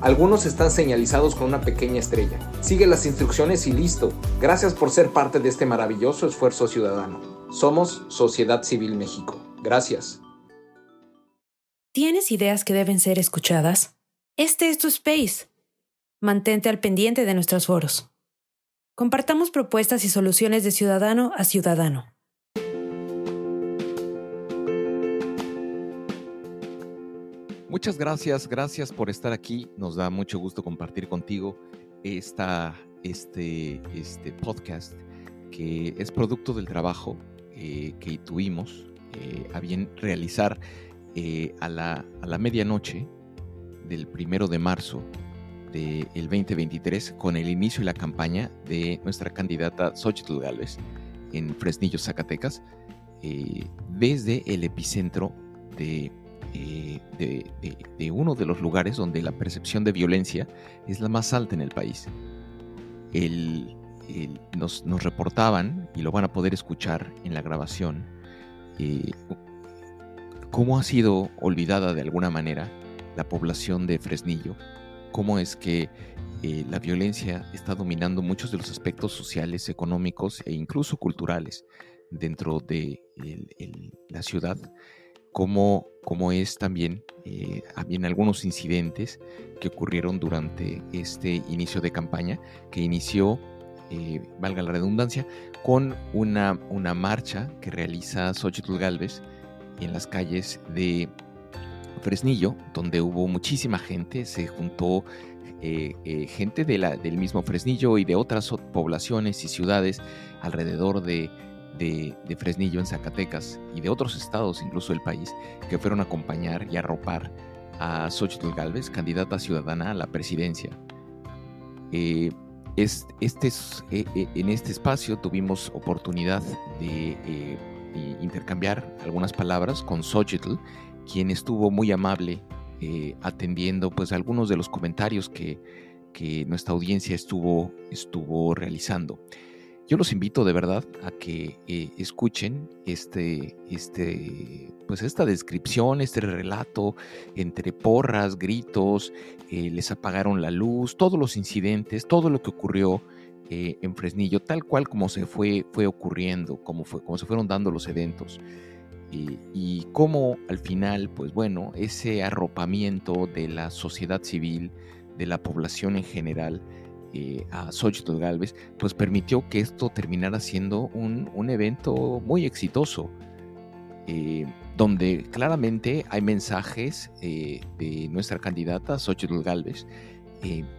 Algunos están señalizados con una pequeña estrella. Sigue las instrucciones y listo. Gracias por ser parte de este maravilloso esfuerzo ciudadano. Somos Sociedad Civil México. Gracias. ¿Tienes ideas que deben ser escuchadas? Este es tu space. Mantente al pendiente de nuestros foros. Compartamos propuestas y soluciones de ciudadano a ciudadano. Muchas gracias, gracias por estar aquí. Nos da mucho gusto compartir contigo esta, este, este podcast que es producto del trabajo eh, que tuvimos eh, a bien realizar eh, a, la, a, la, medianoche del primero de marzo del 2023 con el inicio y la campaña de nuestra candidata Xochitl Gálvez en Fresnillo, Zacatecas, desde el epicentro de eh, de, uno de los lugares donde la percepción de violencia es la más alta en el país. nos, reportaban, y lo van a poder escuchar en la grabación, eh, cómo ha sido olvidada de alguna manera la población de Fresnillo, cómo es que eh, la violencia está dominando muchos de los aspectos sociales, económicos e incluso culturales dentro de la ciudad como, es también, eh, algunos incidentes que ocurrieron durante este inicio de campaña, que inició, eh, valga la redundancia, con una, una marcha que realiza Xochitl Galvez en las calles de Fresnillo, donde hubo muchísima gente, se juntó eh, gente de la, del mismo Fresnillo y de otras poblaciones y ciudades alrededor de de, Fresnillo en Zacatecas y de otros estados, incluso del país, que fueron a acompañar y arropar a Xochitl Galvez, candidata ciudadana a la presidencia. Eh, este, eh, eh, en este espacio tuvimos oportunidad de intercambiar algunas palabras con Xochitl, quien estuvo muy amable atendiendo pues algunos de los comentarios que, que nuestra audiencia estuvo, estuvo realizando. Yo los invito de verdad a que eh, escuchen este, este, pues esta descripción, este relato entre porras, gritos, eh, les apagaron la luz, todos los incidentes, todo lo que ocurrió eh, en Fresnillo, tal cual como se fue, fue ocurriendo, como, fue, como se fueron dando los eventos. y cómo al final, pues bueno, ese arropamiento de la sociedad civil, de la población en general, eh, a Xochitl Galvez, pues permitió que esto terminara siendo un, evento muy exitoso, eh, donde claramente hay mensajes eh, de nuestra candidata Xochitl Galvez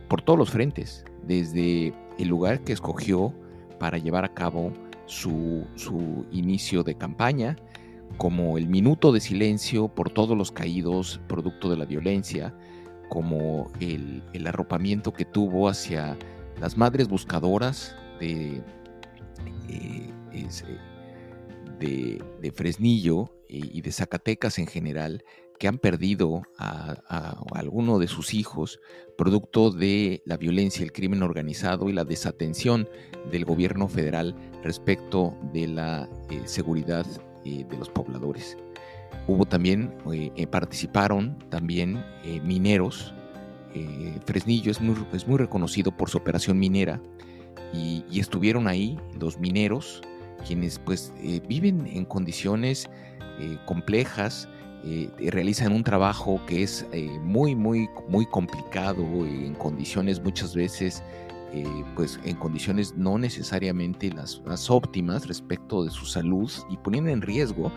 por todos los frentes, desde el lugar que escogió para llevar a cabo su, su inicio de campaña, como el minuto de silencio por todos los caídos producto de la violencia, como el, arropamiento que tuvo hacia las madres buscadoras de, eh, de, Fresnillo y de Zacatecas en general, que han perdido a, alguno de sus hijos producto de la violencia, el crimen organizado y la desatención del gobierno federal respecto de la eh, seguridad eh, de los pobladores. Hubo también, eh, eh, participaron también eh, mineros. Fresnillo es muy, es muy, reconocido por su operación minera y, estuvieron ahí los mineros, quienes pues viven en condiciones complejas, realizan un trabajo que es muy, muy, muy complicado, en condiciones muchas veces pues en condiciones no necesariamente las, las, óptimas respecto de su salud y poniendo en riesgo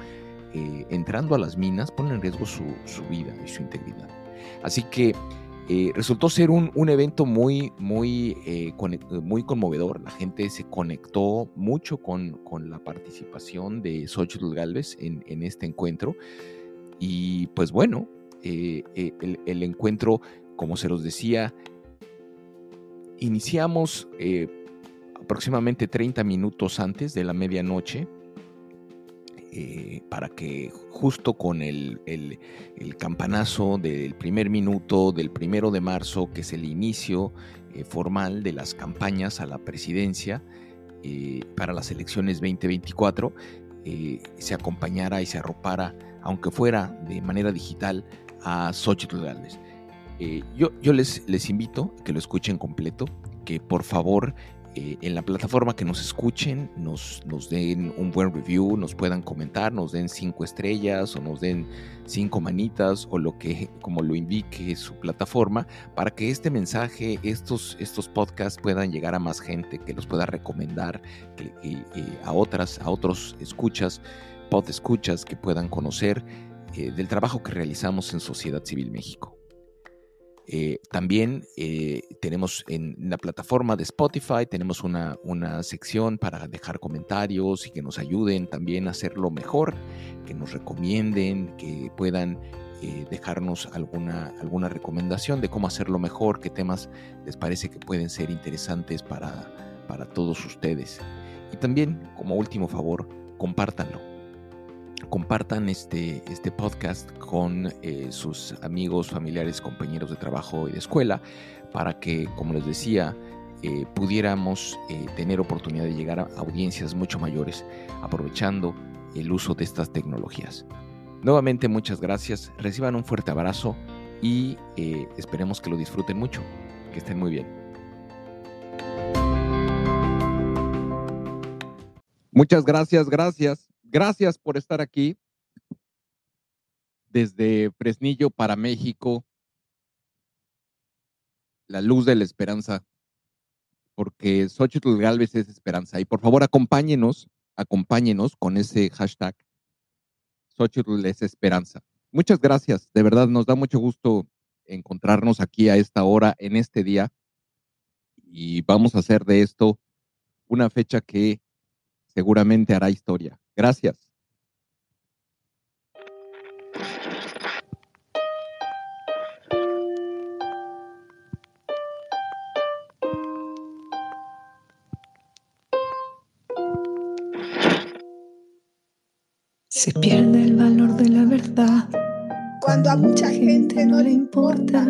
eh, entrando a las minas ponen en riesgo su, vida y su integridad. Así que eh, resultó ser un, evento muy, muy, eh, muy conmovedor. La gente se conectó mucho con, la participación de Xochitl Galvez en, en, este encuentro. Y pues bueno, el, el, encuentro, como se los decía, iniciamos aproximadamente 30 minutos antes de la medianoche eh, para que justo con el, campanazo del primer minuto del primero de marzo, que es el inicio eh, formal de las campañas a la presidencia eh, para las elecciones 2024, se acompañara y se arropara, aunque fuera de manera digital, a Xochitl Gálvez. yo, yo les, les invito a que lo escuchen completo, que por favor eh, en la plataforma que nos escuchen, nos, nos den un buen review, nos puedan comentar, nos den cinco estrellas o nos den cinco manitas o lo que, como lo indique su plataforma, para que este mensaje, estos, estos podcasts puedan llegar a más gente, que los pueda recomendar a otras, a otros escuchas, pod escuchas que puedan conocer eh, del trabajo que realizamos en Sociedad Civil México. Eh, también eh, tenemos en la plataforma de Spotify, tenemos una, una, sección para dejar comentarios y que nos ayuden también a hacerlo mejor, que nos recomienden, que puedan eh, dejarnos alguna, alguna recomendación de cómo hacerlo mejor, qué temas les parece que pueden ser interesantes para, para todos ustedes. Y también, como último favor, compártanlo compartan este, este podcast con eh, sus amigos, familiares, compañeros de trabajo y de escuela, para que, como les decía, eh, pudiéramos eh, tener oportunidad de llegar a audiencias mucho mayores, aprovechando el uso de estas tecnologías. Nuevamente, muchas gracias, reciban un fuerte abrazo y esperemos que lo disfruten mucho, que estén muy bien. Muchas gracias, gracias. Gracias por estar aquí desde Fresnillo para México, la luz de la esperanza, porque Xochitl Galvez es esperanza. Y por favor, acompáñenos, acompáñenos con ese hashtag Xochitl es esperanza. Muchas gracias, de verdad nos da mucho gusto encontrarnos aquí a esta hora, en este día, y vamos a hacer de esto una fecha que seguramente hará historia. Gracias. Se pierde el valor de la verdad cuando a mucha gente no le importa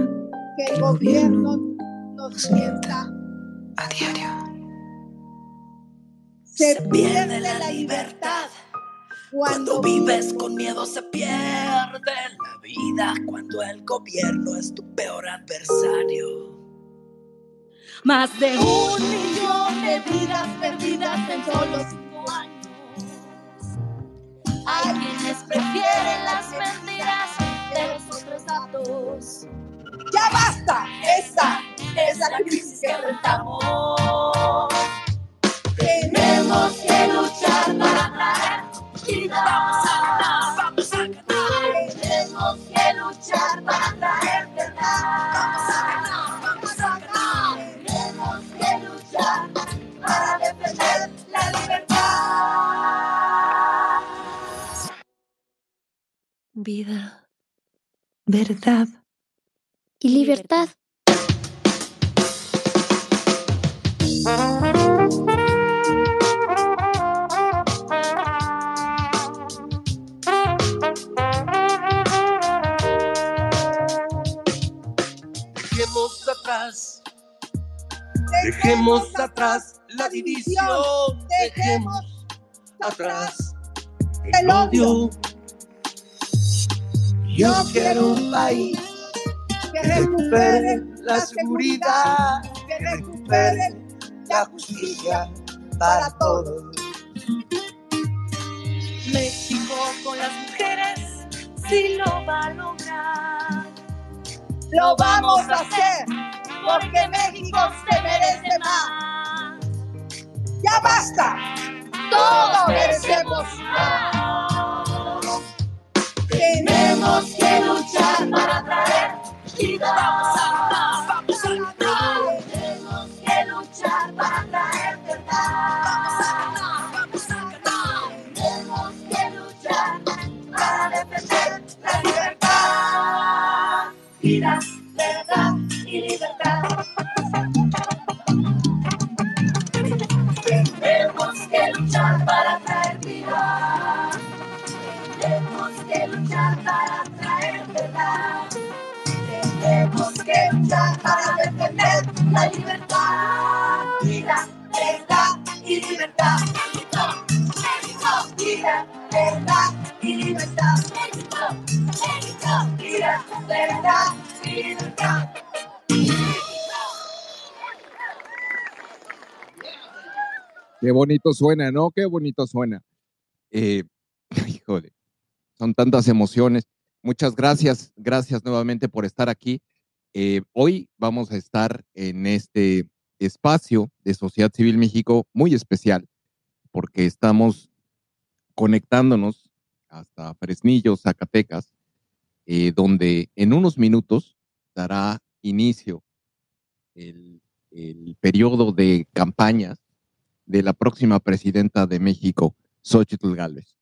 que el gobierno nos mienta a diario. se pierde la libertad. Cuando vives con miedo se pierde la vida, cuando el gobierno es tu peor adversario. Más de un millón de vidas perdidas en solo cinco años. Hay quienes prefieren las mentiras de los otros datos. ¡Ya basta! Esa es la crisis que enfrentamos. Tenemos que luchar para vamos a ganar, vamos a ganar. Tenemos que luchar para traer verdad. Vamos a ganar, vamos a ganar. Tenemos que luchar para defender la libertad. Vida, verdad y libertad. Atrás, dejemos atrás la división, dejemos atrás el odio. Yo quiero un país que recupere la seguridad, que recupere la justicia para todos. México con las mujeres sí lo va a lograr. Lo vamos a hacer porque México se merece más. ¡Ya basta! Todos merecemos más. Tenemos que luchar para traer vida. Vamos a vamos a ganar. Tenemos que luchar para traer verdad. Vamos a ganar, Vida, verdad y libertad. Tenemos que luchar para traer vida. Tenemos que luchar para traer verdad. Tenemos que luchar para defender la libertad. Vida, verdad y libertad. Qué bonito suena, ¿no? Qué bonito suena. Eh, híjole, son tantas emociones. Muchas gracias, gracias nuevamente por estar aquí. Eh, hoy vamos a estar en este espacio de Sociedad Civil México muy especial, porque estamos conectándonos hasta Fresnillo, Zacatecas, eh, donde en unos minutos dará inicio el, el periodo de campañas de la próxima presidenta de México, Xochitl Gálvez.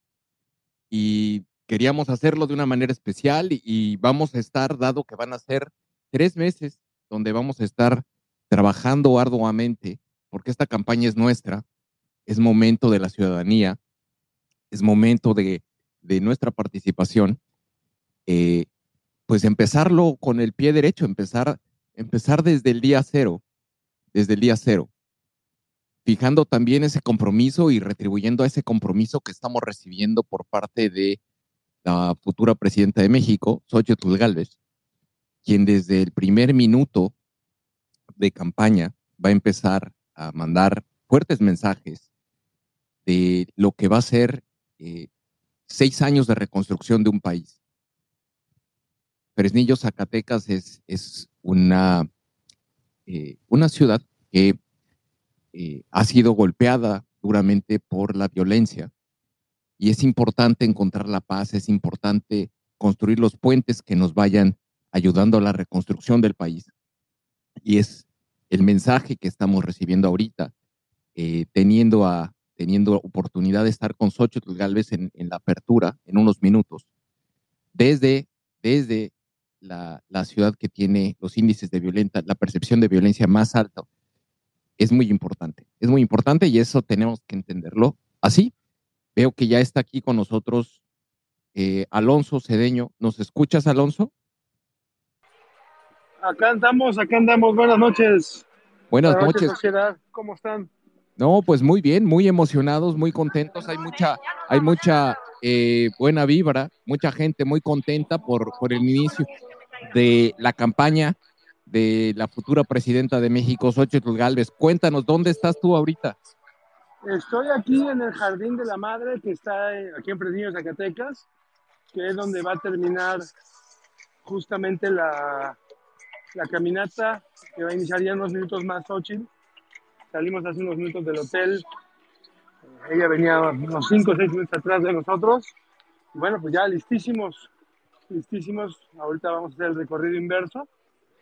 Y queríamos hacerlo de una manera especial y, vamos a estar, dado que van a ser tres meses donde vamos a estar trabajando arduamente, porque esta campaña es nuestra, es momento de la ciudadanía, es momento de, de nuestra participación, eh, pues empezarlo con el pie derecho, empezar, empezar desde el día cero, desde el día cero, fijando también ese compromiso y retribuyendo a ese compromiso que estamos recibiendo por parte de la futura presidenta de México, Xochitl Gálvez, quien desde el primer minuto de campaña va a empezar a mandar fuertes mensajes de lo que va a ser eh, seis años de reconstrucción de un país. Fresnillo, Zacatecas es, es una, eh, una ciudad que eh, ha sido golpeada duramente por la violencia y es importante encontrar la paz, es importante construir los puentes que nos vayan ayudando a la reconstrucción del país. Y es el mensaje que estamos recibiendo ahorita, teniendo, a, teniendo oportunidad de estar con Xochitl Galvez en, en la apertura en unos minutos, desde, desde la, la, ciudad que tiene los índices de violencia, la percepción de violencia más alta, es muy importante. Es muy importante y eso tenemos que entenderlo así. Veo que ya está aquí con nosotros eh, Alonso Cedeño. ¿Nos escuchas, Alonso? Acá andamos, acá andamos. Buenas noches. Buenas, Buenas noches. Sociedad. ¿Cómo están? No, pues muy bien, muy emocionados, muy contentos. Hay mucha, hay mucha eh, buena vibra, mucha gente muy contenta por, por el inicio de la campaña de la futura presidenta de México, Xochitl Galvez. Cuéntanos, ¿dónde estás tú ahorita? Estoy aquí en el Jardín de la Madre, que está eh, aquí en Fresnillo, Zacatecas, que es donde va a terminar justamente la, la caminata, que va a iniciar ya unos minutos más Xochitl. Salimos hace unos minutos del hotel. Ella venía unos 5 o 6 minutos atrás de nosotros. Bueno, pues ya listísimos, listísimos. Ahorita vamos a hacer el recorrido inverso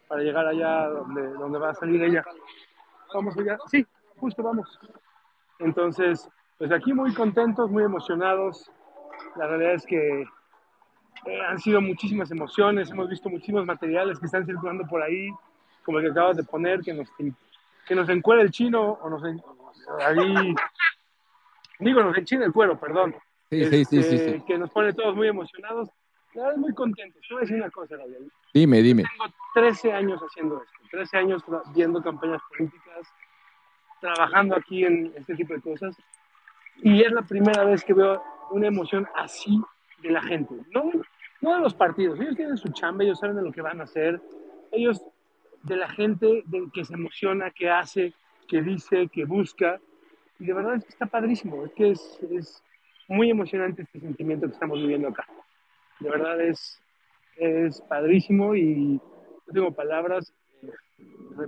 para llegar allá donde, donde va a salir ella. Vamos allá. Sí, justo vamos. Entonces, pues aquí muy contentos, muy emocionados. La realidad es que eh, han sido muchísimas emociones, hemos visto muchísimos materiales que están circulando por ahí, como el que acabas de poner, que nos, que nos encuera el chino, o nos en- ahí, digo, nos enchina el cuero, perdón. Sí, sí, sí, sí, Este, sí. Que nos pone todos muy emocionados. La verdad, muy contentos. Te voy a decir una cosa, Gabriel. Dime, dime. Tengo 13 años haciendo esto, 13 años viendo campañas políticas, trabajando aquí en este tipo de cosas, y es la primera vez que veo una emoción así de la gente. No, no de los partidos, ellos tienen su chamba, ellos saben de lo que van a hacer, ellos de la gente de, que se emociona, que hace, que dice, que busca, y de verdad es que está padrísimo, es que es, es muy emocionante este sentimiento que estamos viviendo acá. De verdad es, es padrísimo y no tengo palabras. Eh,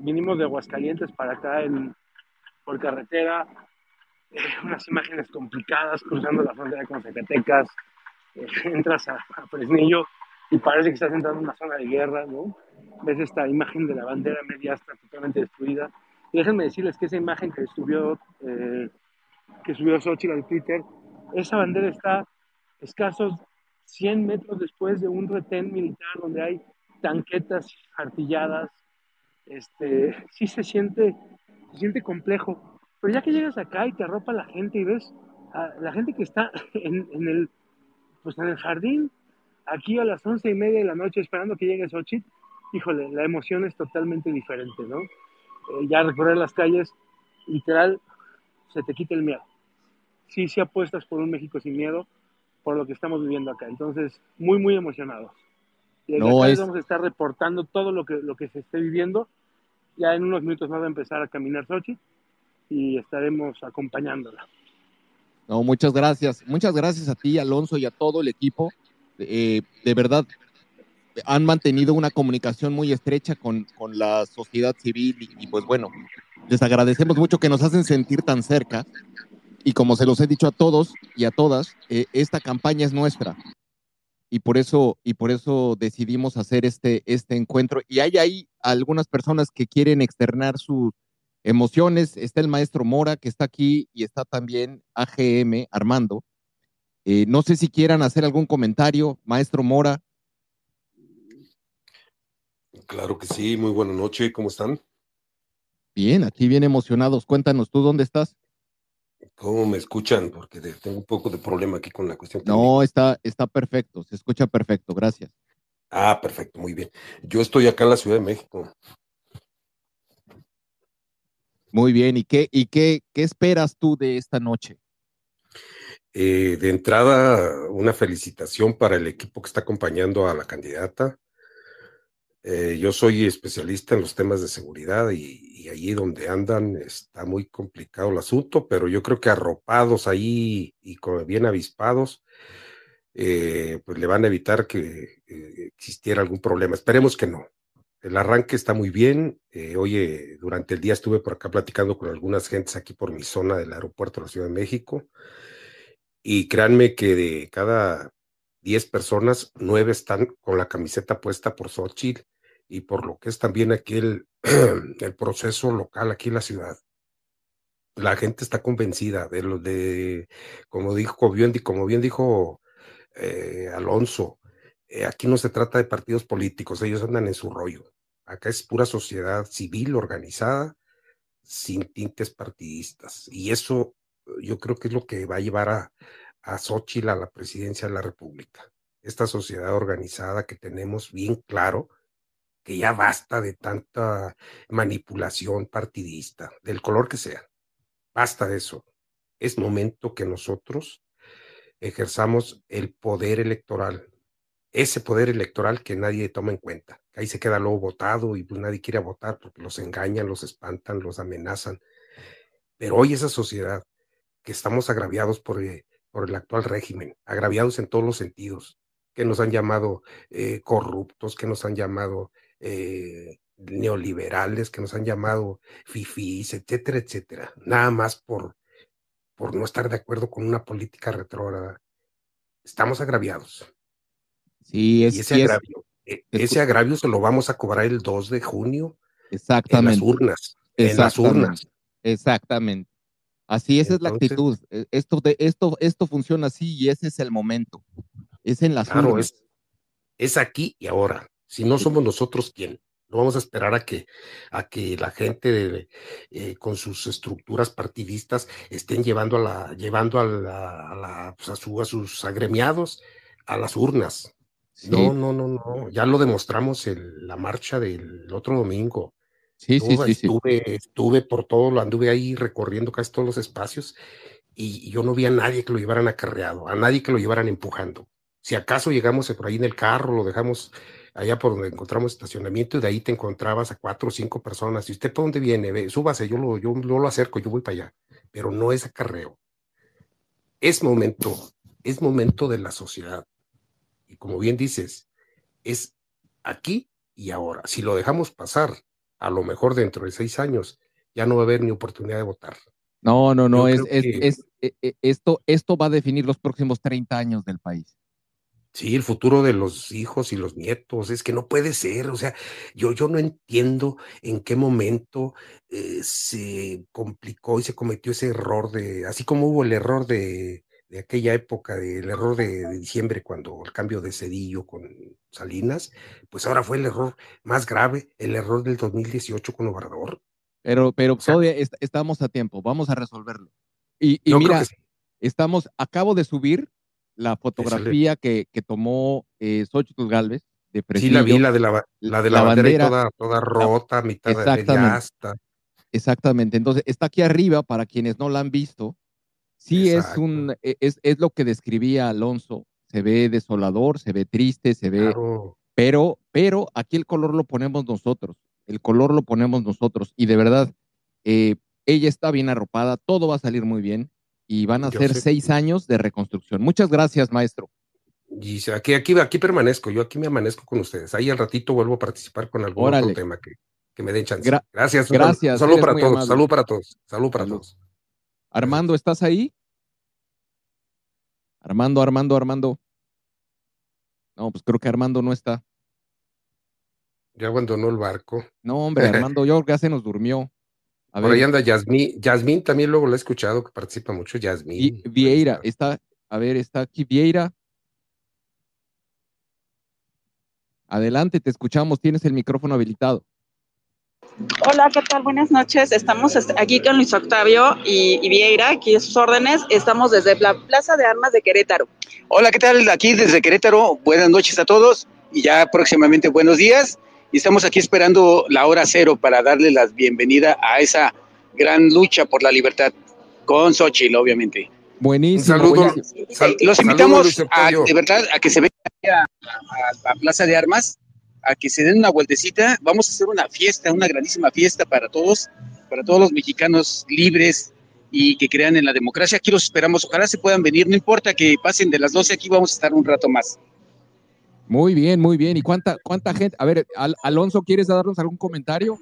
Vinimos de Aguascalientes para acá en, por carretera, eh, unas imágenes complicadas cruzando la frontera con Zacatecas, eh, entras a, a Fresnillo y parece que estás entrando en una zona de guerra, ¿no? Ves esta imagen de la bandera media totalmente destruida. Y déjenme decirles que esa imagen que subió, eh, que subió Xochitl al Twitter, esa bandera está escasos 100 metros después de un retén militar donde hay tanquetas artilladas. Este, sí se siente, se siente complejo. Pero ya que llegas acá y te arropa la gente y ves a la gente que está en, en el, pues en el jardín, aquí a las once y media de la noche esperando que llegue Xochitl, híjole, la emoción es totalmente diferente, ¿no? Eh, ya recorrer las calles, literal, se te quita el miedo. Sí, sí apuestas por un México sin miedo, por lo que estamos viviendo acá. Entonces, muy, muy emocionados. Y No, es- vamos a estar reportando todo lo que, lo que se esté viviendo. Ya en unos minutos más va a empezar a caminar Sochi y estaremos acompañándola. No, muchas gracias. Muchas gracias a ti, Alonso, y a todo el equipo. Eh, de verdad, han mantenido una comunicación muy estrecha con, con la sociedad civil y, y, pues bueno, les agradecemos mucho que nos hacen sentir tan cerca. Y como se los he dicho a todos y a todas, eh, esta campaña es nuestra. Y por eso, y por eso decidimos hacer este, este encuentro. Y hay ahí algunas personas que quieren externar sus emociones. Está el maestro Mora, que está aquí, y está también AGM, Armando. Eh, no sé si quieran hacer algún comentario, maestro Mora. Claro que sí, muy buena noche, ¿cómo están? Bien, aquí bien emocionados. Cuéntanos tú dónde estás. ¿Cómo me escuchan? Porque tengo un poco de problema aquí con la cuestión. No, está, está perfecto, se escucha perfecto, gracias. Ah, perfecto, muy bien. Yo estoy acá en la Ciudad de México. Muy bien, ¿y qué, y qué, qué esperas tú de esta noche? Eh, de entrada, una felicitación para el equipo que está acompañando a la candidata. Eh, yo soy especialista en los temas de seguridad y, allí donde andan está muy complicado el asunto, pero yo creo que arropados ahí y bien avispados, eh, pues le van a evitar que eh, existiera algún problema. Esperemos que no. El arranque está muy bien. Oye, durante el día estuve por acá platicando con algunas gentes aquí por mi zona del aeropuerto de la Ciudad de México. Y créanme que de cada 10 personas, 9 están con la camiseta puesta por Xochitl y por lo que es también aquí el, el proceso local aquí en la ciudad. La gente está convencida de lo de, como dijo bien, como bien dijo eh, Alonso, eh, aquí no se trata de partidos políticos, ellos andan en su rollo. Acá es pura sociedad civil organizada, sin tintes partidistas. Y eso yo creo que es lo que va a llevar a, a Xochitl a la presidencia de la República. Esta sociedad organizada que tenemos bien claro que ya basta de tanta manipulación partidista, del color que sea. Basta de eso. Es momento que nosotros ejerzamos el poder electoral, ese poder electoral que nadie toma en cuenta. Ahí se queda luego votado y pues nadie quiere votar porque los engañan, los espantan, los amenazan. Pero hoy esa sociedad que estamos agraviados por, eh, por el actual régimen, agraviados en todos los sentidos, que nos han llamado eh, corruptos, que nos han llamado eh, neoliberales, que nos han llamado fifís, etcétera, etcétera. Nada más por, por no estar de acuerdo con una política retrógrada. Estamos agraviados. Sí, es, y ese, sí es- agravio, e- ese agravio se lo vamos a cobrar el 2 de junio en las exactamente. urnas. En las Exactamente. urnas. Exactamente. Así, esa es la actitud. Eh, Esto, de, esto, esto funciona así y ese es el momento. Es en las Claro, urnas. es, es aquí y ahora. Si no somos nosotros, ¿quién? No vamos a esperar a que, a que la gente de- eh, con sus estructuras partidistas estén llevando a la, llevando a la, a la- pues, a su- a sus agremiados a las urnas. Sí, No, no, no, no. Ya lo demostramos en la marcha del otro domingo. Sí, sí, sí, sí. estuve, estuve por todo, lo anduve ahí recorriendo casi todos los espacios y, yo no vi a nadie que lo llevaran acarreado, a nadie que lo llevaran empujando. Si acaso llegamos por ahí en el carro, lo dejamos allá por donde encontramos estacionamiento y de ahí te encontrabas a cuatro o cinco personas. ¿Y usted por dónde viene? Ve, súbase, yo lo, yo, yo lo acerco, yo voy para allá. Pero no es acarreo. Es momento, es momento de la sociedad. Y como bien dices, es aquí y ahora. Si lo dejamos pasar, a lo mejor dentro de seis años, ya no va a haber ni oportunidad de votar. No, no, no, es, es, que- es- eh, eh, esto, esto va a definir los próximos 30 años del país. Sí, el futuro de los hijos y los nietos, es que no puede ser, o sea, yo, yo no entiendo en qué momento eh, se complicó y se cometió ese error de, así como hubo el error de, de aquella época, del error de, de diciembre cuando el cambio de Cedillo con Salinas, pues ahora fue el error más grave, el error del 2018 con Obrador. Pero, pero O sea- todavía est- estamos a tiempo, vamos a resolverlo. Y, y mira, sí. estamos, acabo de subir la fotografía que, que tomó eh, Xochitl Galvez de Sí, la vi, la de la, la, de la, la bandera, bandera- toda, toda rota, mitad de Exactamente. media asta. Exactamente. Entonces, está aquí arriba para quienes no la han visto. Sí, es un, e- es, es lo que describía Alonso. Se ve desolador, se ve triste, se ve, Claro. pero, pero aquí el color lo ponemos nosotros. El color lo ponemos nosotros. Y de verdad, eh, ella está bien arropada, todo va a salir muy bien y van a Yo ser sé. seis años de reconstrucción. Muchas gracias, maestro. Y aquí, aquí, aquí permanezco, yo aquí me amanezco con ustedes. Ahí al ratito vuelvo a participar con algún Órale. otro tema que, que me den chance. Gra- gracias. gracias, Salud para todos, salud para todos, salud para Salud. todos. Armando, ¿estás ahí? Armando, Armando, Armando. No, pues creo que Armando no está. Ya abandonó el barco. No, hombre, Armando, yo ya se nos durmió. A Por ver, ahí anda Yasmín. Yasmín también luego lo he escuchado que participa mucho. Yasmín. Vieira, está, a ver, está aquí Vieira. Adelante, te escuchamos, tienes el micrófono habilitado. Hola, ¿qué tal? Buenas noches. Estamos aquí con Luis Octavio y, y Vieira, aquí a sus órdenes. Estamos desde la Plaza de Armas de Querétaro. Hola, ¿qué tal? Aquí desde Querétaro. Buenas noches a todos y ya próximamente buenos días. Y estamos aquí esperando la hora cero para darle la bienvenida a esa gran lucha por la libertad con Xochitl, obviamente. Buenísimo. Un saludo. buenísimo. Sal- Los invitamos a, de verdad a que se vengan a, a- a Plaza de Armas, a que se den una vueltecita. Vamos a hacer una fiesta, una grandísima fiesta para todos, para todos los mexicanos libres y que crean en la democracia. Aquí los esperamos. Ojalá se puedan venir. No importa que pasen de las 12, aquí vamos a estar un rato más. Muy bien, muy bien. ¿Y cuánta, cuánta gente? A ver, Al- Alonso, ¿quieres darnos algún comentario?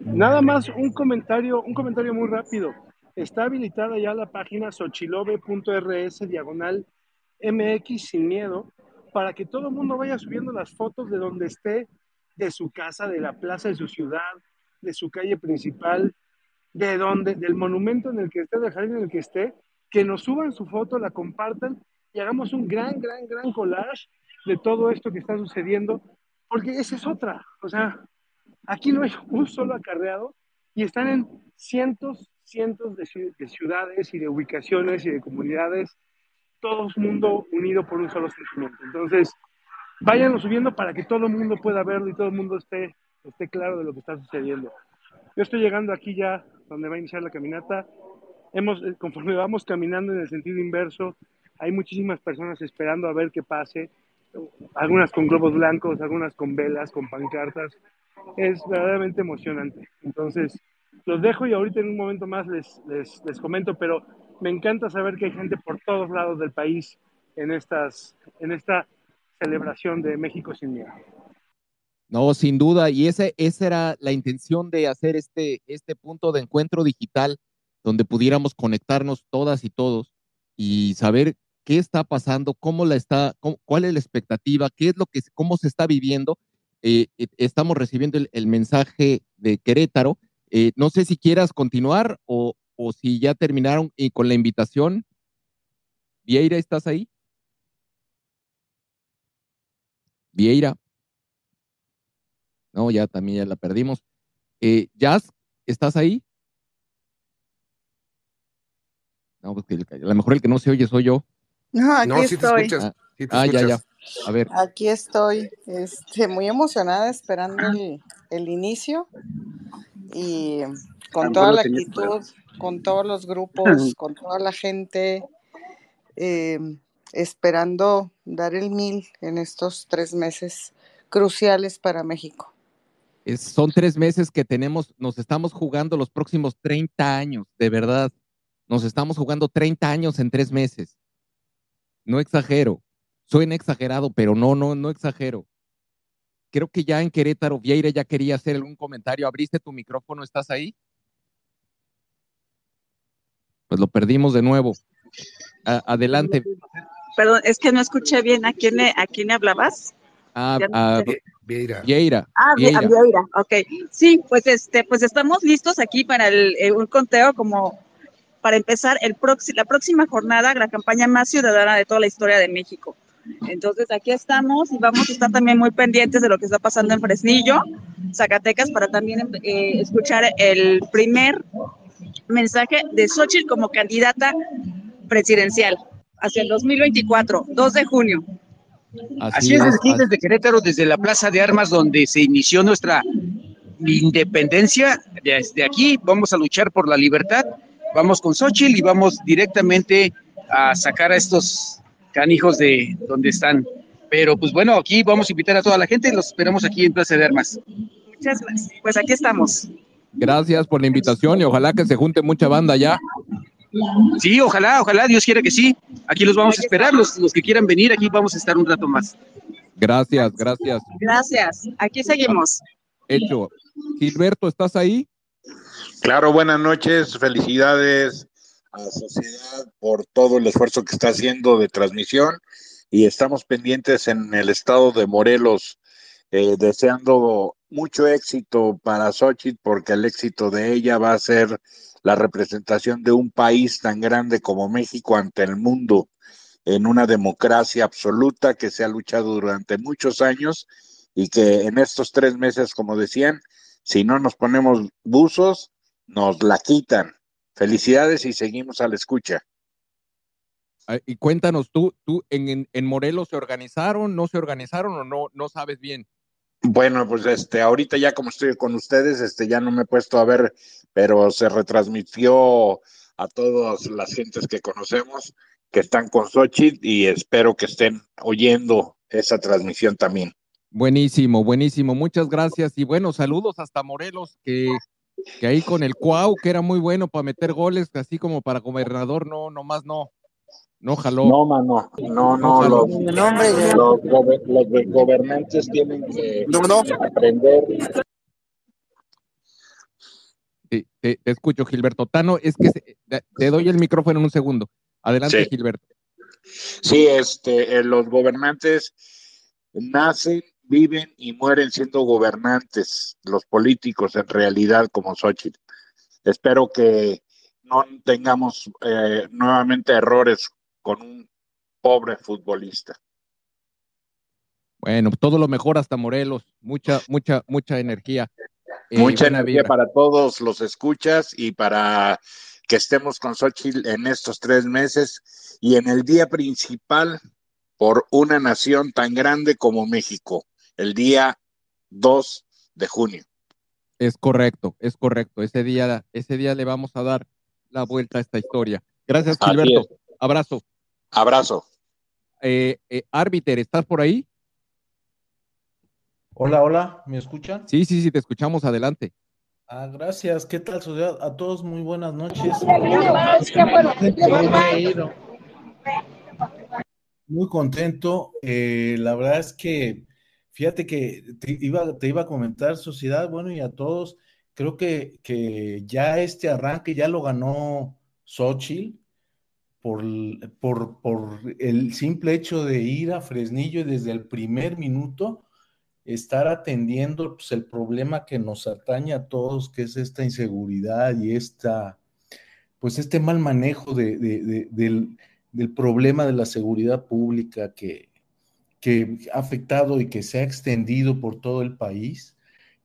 Nada más un comentario, un comentario muy rápido. Está habilitada ya la página sochilobe.rs diagonal MX sin miedo para que todo el mundo vaya subiendo las fotos de donde esté, de su casa, de la plaza de su ciudad, de su calle principal, de donde, del monumento en el que esté, del jardín en el que esté, que nos suban su foto, la compartan y hagamos un gran, gran, gran collage de todo esto que está sucediendo, porque esa es otra. O sea, Aquí no hay un solo acarreado y están en cientos, cientos de, ciu- de ciudades y de ubicaciones y de comunidades, todo el mundo unido por un solo sentimiento. Entonces, váyanlo subiendo para que todo el mundo pueda verlo y todo el mundo esté, esté claro de lo que está sucediendo. Yo estoy llegando aquí ya donde va a iniciar la caminata hemos, eh, conforme vamos caminando en el sentido inverso, hay muchísimas personas esperando a ver qué pase, algunas con globos blancos, algunas con velas, con pancartas. Es verdaderamente emocionante. Entonces, los dejo y ahorita en un momento más les, les, les comento, pero me encanta saber que hay gente por todos lados del país en, estas, en esta celebración de México sin miedo. No, sin duda, y ese, esa era la intención de hacer este, este punto de encuentro digital donde pudiéramos conectarnos todas y todos y saber qué está pasando, cómo la está, cuál es la expectativa, qué es lo que, cómo se está viviendo. Eh, eh, estamos recibiendo el, mensaje de Querétaro. Eh, no sé si quieras continuar o, o si ya terminaron y con la invitación. Vieira, ¿estás ahí? Vieira. No, ya también ya la perdimos. Eh, Jazz, ¿estás ahí? No, porque a lo mejor el que no se oye soy yo. No, aquí estoy. ah, ya, ya. A ver. Aquí estoy, este, muy emocionada esperando el, inicio y con toda la actitud, con todos los grupos, con toda la gente, eh, esperando dar el mil en estos tres meses cruciales para México son tres meses que tenemos, nos estamos jugando los próximos 30 años, de verdad. Nos estamos jugando 30 años en tres meses. No exagero. Suena exagerado, pero no, no, no exagero. Creo que ya en Querétaro, Vieira ya quería hacer algún comentario. ¿Abriste tu micrófono? ¿Estás ahí? Pues lo perdimos de nuevo. adelante. Perdón, es que no escuché bien. ¿A quién a quién hablabas? Ah, ah Vieira. Vieira. Ah, Vieira. ok. Sí, pues este, pues estamos listos aquí para el, eh, un conteo como para empezar el la próxima jornada, la campaña más ciudadana de toda la historia de México. Entonces aquí estamos y vamos a estar también muy pendientes de lo que está pasando en Fresnillo, Zacatecas, para también eh, escuchar el primer mensaje de Xochitl como candidata presidencial hacia el 2024, 2 de junio. Así, es, aquí desde Querétaro, desde la Plaza de Armas, donde se inició nuestra independencia. Desde aquí vamos a luchar por la libertad. Vamos con Xochitl y vamos directamente a sacar a estos canijos de donde están. Pero pues bueno, aquí vamos a invitar a toda la gente y los esperamos aquí en Plaza de Armas. Muchas gracias. Pues aquí estamos. Gracias por la invitación y ojalá que se junte mucha banda ya. Sí, ojalá, ojalá, Dios quiera que sí. Aquí los vamos a esperar, los, los que quieran venir, aquí vamos a estar un rato más. Gracias, gracias. Gracias, aquí seguimos. Hecho. Gilberto, ¿estás ahí? Claro, buenas noches, felicidades a la sociedad por todo el esfuerzo que está haciendo de transmisión y estamos pendientes en el estado de Morelos, eh, deseando mucho éxito para Xochitl porque el éxito de ella va a ser la representación de un país tan grande como México ante el mundo en una democracia absoluta que se ha luchado durante muchos años y que en estos tres meses, como decían, si no nos ponemos buzos, nos la quitan. Felicidades y seguimos a la escucha. Y cuéntanos, ¿tú, tú en, en Morelos se organizaron, no se organizaron o no, no sabes bien? Bueno, pues este, ahorita ya como estoy con ustedes, este, ya no me he puesto a ver, pero se retransmitió a todas las gentes que conocemos que están con Xochitl y espero que estén oyendo esa transmisión también. Buenísimo, buenísimo, muchas gracias y bueno, saludos hasta Morelos, que, que ahí con el Cuau, que era muy bueno para meter goles, así como para gobernador, no, nomás no. No jaló. No, mano. No, no. los, los, gobernantes tienen que aprender. te, escucho, Gilberto. Tano, es que te doy el micrófono en un segundo. Adelante, Gilberto. Sí, este, eh, los gobernantes nacen, viven y mueren siendo gobernantes, los políticos en realidad como Xochitl. Espero que no tengamos eh, nuevamente errores con un pobre futbolista. Bueno, todo lo mejor hasta Morelos, mucha, mucha, mucha energía. Eh, mucha energía para todos los escuchas y para que estemos con Xochitl en estos tres meses y en el día principal por una nación tan grande como México, el día 2 de junio. Es correcto, es correcto. Ese día, ese día le vamos a dar la vuelta a esta historia. Gracias, Gilberto. Abrazo. Abrazo. Eh, eh, Árbiter, ¿estás por ahí? Hola, hola, ¿me escuchan? Sí, sí, sí, te escuchamos. Adelante. Ah, gracias. ¿Qué tal, sociedad? A todos muy buenas noches. Muy contento. Eh, la verdad es que, fíjate que te iba, te iba a comentar, sociedad, bueno, y a todos, creo que, que ya este arranque ya lo ganó Xochitl por, por, por el simple hecho de ir a Fresnillo y desde el primer minuto estar atendiendo pues, el problema que nos atañe a todos, que es esta inseguridad y esta, pues este mal manejo de, de, de, del, del, problema de la seguridad pública que, que ha afectado y que se ha extendido por todo el país.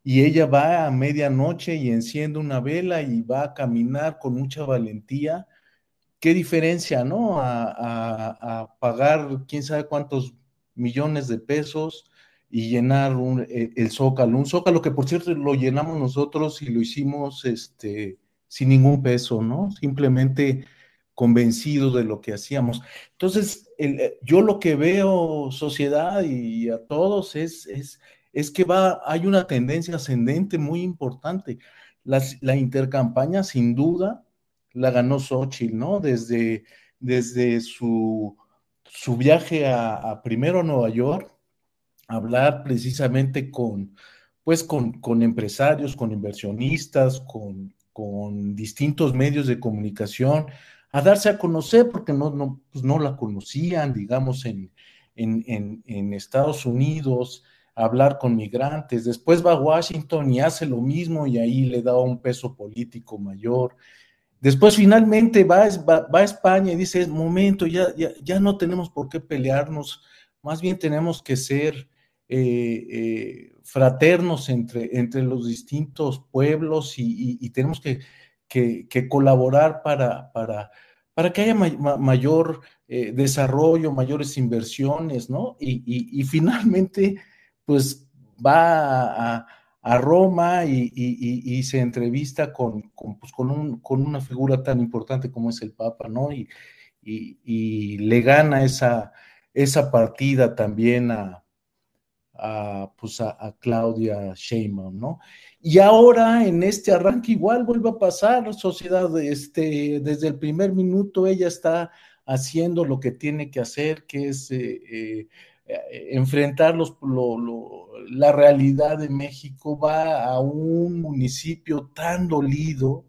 Y ella va a medianoche y enciende una vela y va a caminar con mucha valentía. ¿Qué diferencia, no? A, pagar quién sabe cuántos millones de pesos, y llenar un, el zócalo, un zócalo que por cierto lo llenamos nosotros y lo hicimos este, sin ningún peso, ¿no? Simplemente convencidos de lo que hacíamos. Entonces, el, yo lo que veo, sociedad y a todos, es, es, es que va, hay una tendencia ascendente muy importante. La intercampaña, sin duda, la ganó Xochitl, ¿no? Desde, desde su, su viaje a, a primero a Nueva York, hablar precisamente con, pues con, con empresarios, con inversionistas, con, con, distintos medios de comunicación, a darse a conocer porque no, no, pues no la conocían, digamos, en, en, en, en, Estados Unidos, hablar con migrantes. Después va a Washington y hace lo mismo y ahí le da un peso político mayor. Después finalmente va, a España y dice, momento, ya, ya, ya no tenemos por qué pelearnos, más bien tenemos que ser eh, eh, fraternos entre, entre los distintos pueblos y, tenemos que, que, colaborar para, para, para que haya ma mayor eh, desarrollo, mayores inversiones, ¿no? Y, y finalmente, pues va a, a Roma y, se entrevista con, pues, con, un, con, una figura tan importante como es el Papa, ¿no? Y, le gana esa, esa partida también a, a, pues a, a, Claudia Sheinbaum, ¿no? Y ahora en este arranque igual vuelve a pasar, sociedad, este, desde el primer minuto ella está haciendo lo que tiene que hacer, que es eh, eh, enfrentar los, lo, la realidad de México, va a un municipio tan dolido,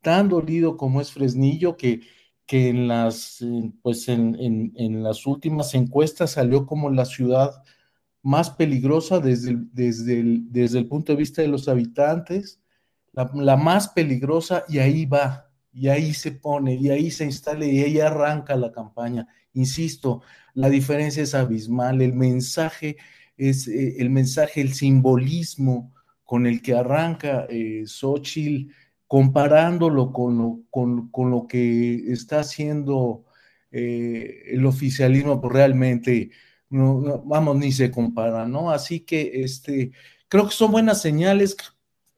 tan dolido como es Fresnillo, que, que en las, pues en, en, las últimas encuestas salió como la ciudad más peligrosa desde el, desde desde el punto de vista de los habitantes, la, la, más peligrosa y ahí va, y ahí se pone, y ahí se instala y ahí arranca la campaña. Insisto, la diferencia es abismal, el mensaje es eh, el mensaje, el simbolismo con el que arranca eh, Xochitl, comparándolo con lo, con, con lo que está haciendo eh, el oficialismo, pues realmente no, vamos, ni se compara, ¿no? Así que este, creo que son buenas señales.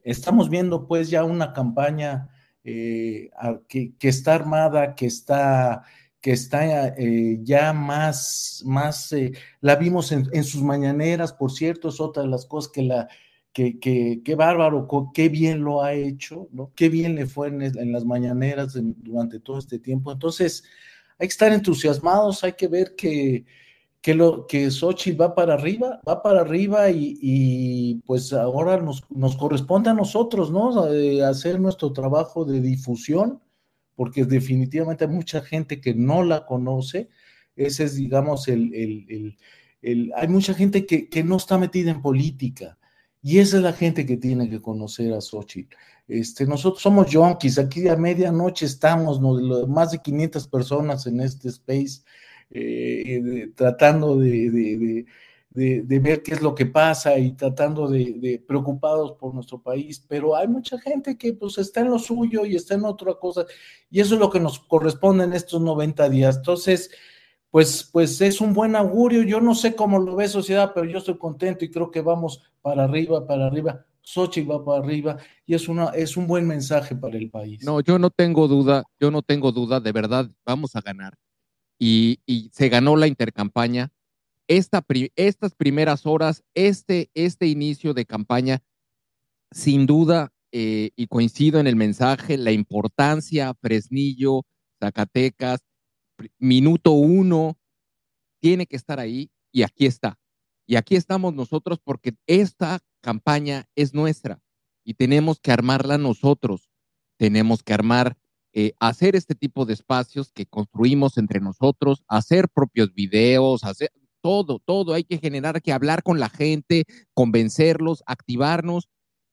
Estamos viendo pues ya una campaña eh, que, que, está armada, que está, que está eh, ya más, más eh, la vimos en, sus mañaneras, por cierto, es otra de las cosas que la, que, que, qué bárbaro, qué bien lo ha hecho, ¿no? Qué bien le fue en, en las mañaneras durante todo este tiempo. Entonces, hay que estar entusiasmados, hay que ver que, que, lo, que Xochitl va para arriba, va para arriba y, y pues ahora nos, nos, corresponde a nosotros, ¿no? Eh, hacer nuestro trabajo de difusión, porque definitivamente hay mucha gente que no la conoce. Ese es, digamos, el, el, el, el hay mucha gente que, que, no está metida en política. Y esa es la gente que tiene que conocer a Xochitl. Este, nosotros somos yonkis, aquí a medianoche estamos, más de 500 personas en este space eh, tratando de, de, de, de, ver qué es lo que pasa y tratando de, preocupados por nuestro país, pero hay mucha gente que pues está en lo suyo y está en otra cosa, y eso es lo que nos corresponde en estos 90 días. Entonces, pues, pues es un buen augurio, yo no sé cómo lo ve sociedad, pero yo estoy contento y creo que vamos para arriba, para arriba, Xochitl va para arriba y es, una, es un buen mensaje para el país. No, yo no tengo duda, yo no tengo duda, de verdad, vamos a ganar. Y, y se ganó la intercampaña. Esta, estas primeras horas, este, este inicio de campaña, sin duda, eh, y coincido en el mensaje, la importancia, Fresnillo, Zacatecas, minuto uno, tiene que estar ahí y aquí está. Y aquí estamos nosotros porque esta campaña es nuestra y tenemos que armarla nosotros. Tenemos que armar, eh, hacer este tipo de espacios que construimos entre nosotros, hacer propios videos, hacer todo, todo. Hay que generar, que hablar con la gente, convencerlos, activarnos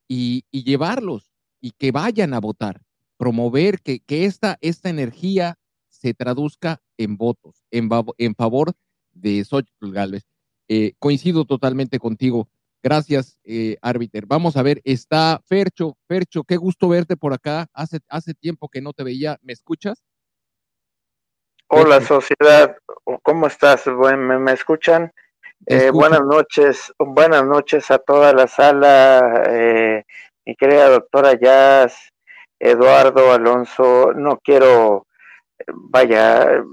y, llevarlos y que vayan a votar. Promover que, esta, esta energía se traduzca en votos, en, en favor de Xochitl Galvez. Eh, coincido totalmente contigo. Gracias, eh, árbiter. Vamos a ver, está Fercho. Fercho, qué gusto verte por acá. Hace, hace tiempo que no te veía. ¿Me escuchas? Hola, sociedad. ¿Cómo estás? ¿Me, me escuchan? Eh, buenas noches. Buenas noches a toda la sala. Eh, mi querida doctora Jazz, Eduardo Alonso. No quiero, vaya,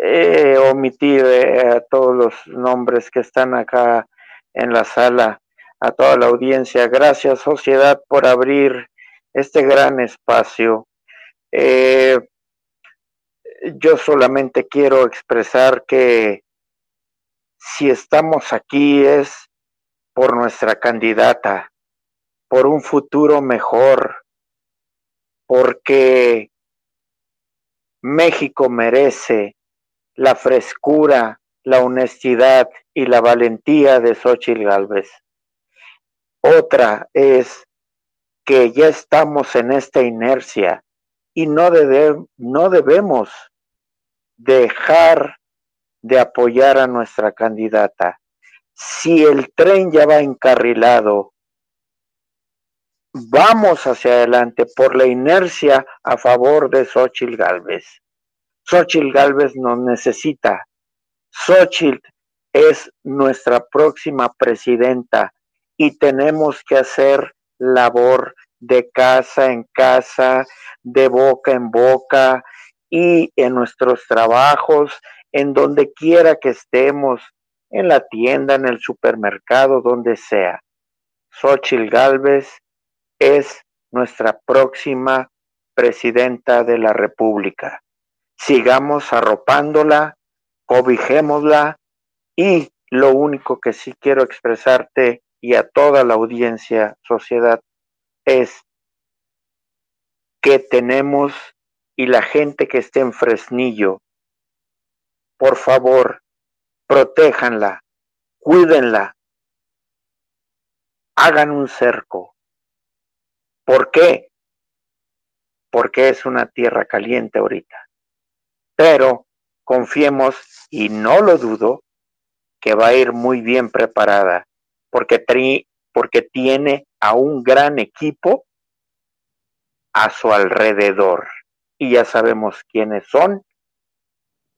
eh, omitir a todos los nombres que están acá en la sala a toda la audiencia. Gracias, sociedad, por abrir este gran espacio. Eh, yo solamente quiero expresar que si estamos aquí es por nuestra candidata, por un futuro mejor, porque México merece la frescura, la honestidad y la valentía de Xochitl Galvez. Otra es que ya estamos en esta inercia y no, no debemos dejar de apoyar a nuestra candidata. Si el tren ya va encarrilado, vamos hacia adelante por la inercia a favor de Xochitl Galvez. Xochitl Galvez nos necesita. Xochitl es nuestra próxima presidenta y tenemos que hacer labor de casa en casa, de boca en boca y en nuestros trabajos, en donde quiera que estemos, en la tienda, en el supermercado, donde sea. Xochitl Galvez es nuestra próxima presidenta de la República. Sigamos arropándola, cobijémosla y lo único que sí quiero expresarte y a toda la audiencia, sociedad, es que tenemos y la gente que esté en Fresnillo, por favor, protéjanla, cuídenla, hagan un cerco. ¿Por qué? Porque es una tierra caliente ahorita. Pero confiemos, y no lo dudo, que va a ir muy bien preparada porque, porque tiene a un gran equipo a su alrededor. Y ya sabemos quiénes son.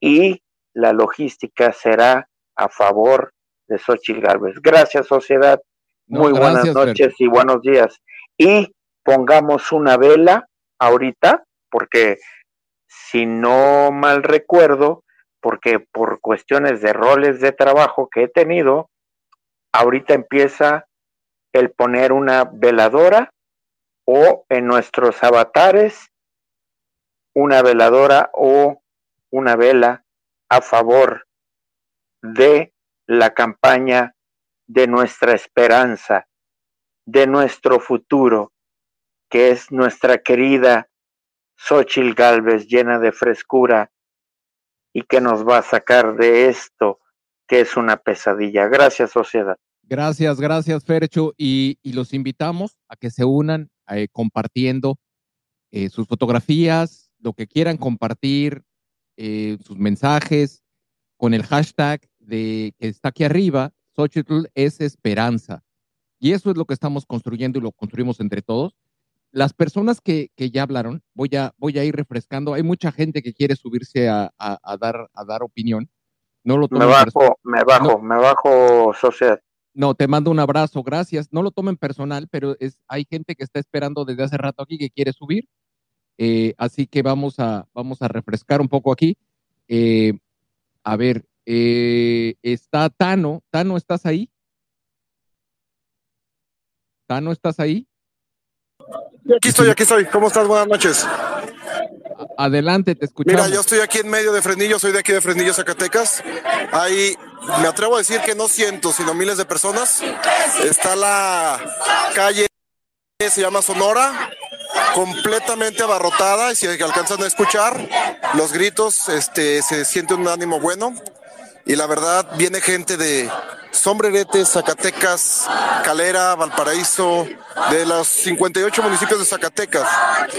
Y la logística será a favor de Xochitl Gálvez. Gracias, sociedad. Muy buenas noches y buenos días. Y pongamos una vela ahorita, porque si no mal recuerdo, porque por cuestiones de roles de trabajo que he tenido, ahorita empieza el poner una veladora o en nuestros avatares una veladora o una vela a favor de la campaña de nuestra esperanza, de nuestro futuro, que es nuestra querida Xochil Galvez llena de frescura y que nos va a sacar de esto que es una pesadilla. Gracias, sociedad. Gracias, gracias, Fercho. Y, los invitamos a que se unan eh, compartiendo eh, sus fotografías, lo que quieran compartir, eh, sus mensajes, con el hashtag de que está aquí arriba, Xochitl es esperanza. Y eso es lo que estamos construyendo y lo construimos entre todos. Las personas que, ya hablaron, voy a, voy a ir refrescando. Hay mucha gente que quiere subirse a, dar, a dar opinión. No lo me bajo, me bajo, me bajo, sociedad. No, te mando un abrazo, gracias. No lo tomen personal, pero es, hay gente que está esperando desde hace rato aquí que quiere subir. Eh, así que vamos a, vamos a refrescar un poco aquí. Eh, a ver, eh, está Tano. Tano, ¿estás ahí? Tano, ¿estás ahí? Aquí estoy, aquí estoy. ¿Cómo estás? Buenas noches. Adelante, te escuchamos. Mira, yo estoy aquí en medio de Fresnillo, soy de aquí de Fresnillo, Zacatecas. Ahí me atrevo a decir que no cientos, sino miles de personas. Está la calle, se llama Sonora, completamente abarrotada y si alcanzan a escuchar los gritos, este, se siente un ánimo bueno y la verdad viene gente de Sombreretes, Zacatecas, Calera, Valparaíso, de los 58 municipios de Zacatecas.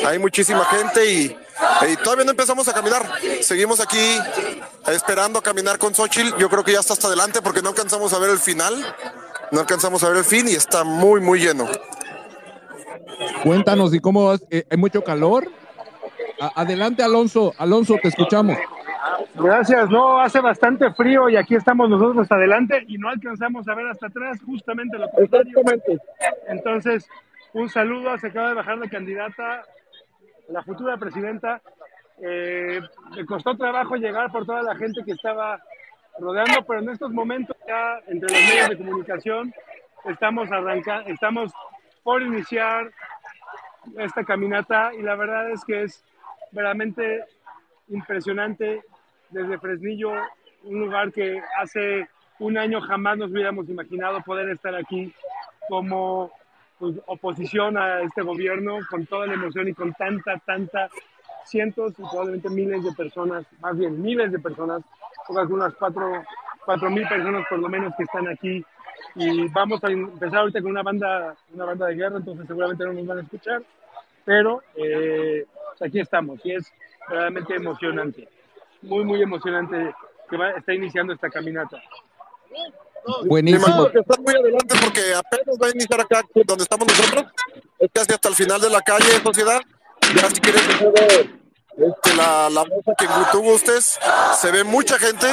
Hay muchísima gente y, y todavía no empezamos a caminar. Seguimos aquí esperando a caminar con Xochitl. Yo creo que ya está hasta adelante porque no alcanzamos a ver el final. No alcanzamos a ver el fin y está muy, muy lleno. Cuéntanos, ¿y cómo vas? Eh, ¿Hay mucho calor? Adelante, Alonso. Alonso, te escuchamos. Gracias, no, hace bastante frío y aquí estamos nosotros adelante y no alcanzamos a ver hasta atrás, justamente lo contrario. Entonces, un saludo, se acaba de bajar la candidata, la futura presidenta. Eh, me costó trabajo llegar por toda la gente que estaba rodeando, pero en estos momentos ya entre los medios de comunicación estamos arrancando, estamos por iniciar esta caminata y la verdad es que es verdaderamente impresionante desde Fresnillo, un lugar que hace un año jamás nos hubiéramos imaginado poder estar aquí como pues, oposición a este gobierno, con toda la emoción y con tanta, tanta, cientos y probablemente miles de personas, más bien miles de personas, pocas unas cuatro, cuatro mil personas por lo menos que están aquí. Y vamos a empezar ahorita con una banda, una banda de guerra, entonces seguramente no nos van a escuchar, pero eh, aquí estamos y es verdaderamente emocionante, muy, muy emocionante que va, está iniciando esta caminata. Buenísimo. que están muy adelante porque apenas va a iniciar acá donde estamos nosotros. Es casi hasta el final de la calle, sociedad. Ya si quieres este, la, la mesa que tú gustes, se ve mucha gente.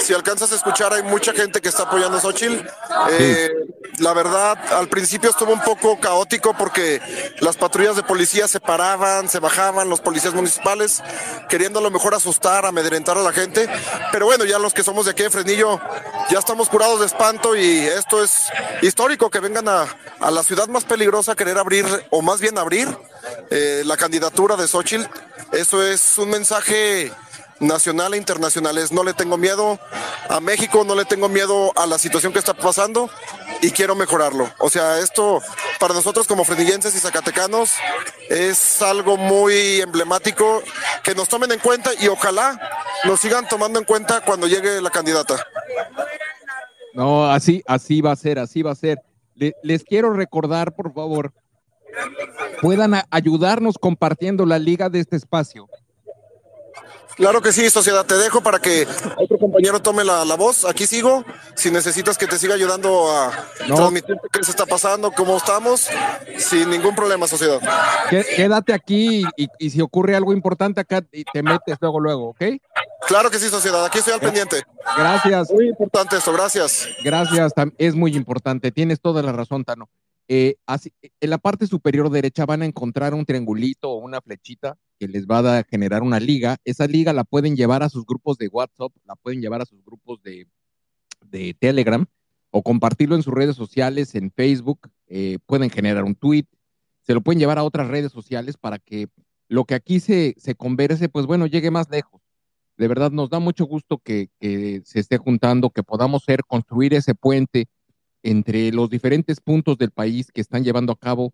Si alcanzas a escuchar, hay mucha gente que está apoyando a Xochitl. Eh, la verdad, al principio estuvo un poco caótico porque las patrullas de policía se paraban, se bajaban, los policías municipales, queriendo a lo mejor asustar, amedrentar a la gente. Pero bueno, ya los que somos de aquí de Fresnillo, ya estamos curados de espanto y esto es histórico que vengan a, a la ciudad más peligrosa a querer abrir, o más bien abrir, eh, la candidatura de Xochitl. Eso es un mensaje nacional e internacional. Es no le tengo miedo a México, no le tengo miedo a la situación que está pasando y quiero mejorarlo. O sea, esto para nosotros como fredillenses y zacatecanos es algo muy emblemático que nos tomen en cuenta y ojalá nos sigan tomando en cuenta cuando llegue la candidata. No, así, así va a ser, así va a ser. Le- les quiero recordar, por favor, puedan ayudarnos compartiendo la liga de este espacio. Claro que sí, sociedad. Te dejo para que otro compañero tome la, la voz. Aquí sigo. Si necesitas que te siga ayudando a No. transmitir qué se está pasando, cómo estamos, sin ningún problema, sociedad. Qué- Quédate aquí y, y si ocurre algo importante acá, y te metes luego, luego, ¿ok? Claro que sí, sociedad. Aquí estoy al pendiente. Gracias. Muy importante esto. Gracias. Gracias, es muy importante. Tienes toda la razón, Tano. Eh, así, en la parte superior derecha van a encontrar un triangulito o una flechita que les va a generar una liga. Esa liga la pueden llevar a sus grupos de WhatsApp, la pueden llevar a sus grupos de, de Telegram o compartirlo en sus redes sociales, en Facebook. eh, pueden generar un tweet, se lo pueden llevar a otras redes sociales para que lo que aquí se, se converse, pues bueno, llegue más lejos. De verdad, nos da mucho gusto que, que se esté juntando, que podamos ser, construir ese puente entre los diferentes puntos del país que están llevando a cabo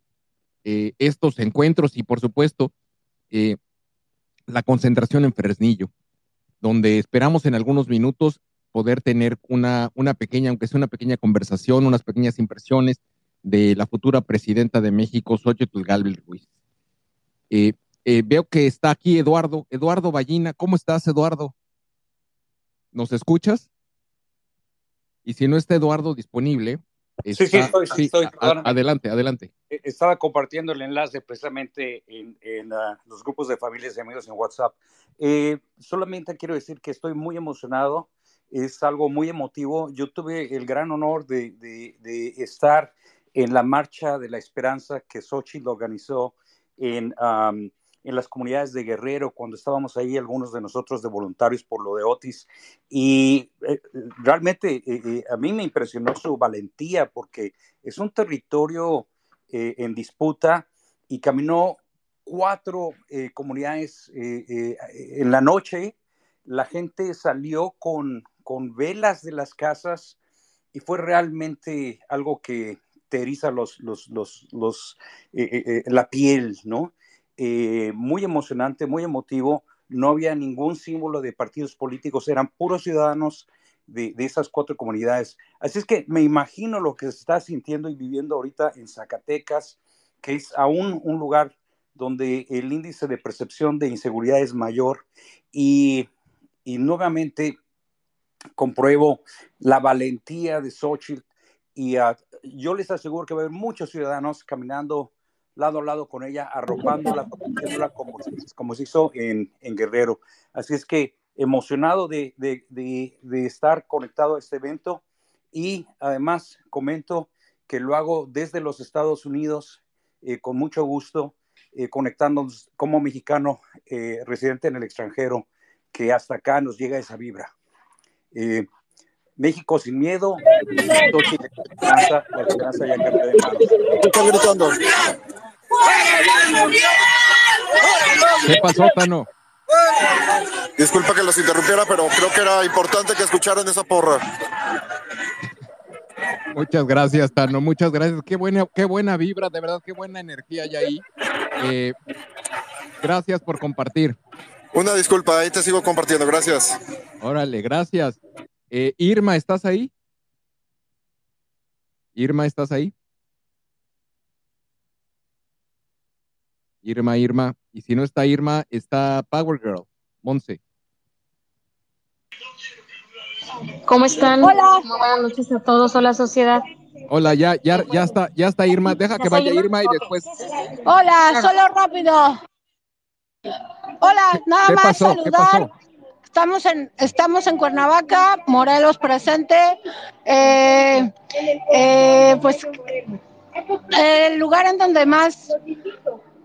eh, estos encuentros y, por supuesto, eh, la concentración en Fresnillo, donde esperamos en algunos minutos poder tener una, una pequeña, aunque sea una pequeña conversación, unas pequeñas impresiones de la futura presidenta de México, Xochitl Galvez Ruiz. Eh, eh, veo que está aquí Eduardo, Eduardo Ballina. ¿Cómo estás, Eduardo? ¿Nos escuchas? Y si no está Eduardo disponible, Sí, sí, está- estoy, sí, estoy, a- adelante, adelante. Eh, Estaba compartiendo el enlace precisamente en, en, ah, los grupos de familias y amigos en WhatsApp. Eh, solamente quiero decir que estoy muy emocionado. es algo muy emotivo. Yo tuve el gran honor de, de, de estar en la Marcha de la Esperanza que Xochitl organizó en, um, en las comunidades de Guerrero, cuando estábamos ahí, algunos de nosotros de voluntarios por lo de Otis. Y eh, realmente eh, eh, a mí me impresionó su valentía porque es un territorio eh, en disputa y caminó cuatro eh, comunidades eh, en la noche. La gente salió con, con velas de las casas y fue realmente algo que te eriza los, los, los, los eh, eh, la piel, ¿no? Eh, muy emocionante, muy emotivo. No había ningún símbolo de partidos políticos, eran puros ciudadanos de, esas cuatro comunidades. Así es que me imagino lo que se está sintiendo y viviendo ahorita en Zacatecas, que es aún un lugar donde el índice de percepción de inseguridad es mayor y, y nuevamente compruebo la valentía de Xochitl y yo les aseguro que va a haber muchos ciudadanos caminando lado a lado con ella, arropándola, protegiéndola como, como se hizo en, en Guerrero. Así es que emocionado de, de- de- de estar conectado a este evento y además comento que lo hago desde los Estados Unidos eh, con mucho gusto, eh, conectándonos como mexicano eh, residente en el extranjero, que hasta acá nos llega esa vibra. Eh, México sin miedo, en esperanza, la esperanza ya cambió de manos. ¿Qué pasó, Tano? Disculpa que los interrumpiera, pero creo que era importante que escucharan esa porra. Muchas gracias, Tano. Muchas gracias. Qué buena, qué buena vibra, de verdad, qué buena energía hay ahí. Eh, gracias por compartir. Una disculpa, ahí te sigo compartiendo, gracias. Órale, gracias. Eh, Irma, ¿estás ahí? Irma, ¿estás ahí? Irma, Irma. Y si no está Irma, está Power Girl, Monse. ¿Cómo están? Hola. Muy buenas noches a todos. Hola, sociedad. Hola, ya, ya, ya está, ya está Irma. Deja que ¿Ya está vaya Irma? Y después. Hola, solo rápido. Hola, nada ¿Qué más pasó? ¿Qué saludar. pasó? Estamos en, estamos en Cuernavaca, Morelos presente. Eh, eh, pues el lugar en donde más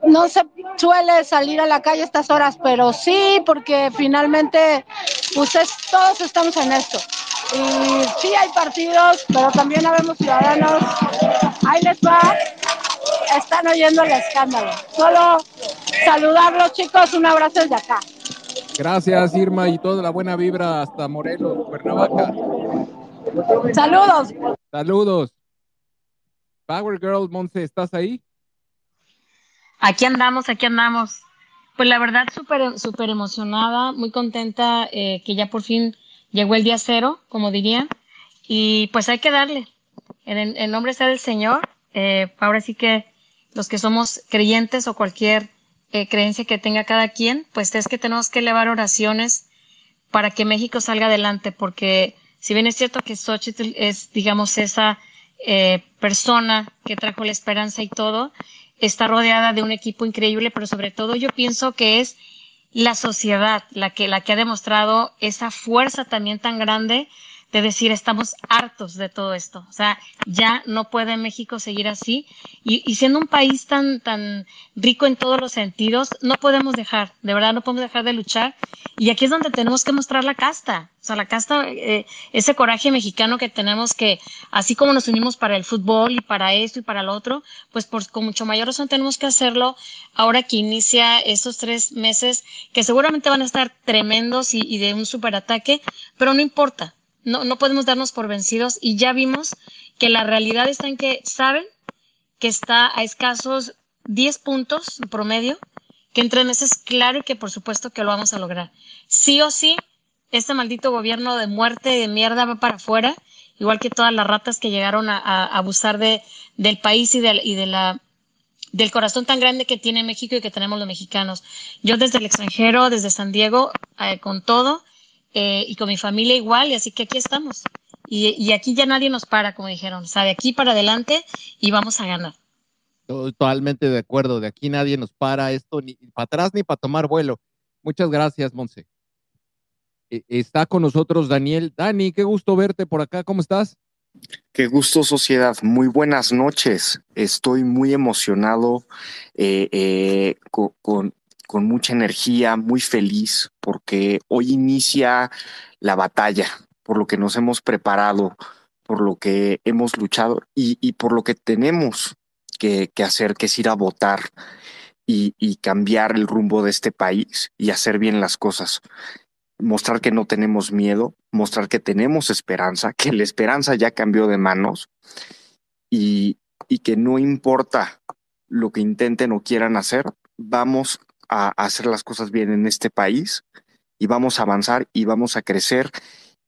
no se suele salir a la calle a estas horas, pero sí, porque finalmente ustedes todos estamos en esto. Y sí hay partidos, pero también habemos ciudadanos. Ahí les va. Están oyendo el escándalo. Solo saludarlos, chicos. Un abrazo desde acá. Gracias, Irma, y toda la buena vibra hasta Morelos, Cuernavaca. Saludos. Saludos. Power Girl, Monse, ¿estás ahí? Aquí andamos, aquí andamos. Pues la verdad, súper súper emocionada, muy contenta eh, que ya por fin llegó el día cero, como diría. Y pues hay que darle. En, en nombre sea del Señor. eh, ahora sí que los que somos creyentes o cualquier eh, creencia que tenga cada quien, pues es que tenemos que elevar oraciones para que México salga adelante, porque si bien es cierto que Xochitl es, digamos, esa eh, persona que trajo la esperanza y todo, está rodeada de un equipo increíble, pero sobre todo yo pienso que es la sociedad la que, la que ha demostrado esa fuerza también tan grande de decir estamos hartos de todo esto. O sea, ya no puede México seguir así. Y, y siendo un país tan, tan rico en todos los sentidos, no podemos dejar, de verdad no podemos dejar de luchar. Y aquí es donde tenemos que mostrar la casta. O sea, la casta, eh, ese coraje mexicano que tenemos que, así como nos unimos para el fútbol y para esto y para lo otro, pues por, con mucho mayor razón tenemos que hacerlo ahora que inicia estos tres meses que seguramente van a estar tremendos y, y de un superataque, pero no importa. No, no podemos darnos por vencidos y ya vimos que la realidad está en que saben que está a escasos 10 puntos en promedio, que en tres meses, claro que por supuesto que lo vamos a lograr. Sí o sí, este maldito gobierno de muerte y de mierda va para afuera, igual que todas las ratas que llegaron a, abusar de, del país y de, y de la del corazón tan grande que tiene México y que tenemos los mexicanos. Yo desde el extranjero, desde San Diego, eh, con todo, eh, y con mi familia igual, y así que aquí estamos. Y, y aquí ya nadie nos para, como dijeron, o sea, de aquí para adelante y vamos a ganar. Totalmente de acuerdo. De aquí nadie nos para esto, ni para atrás ni para tomar vuelo. Muchas gracias, Monse. eh, está con nosotros Daniel. Dani, qué gusto verte por acá. ¿Cómo estás? Qué gusto, sociedad. Muy buenas noches. Estoy muy emocionado, eh, eh, co- con, con mucha energía, muy feliz, porque hoy inicia la batalla, por lo que nos hemos preparado, por lo que hemos luchado y, por lo que tenemos que, hacer, que es ir a votar y, y cambiar el rumbo de este país y hacer bien las cosas. Mostrar que no tenemos miedo, mostrar que tenemos esperanza, que la esperanza ya cambió de manos y, y que no importa lo que intenten o quieran hacer, vamos a hacer las cosas bien en este país y vamos a avanzar y vamos a crecer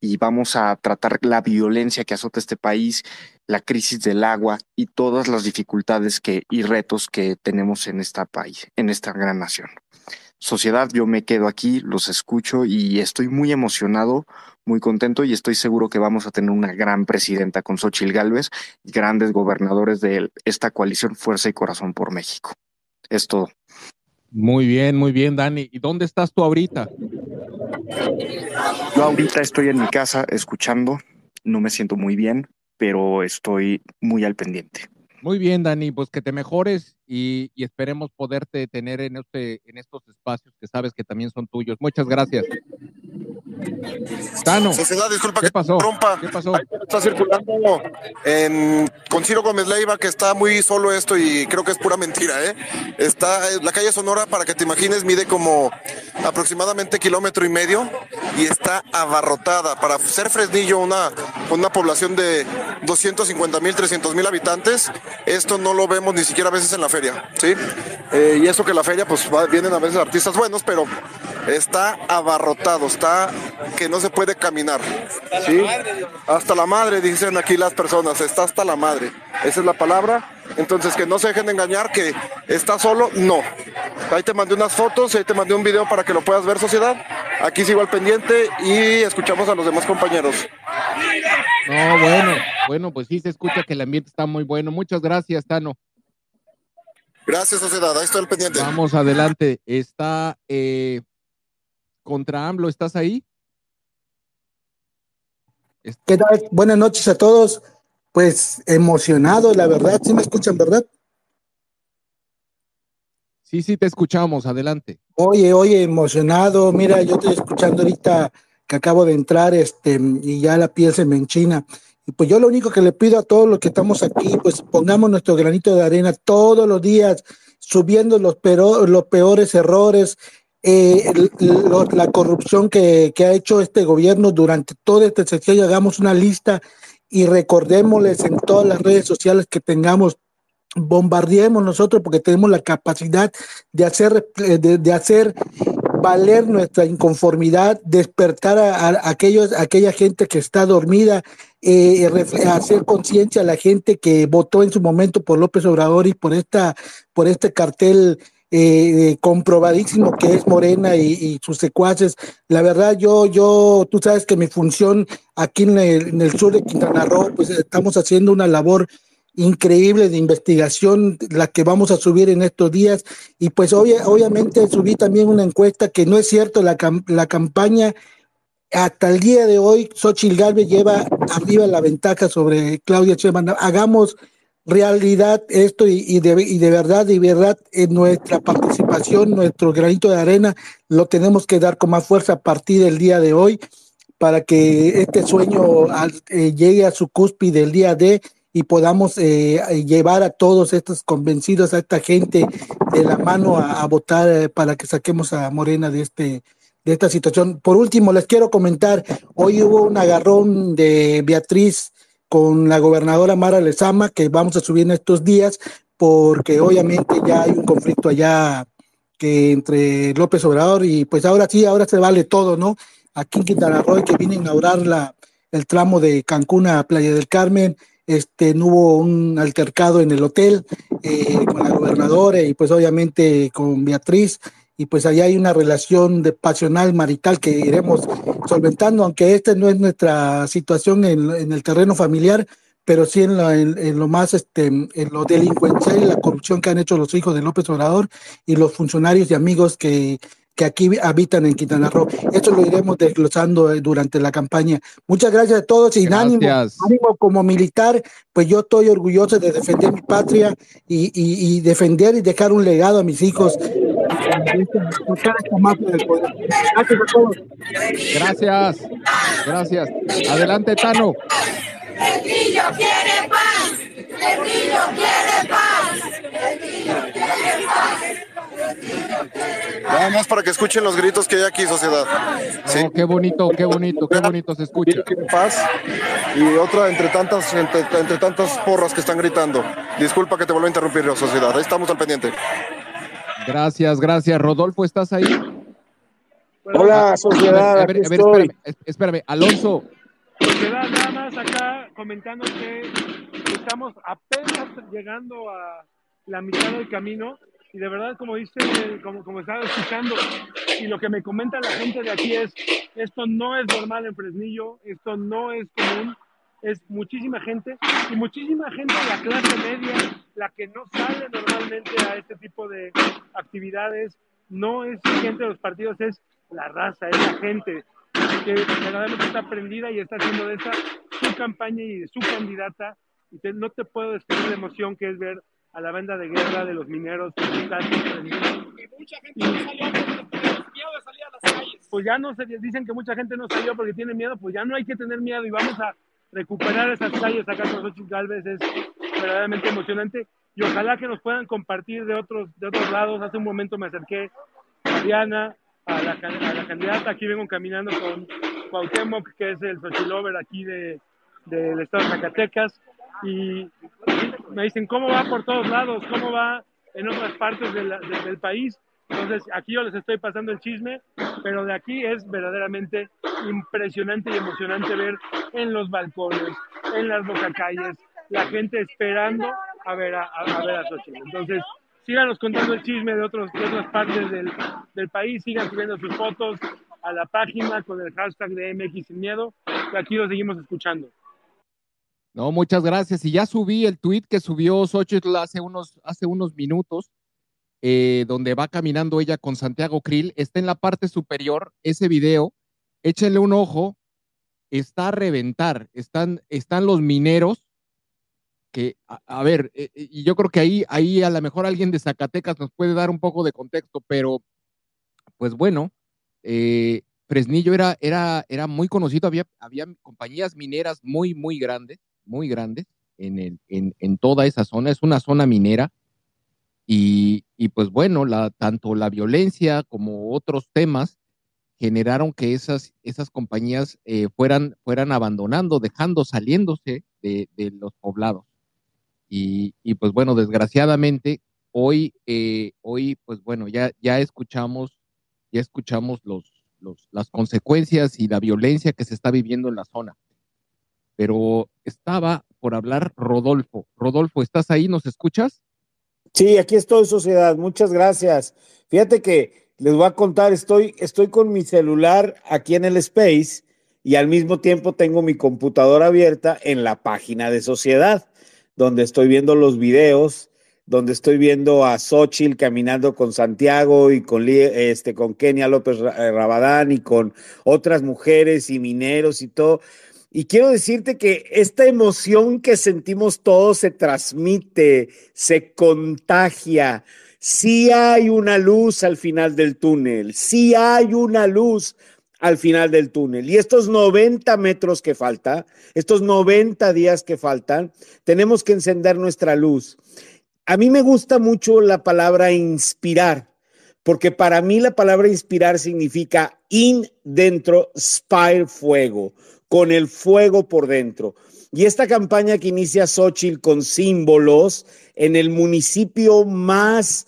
y vamos a tratar la violencia que azota este país, la crisis del agua y todas las dificultades que, y retos que tenemos en este país, en esta gran nación sociedad, yo me quedo aquí, los escucho y estoy muy emocionado, muy contento y estoy seguro que vamos a tener una gran presidenta con Xochitl Gálvez grandes gobernadores de esta coalición Fuerza y Corazón por México. Es todo. Muy bien, muy bien, Dani. ¿Y dónde estás tú ahorita? Yo ahorita estoy en mi casa escuchando, no me siento muy bien, pero estoy muy al pendiente. Muy bien, Dani, pues que te mejores y, y esperemos poderte tener en, este, en estos espacios que sabes que también son tuyos. Muchas gracias. Tano, Sociedad, disculpa ¿qué que pasó? rompa. ¿Qué pasó? Está circulando en, con Ciro Gómez Leiva que está muy solo esto y creo que es pura mentira, ¿eh? Está la calle Sonora, para que te imagines, mide como aproximadamente kilómetro y medio y está abarrotada. Para ser Fresnillo, una, una población de 250 mil, 300 mil habitantes, esto no lo vemos ni siquiera a veces en la feria, ¿sí? Eh, y eso que la feria, pues va- vienen a veces artistas buenos, pero está abarrotado, está que no se puede caminar, ¿sí? Hasta la madre, dicen aquí las personas, está hasta la madre. Esa es la palabra. Entonces, que no se dejen de engañar que está solo, no. Ahí te mandé unas fotos, ahí te mandé un video para que lo puedas ver, sociedad. Aquí sigo al pendiente y escuchamos a los demás compañeros. No, bueno, bueno, pues sí se escucha que el ambiente está muy bueno. Muchas gracias, Tano. Gracias, sociedad. Ahí estoy al pendiente. Vamos adelante. Está eh, contra AMLO, ¿estás ahí? ¿Qué tal? Buenas noches a todos. Pues emocionado, la verdad. ¿Sí me escuchan, verdad? Sí, sí, te escuchamos. Adelante. Oye, oye, emocionado. Mira, yo estoy escuchando ahorita que acabo de entrar, este, y ya la piel se me enchina. Y pues yo lo único que le pido a todos los que estamos aquí, pues pongamos nuestro granito de arena todos los días, subiendo los, pero, los peores errores, eh, lo- la corrupción que, que ha hecho este gobierno durante todo este sexenio. Hagamos una lista y recordémosles en todas las redes sociales que tengamos bombardeemos nosotros porque tenemos la capacidad de hacer, eh, de, de hacer valer nuestra inconformidad, despertar a, a aquellos, a aquella gente que está dormida, eh, hacer conciencia a la gente que votó en su momento por López Obrador y por esta, por este cartel eh, comprobadísimo que es Morena y, y sus secuaces. La verdad, yo, yo, tú sabes que mi función aquí en el, en el sur de Quintana Roo, pues estamos haciendo una labor increíble de investigación, la que vamos a subir en estos días. Y pues obvia- obviamente subí también una encuesta que no es cierto, la, la campaña hasta el día de hoy, Xochitl Galvez lleva arriba la ventaja sobre Claudia Sheinbaum. Hagamos realidad esto y, y de, y de verdad, y verdad, en nuestra participación, nuestro granito de arena, lo tenemos que dar con más fuerza a partir del día de hoy para que este sueño eh, llegue a su cúspide el día de y podamos eh, llevar a todos estos convencidos, a esta gente de la mano a, a votar eh, para que saquemos a Morena de este de esta situación. Por último, les quiero comentar, hoy hubo un agarrón de Beatriz con la gobernadora Mara Lezama que vamos a subir en estos días porque obviamente ya hay un conflicto allá que entre López Obrador y pues ahora sí, ahora se vale todo, ¿no? Aquí en Quintana Roo que viene a inaugurar la, el tramo de Cancún a Playa del Carmen, este, no hubo un altercado en el hotel eh, con la gobernadora y pues obviamente con Beatriz y pues allá hay una relación de pasional marital que iremos solventando, aunque esta no es nuestra situación en, en el terreno familiar, pero sí en lo, en, en lo más, este, en lo delincuencial y la corrupción que han hecho los hijos de López Obrador y los funcionarios y amigos que que aquí habitan en Quintana Roo. Esto lo iremos desglosando eh, durante la campaña. Muchas gracias a todos y ánimo, ánimo como militar, pues yo estoy orgulloso de defender mi patria y, y- y defender y dejar un legado a mis hijos. El. Gracias a todos. Gracias. Gracias. Adelante, Tano. Quiere paz. Fresnillo quiere paz. Fresnillo quiere paz. Nada más para que escuchen los gritos que hay aquí, sociedad. Sí. Oh, qué bonito, qué bonito, qué bonito se escucha. Paz y otra entre tantas, entre, entre tantas porras que están gritando. Disculpa que te vuelva a interrumpir, sociedad. Ahí estamos al pendiente. Gracias, gracias. Rodolfo, ¿estás ahí? Hola, sociedad, A ver, a ver, aquí a ver, estoy. espérame, es- espérame. Alonso, Sociedad, nada más acá comentando que estamos apenas llegando a la mitad del camino y de verdad, como dice, como, como estaba escuchando, y lo que me comenta la gente de aquí es, esto no es normal en Fresnillo, esto no es común, es muchísima gente y muchísima gente de la clase media, la que no sale normalmente a este tipo de actividades, no es gente de los partidos, es la raza, es la gente que verdaderamente está prendida y está haciendo de esta su campaña y de su candidata. Y te- no te puedo describir la emoción que es ver a la banda de guerra de los mineros que están prendidos. Pues ya no se dicen que mucha gente no salió porque tiene miedo, pues ya no hay que tener miedo y vamos a recuperar esas calles acá con Xochitl Galvez, es verdaderamente emocionante y ojalá que nos puedan compartir de otros, de otros lados. Hace un momento me acerqué a Diana, a la, a la candidata, aquí vengo caminando con Cuauhtémoc, que es el Xochilover aquí de, del estado de Zacatecas, y me dicen, ¿cómo va por todos lados? ¿Cómo va en otras partes de la- de- del país? Entonces, aquí yo les estoy pasando el chisme, pero de aquí es verdaderamente impresionante y emocionante ver en los balcones, en las bocacalles, la gente esperando a ver a, a- ver a Xochitl. Entonces, síganos contando el chisme de, otros, de otras partes del, del país, sigan subiendo sus fotos a la página con el hashtag de MX Sin Miedo, y aquí lo seguimos escuchando. no, muchas gracias. Y ya subí el tweet que subió Xochitl hace unos, hace unos minutos, eh, donde va caminando ella con Santiago Krill. Está en la parte superior ese video. Échenle un ojo. Está a reventar. Están, están los mineros que, a, ver, eh, eh, y yo creo que ahí, ahí a lo mejor alguien de Zacatecas nos puede dar un poco de contexto, pero pues bueno, Fresnillo era, era, era muy conocido, había, había compañías mineras muy, muy grandes, muy grandes en, el, en, en toda esa zona, es una zona minera, y, pues bueno, la, tanto la violencia como otros temas generaron que esas, esas compañías eh, fueran, fueran abandonando, dejando, saliéndose de, los poblados. Y, y, pues bueno, desgraciadamente, hoy, eh, hoy, pues bueno, ya, ya escuchamos, ya escuchamos los, los, las consecuencias y la violencia que se está viviendo en la zona. Pero estaba por hablar Rodolfo. Rodolfo, ¿estás ahí? ¿Nos escuchas? Sí, aquí estoy, sociedad. Muchas gracias. Fíjate que les voy a contar, estoy, estoy con mi celular aquí en el Space y al mismo tiempo tengo mi computadora abierta en la página de sociedad, donde estoy viendo los videos, donde estoy viendo a Xochitl caminando con Santiago y con, este, con Kenia López eh, Rabadán y con otras mujeres y mineros y todo. Y quiero decirte que esta emoción que sentimos todos se transmite, se contagia. Sí hay una luz al final del túnel, sí hay una luz al final del túnel. Y estos 90 metros que falta, estos 90 días que faltan, tenemos que encender nuestra luz. A mí me gusta mucho la palabra inspirar, porque para mí la palabra inspirar significa in dentro, spire fuego, con el fuego por dentro. Y esta campaña que inicia Xochitl con símbolos en el municipio más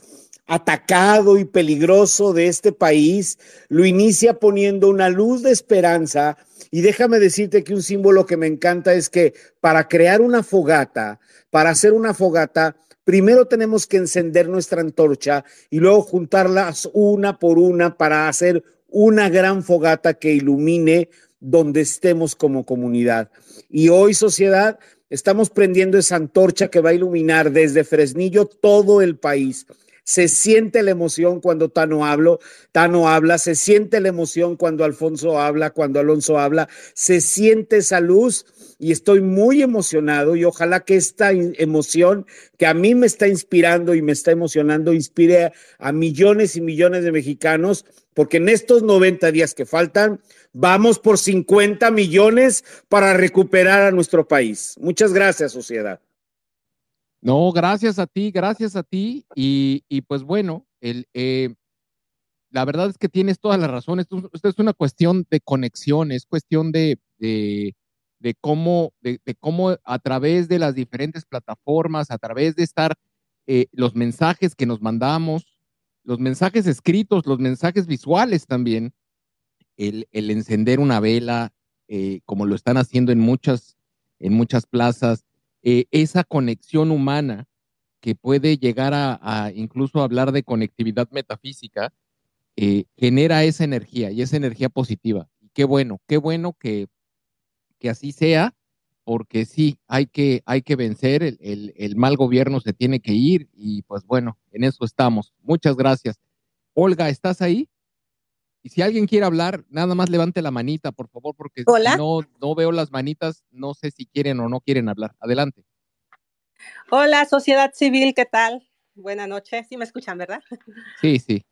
atacado y peligroso de este país, lo inicia poniendo una luz de esperanza. Y déjame decirte que un símbolo que me encanta es que para crear una fogata, para hacer una fogata, primero tenemos que encender nuestra antorcha y luego juntarlas una por una para hacer una gran fogata que ilumine donde estemos como comunidad. Y hoy, sociedad, estamos prendiendo esa antorcha que va a iluminar desde Fresnillo todo el país. Se siente la emoción cuando Tano, hablo, Tano habla, se siente la emoción cuando Alfonso habla, cuando Alonso habla, se siente esa luz y estoy muy emocionado y ojalá que esta emoción que a mí me está inspirando y me está emocionando inspire a millones y millones de mexicanos, porque en estos 90 días que faltan, vamos por 50 millones para recuperar a nuestro país. Muchas gracias, sociedad. No, gracias a ti, gracias a ti. Y, pues bueno, el, eh, la verdad es que tienes toda la razón. Esto, es una cuestión de conexión, es cuestión de, de, cómo, de, cómo a través de las diferentes plataformas, a través de estar eh, los mensajes que nos mandamos, los mensajes escritos, los mensajes visuales también, el, encender una vela, eh, como lo están haciendo en muchas, en muchas plazas, eh, esa conexión humana que puede llegar a, incluso hablar de conectividad metafísica, eh, genera esa energía y esa energía positiva. Y qué bueno, qué bueno que, que así sea, porque sí, hay que, hay que vencer, el, el mal gobierno se tiene que ir y pues bueno, en eso estamos. Muchas gracias. Olga, ¿estás ahí? Y si alguien quiere hablar, nada más levante la manita, por favor, porque si no, no veo las manitas, no sé si quieren o no quieren hablar. Adelante. Hola, sociedad civil, ¿qué tal? Buenas noches. Sí me escuchan, ¿verdad? Sí, sí.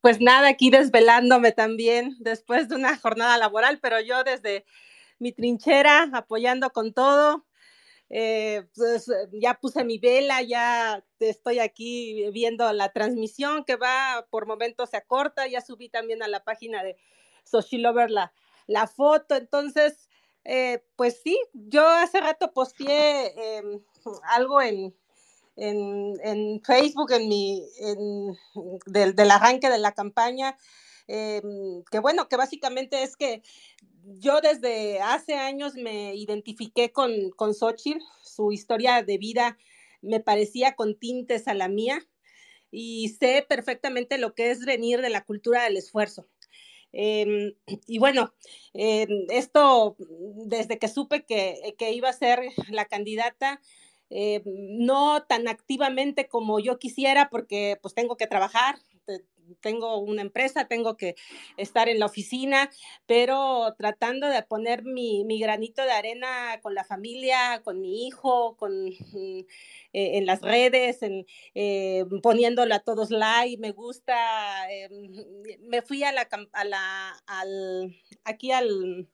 Pues nada, aquí desvelándome también después de una jornada laboral, pero yo desde mi trinchera apoyando con todo, eh, pues, eh, ya puse mi vela, ya estoy aquí viendo la transmisión que va, por momentos se acorta, ya subí también a la página de Soshilover la, la foto, entonces, eh, pues sí, yo hace rato posteé em, algo en, en, Facebook, en mi, del, del arranque de la campaña, em, que bueno, que básicamente es que yo desde hace años me identifiqué con, con su historia de vida me parecía con tintes a la mía y sé perfectamente lo que es venir de la cultura del esfuerzo. Em, y bueno, em, esto desde que supe que, que, iba a ser la candidata, em, no tan activamente como yo quisiera, porque pues tengo que trabajar, tengo una empresa, tengo que estar en la oficina, pero tratando de poner mi, granito de arena con la familia, con mi hijo, con, mm, eh, en las redes, en, eh, poniéndolo a todos like, me gusta, eh, me fui a la, a la al, aquí al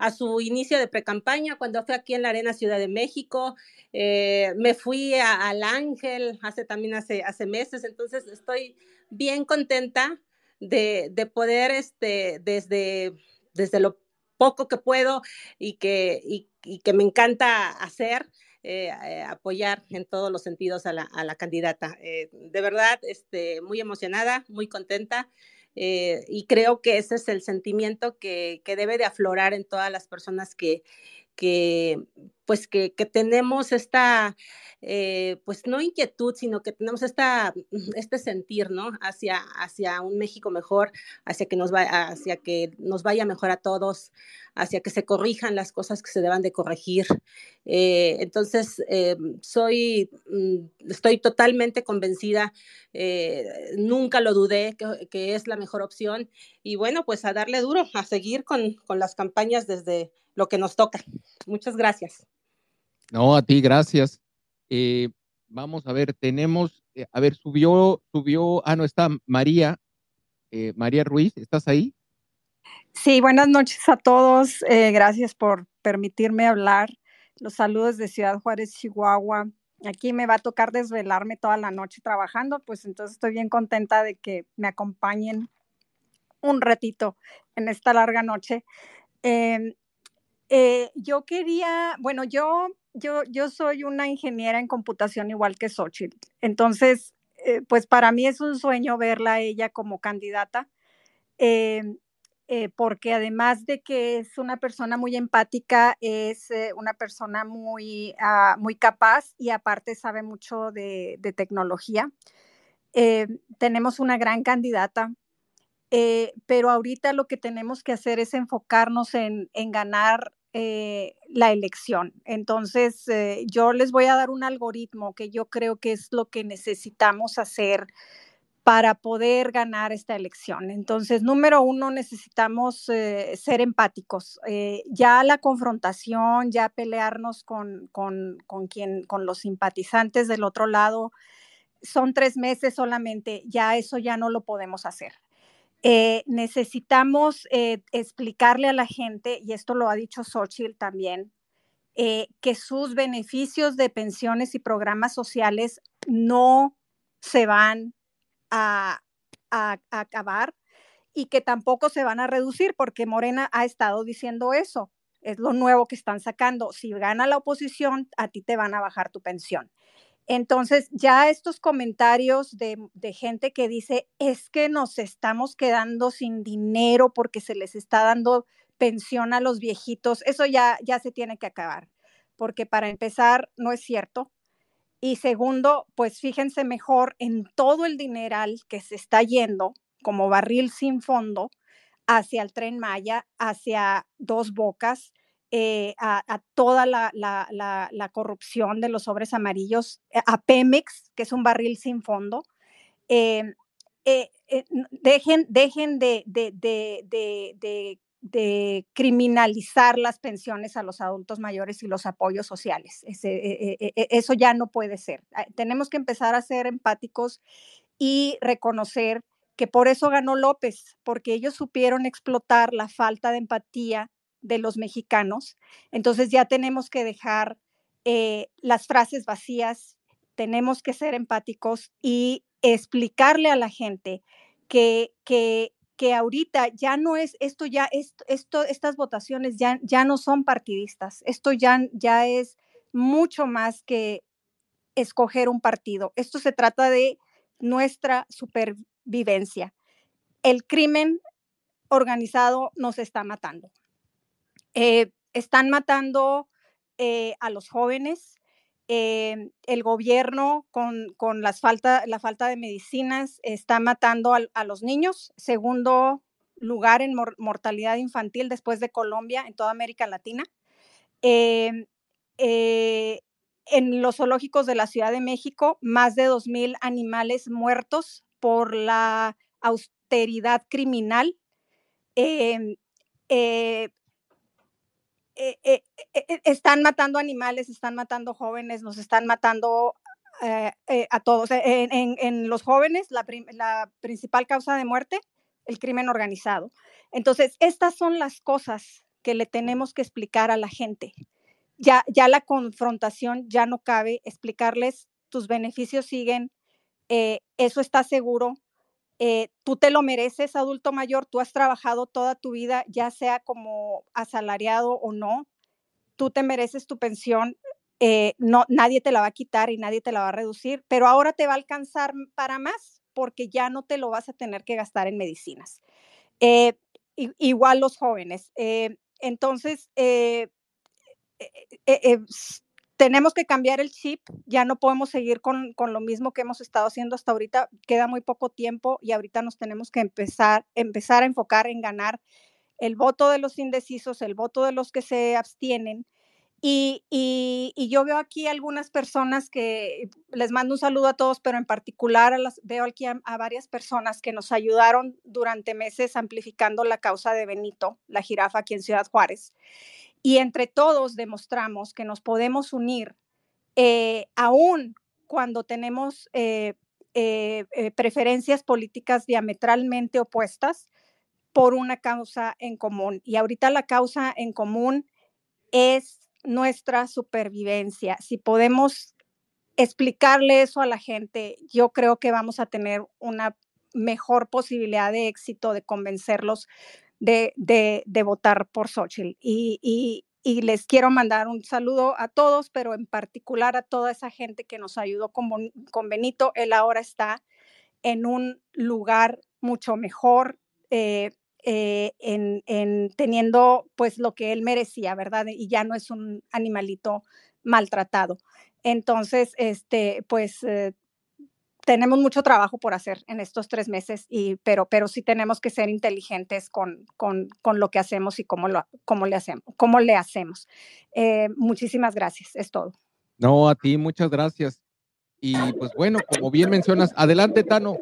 a su inicio de precampaña, cuando fue aquí en la Arena Ciudad de México. me fui al Ángel hace también hace, hace meses, entonces estoy bien contenta de, poder, este, desde, desde lo poco que puedo y que, y, que me encanta hacer, eh, eh, apoyar en todos los sentidos a la, a la candidata. Eh, de verdad, este, muy emocionada, muy contenta. Y creo que ese es el sentimiento que, que, debe de aflorar en todas las personas que, que pues que, que tenemos esta, eh, pues no inquietud, sino que tenemos esta, este sentir, ¿no? Hacia, hacia un México mejor, hacia que, nos vaya, hacia que nos vaya mejor a todos, hacia que se corrijan las cosas que se deban de corregir. Eh, entonces, eh, soy, mm, estoy totalmente convencida, nunca lo dudé que, que, es la mejor opción y bueno, pues a darle duro, a seguir con, con las campañas desde lo que nos toca. Muchas gracias. No, a ti, gracias. Eh, vamos a ver, tenemos, eh, a ver, subió, subió, ah, no, está María, eh, María Ruiz, ¿estás ahí? Sí, buenas noches a todos. gracias por permitirme hablar. Los saludos de Ciudad Juárez, Chihuahua. Aquí me va a tocar desvelarme toda la noche trabajando, pues entonces estoy bien contenta de que me acompañen un ratito en esta larga noche. Em, yo quería, bueno, yo yo, yo soy una ingeniera en computación igual que Xochitl. Entonces, eh, pues para mí es un sueño verla a ella como candidata, em, eh, porque además de que es una persona muy empática, es eh, una persona muy, ah, muy capaz y aparte sabe mucho de, tecnología. tenemos una gran candidata, pero ahorita lo que tenemos que hacer es enfocarnos en, en ganar eh, la elección. Entonces, eh, yo les voy a dar un algoritmo que yo creo que es lo que necesitamos hacer para poder ganar esta elección. Entonces, número uno, necesitamos eh, ser empáticos. Ya la confrontación, ya pelearnos con, con, con, quien, con los simpatizantes del otro lado, son tres meses solamente, ya eso ya no lo podemos hacer. Eh, necesitamos eh, explicarle a la gente, y esto lo ha dicho Xochitl también, eh, que sus beneficios de pensiones y programas sociales no se van a, acabar y que tampoco se van a reducir, porque Morena ha estado diciendo eso. Es lo nuevo que están sacando. Si gana la oposición, a ti te van a bajar tu pensión. Entonces, ya estos comentarios de, gente que dice, es que nos estamos quedando sin dinero porque se les está dando pensión a los viejitos, eso ya, ya se tiene que acabar, porque para empezar, no es cierto. Y segundo, pues fíjense mejor en todo el dineral que se está yendo como barril sin fondo hacia el tren Maya, hacia dos bocas, eh, a, toda la, la, la, corrupción de los sobres amarillos, eh, a Pemex, que es un barril sin fondo. Eh, dejen de, criminalizar las pensiones a los adultos mayores y los apoyos sociales. Ese, eso ya no puede ser. Ah, tenemos que empezar a ser empáticos y reconocer que por eso ganó López, porque ellos supieron explotar la falta de empatía de los mexicanos. Entonces ya tenemos que dejar eh, las frases vacías, tenemos que ser empáticos y explicarle a la gente que, que, que ahorita ya no es, esto ya, esto, esto, estas votaciones ya, ya no son partidistas, esto ya, ya es mucho más que escoger un partido. Esto se trata de nuestra supervivencia. El crimen organizado nos está matando. Eh, están matando eh, a los jóvenes. Eh, el gobierno con, con las falta, la falta de medicinas está matando a, los niños. Segundo lugar en mor mortalidad infantil después de Colombia en toda América Latina. Em, en los zoológicos de la Ciudad de México, más de 2.000 animales muertos por la austeridad criminal. Em, eh, eh, eh, eh, están matando animales, están matando jóvenes, nos están matando a todos. En, los jóvenes, la, principal causa de muerte, el crimen organizado. Entonces, estas son las cosas que le tenemos que explicar a la gente. Ya, ya la confrontación ya no cabe, explicarles tus beneficios siguen, eso está seguro, eh, tú te lo mereces, adulto mayor, tú has trabajado toda tu vida, ya sea como asalariado o no, tú te mereces tu pensión, eh, no, nadie te la va a quitar y nadie te la va a reducir, pero ahora te va a alcanzar para más porque ya no te lo vas a tener que gastar en medicinas. Eh, igual los jóvenes. Entonces, tenemos que cambiar el chip, ya no podemos seguir con, con, lo mismo que hemos estado haciendo hasta ahorita, queda muy poco tiempo y ahorita nos tenemos que empezar, empezar a enfocar en ganar el voto de los indecisos, el voto de los que se abstienen. Y, y, y yo veo aquí algunas personas que les mando un saludo a todos, pero en particular a las, veo aquí a, a varias personas que nos ayudaron durante meses amplificando la causa de Benito, la jirafa aquí en Ciudad Juárez y entre todos demostramos que nos podemos unir, eh, aún cuando tenemos eh, eh, preferencias políticas diametralmente opuestas por una causa en común. Y ahorita la causa en común es nuestra supervivencia. Si podemos explicarle eso a la gente, yo creo que vamos a tener una mejor posibilidad de éxito, de convencerlos de, de, de votar por Xochitl. Y, y, y, les quiero mandar un saludo a todos, pero en particular a toda esa gente que nos ayudó con, con Benito. Él ahora está en un lugar mucho mejor, eh, eh, en, en, teniendo pues lo que él merecía, ¿verdad? Y ya no es un animalito maltratado. Entonces, este, pues eh, tenemos mucho trabajo por hacer en estos tres meses, y, pero, pero sí tenemos que ser inteligentes con, con, con lo que hacemos y cómo, lo, cómo le hacemos. Cómo le hacemos. Eh, muchísimas gracias, es todo. No, a ti, muchas gracias. Y pues bueno, como bien mencionas, adelante, Tano.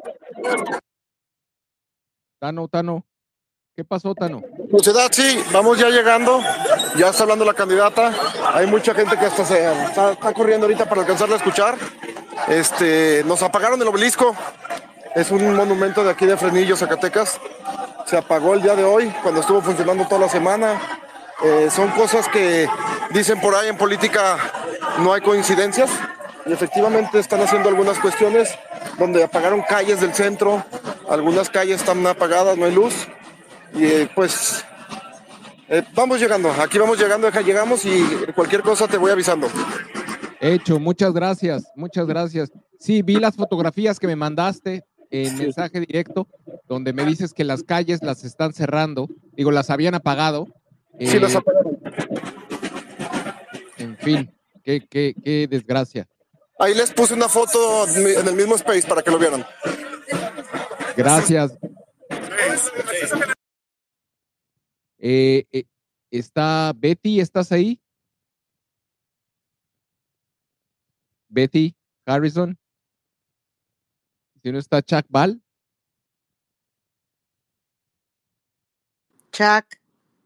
Tano, Tano. ¿Qué pasó, Tano? Sociedad, sí, vamos ya llegando. Ya está hablando la candidata. Hay mucha gente que hasta se está, está corriendo ahorita para alcanzarla a escuchar. Este, nos apagaron el obelisco. Es un monumento de aquí de Fresnillo, Zacatecas. Se apagó el día de hoy, cuando estuvo funcionando toda la semana. Eh, son cosas que dicen por ahí en política no hay coincidencias. Y efectivamente están haciendo algunas cuestiones donde apagaron calles del centro. Algunas calles están apagadas, no hay luz. Y eh, pues eh, vamos llegando, aquí vamos llegando, acá llegamos y cualquier cosa te voy avisando. Hecho, muchas gracias, muchas gracias. Sí, vi las fotografías que me mandaste en mensaje directo, donde me dices que las calles las están cerrando, digo, las habían apagado. Sí, Eh, las apagaron. En fin, qué, qué, qué desgracia. Ahí les puse una foto en el mismo space para que lo vieran. Gracias. Eh, eh, está Betty, ¿estás ahí? Betty Harrison. Si no está Chuck Ball. Chuck,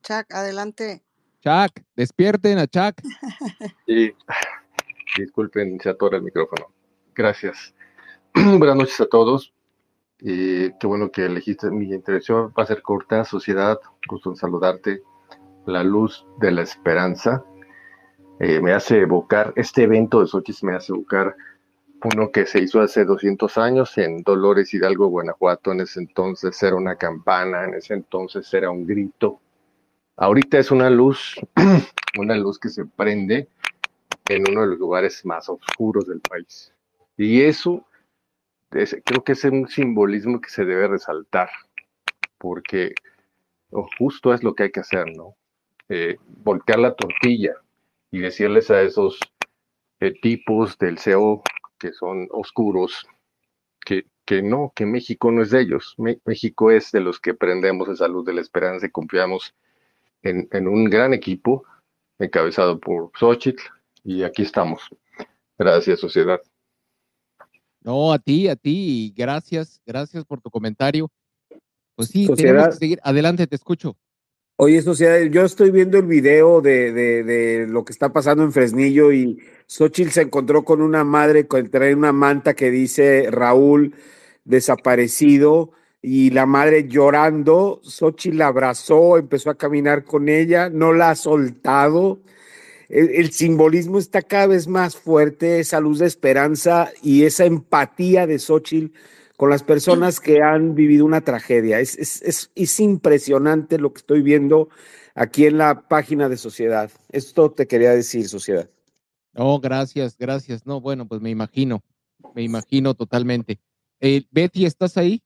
Chuck, adelante. Chuck, despierten a Chuck. Sí, disculpen, se atora el micrófono. Gracias. Buenas noches a todos. Y qué bueno que elegiste mi intervención. Va a ser corta, sociedad. Gusto en saludarte. La luz de la esperanza. Eh, me hace evocar, este evento de Xochitl me hace evocar uno que se hizo hace 200 años en Dolores Hidalgo, Guanajuato. En ese entonces era una campana, en ese entonces era un grito. Ahorita es una luz, una luz que se prende en uno de los lugares más oscuros del país. Y eso es- creo que es un simbolismo que se debe resaltar, porque oh, justo es lo que hay que hacer, ¿no? Eh, voltear la tortilla y decirles a esos eh, tipos del CEO que son oscuros que, que no, que México no es de ellos. Me- México es de los que prendemos esa luz de la esperanza y confiamos en, en un gran equipo encabezado por Xochitl y aquí estamos. Gracias, sociedad. No, a ti, a ti, y gracias, gracias por tu comentario. Pues sí, tenemos Sociedad. que seguir. Adelante, te escucho. Oye, sociedad, yo estoy viendo el video de, de, de lo que está pasando en Fresnillo y Xochitl se encontró con una madre que trae una manta que dice Raúl desaparecido y la madre llorando. Xochitl la abrazó, empezó a caminar con ella, no la ha soltado. El, el simbolismo está cada vez más fuerte, esa luz de esperanza y esa empatía de Xochitl con las personas que han vivido una tragedia. Es, es, es, es impresionante lo que estoy viendo aquí en la página de Sociedad. Esto te quería decir, Sociedad. No, gracias, gracias. No, bueno, pues me imagino, me imagino totalmente. Eh, Betty, ¿estás ahí?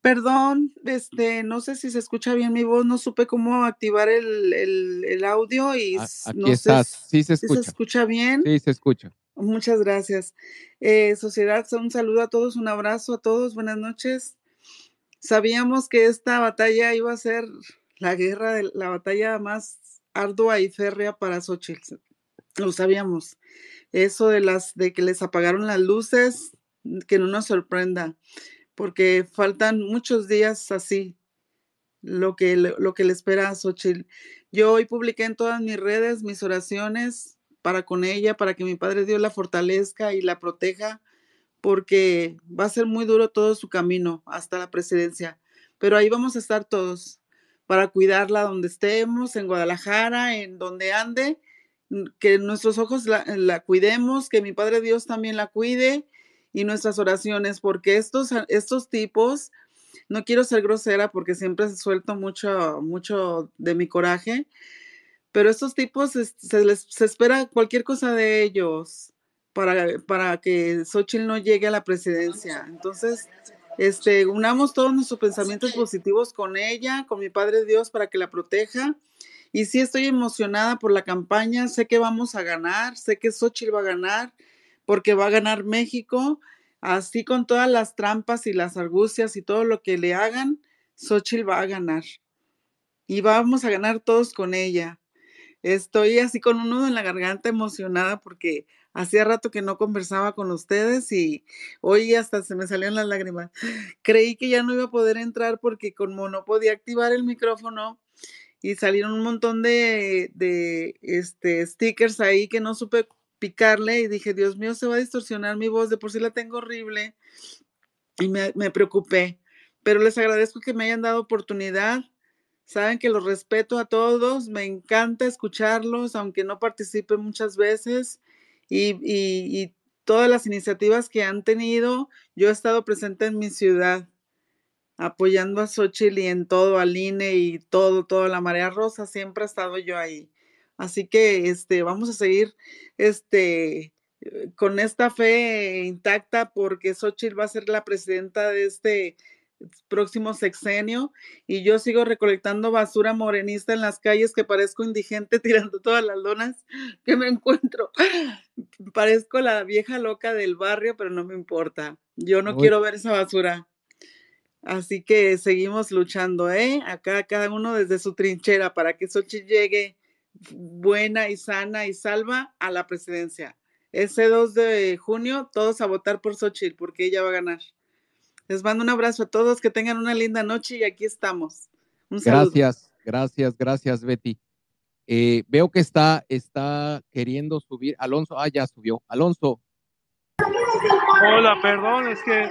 Perdón, este, no sé si se escucha bien mi voz, no supe cómo activar el, el, el audio y A- aquí no sé estás. Sí se si escucha. se escucha bien. Sí, se escucha. Muchas gracias. Eh, sociedad, un saludo a todos, un abrazo a todos, buenas noches. Sabíamos que esta batalla iba a ser la guerra, la batalla más ardua y férrea para Xochitl. Lo sabíamos. Eso de las de que les apagaron las luces, que no nos sorprenda, porque faltan muchos días así, lo que, lo que le espera a Xochitl. Yo hoy publiqué en todas mis redes mis oraciones para con ella, para que mi Padre Dios la fortalezca y la proteja, porque va a ser muy duro todo su camino hasta la presidencia. Pero ahí vamos a estar todos para cuidarla donde estemos, en Guadalajara, en donde ande, que nuestros ojos la, la cuidemos, que mi Padre Dios también la cuide y nuestras oraciones, porque estos, estos tipos, no quiero ser grosera porque siempre suelto mucho, mucho de mi coraje, pero estos tipos se les se espera cualquier cosa de ellos para, para que Xochitl no llegue a la presidencia. Entonces, este, unamos todos nuestros pensamientos positivos con ella, con mi Padre Dios, para que la proteja. Y sí estoy emocionada por la campaña, sé que vamos a ganar, sé que Xochitl va a ganar, porque va a ganar México. Así con todas las trampas y las argucias y todo lo que le hagan, Xochitl va a ganar. Y vamos a ganar todos con ella. Estoy así con un nudo en la garganta emocionada porque hacía rato que no conversaba con ustedes y hoy hasta se me salieron las lágrimas. Creí que ya no iba a poder entrar porque como no podía activar el micrófono y salieron un montón de, de este, stickers ahí que no supe picarle y dije, Dios mío, se va a distorsionar mi voz, de por sí la tengo horrible y me, me preocupé. Pero les agradezco que me hayan dado oportunidad. Saben que los respeto a todos, me encanta escucharlos, aunque no participe muchas veces. Y, y, todas las iniciativas que han tenido, yo he estado presente en mi ciudad apoyando a Xochitl y en todo, al INE y todo, toda la marea rosa, siempre he estado yo ahí. Así que este, vamos a seguir este, eh, con esta fe intacta porque Xochitl va a ser la presidenta de este próximo sexenio y yo sigo recolectando basura morenista en las calles que parezco indigente tirando todas las lonas que me encuentro. Parezco la vieja loca del barrio, pero no me importa. Yo no quiero ver esa basura. Así que seguimos luchando, ¿eh? Acá cada uno desde su trinchera para que Xochitl llegue buena y sana y salva a la presidencia. Ese 2 de junio, todos a votar por Xochitl porque ella va a ganar. Les mando un abrazo a todos, que tengan una linda noche y aquí estamos. Un saludo. Gracias, gracias, gracias, Betty. Eh, veo que está, está queriendo subir. Alonso, ah, ya subió. Alonso, Hola, perdón, es que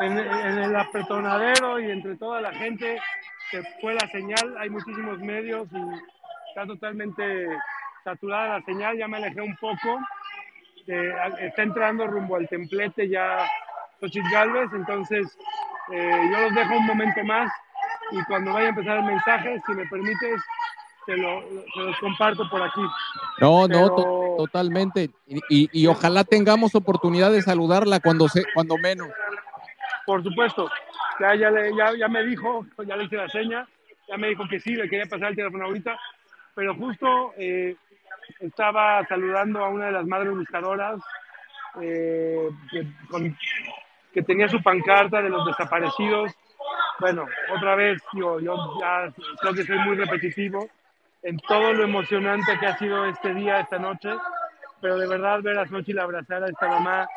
en, en el apretonadero y entre toda la gente se fue la señal, hay muchísimos medios y está totalmente saturada la señal, ya me alejé un poco, eh, está entrando rumbo al templete ya Xochitl Galvez, entonces eh, yo los dejo un momento más y cuando vaya a empezar el mensaje, si me permites, te, lo, los comparto por aquí. no, no, to- totalmente. Y, y- y ojalá tengamos oportunidad de saludarla cuando se, cuando menos. Por supuesto, ya, ya, le- ya, ya me dijo, ya le hice la seña, ya me dijo que sí, le quería pasar el teléfono ahorita, pero justo eh, estaba saludando a una de las madres buscadoras eh, que, con- que tenía su pancarta de los desaparecidos. Bueno, otra vez, yo, yo ya creo que soy muy repetitivo en todo lo emocionante que ha sido este día, esta noche, pero de verdad ver a Xochitl abrazar a esta mamá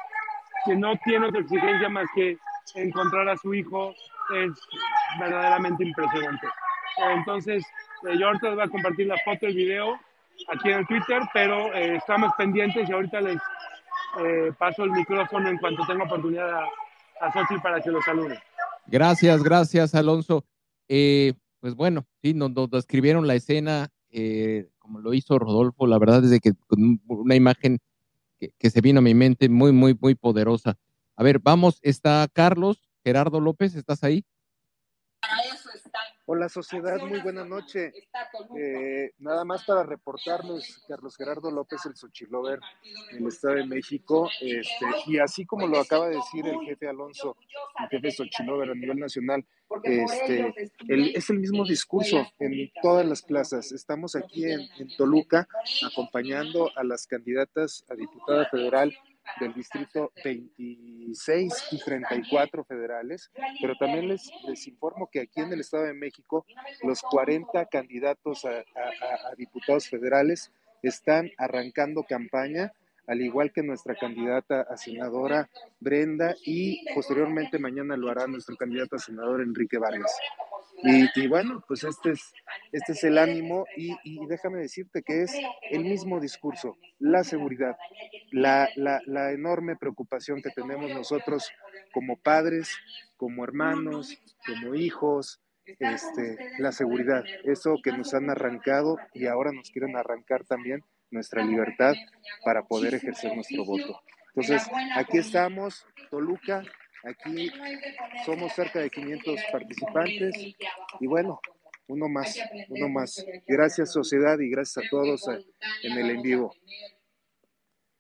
que no tiene otra exigencia más que encontrar a su hijo es verdaderamente impresionante. Entonces, eh, yo ahorita les voy a compartir la foto, el video aquí en el Twitter, pero eh, estamos pendientes y ahorita les eh, paso el micrófono en cuanto tenga oportunidad a, a para que lo. Gracias, gracias, Alonso. Eh, pues bueno, sí, nos, nos describieron la escena eh, como lo hizo Rodolfo. La verdad es que con un- una imagen que, que se vino a mi mente muy, muy, muy poderosa. A ver, vamos, está Carlos, Gerardo López, ¿estás ahí? Hola sociedad, muy buena noche. Eh, nada más para reportarles, Carlos Gerardo López, el Xochilover del Estado de México, este, y así como lo acaba de decir el jefe Alonso, el jefe Xochilover a nivel nacional, este, el- es el mismo discurso en todas las plazas. Estamos aquí en, en Toluca acompañando a las candidatas a diputada federal del distrito 26 y 34 federales, pero también les, les informo que aquí en el Estado de México los 40 candidatos a, a- a- a diputados federales están arrancando campaña, al igual que nuestra candidata a senadora Brenda y posteriormente mañana lo hará nuestro candidato a senador Enrique Vargas. Y, y bueno, pues este es, este es el ánimo y, y déjame decirte que es el mismo discurso, la seguridad, la, la, la enorme preocupación que tenemos nosotros como padres, como hermanos, como hijos, este, la seguridad, eso que nos han arrancado y ahora nos quieren arrancar también nuestra libertad para poder ejercer nuestro voto. Entonces, aquí estamos, Toluca, aquí somos cerca de 500 participantes y bueno, uno más, uno más. Gracias sociedad y gracias a todos en el en vivo.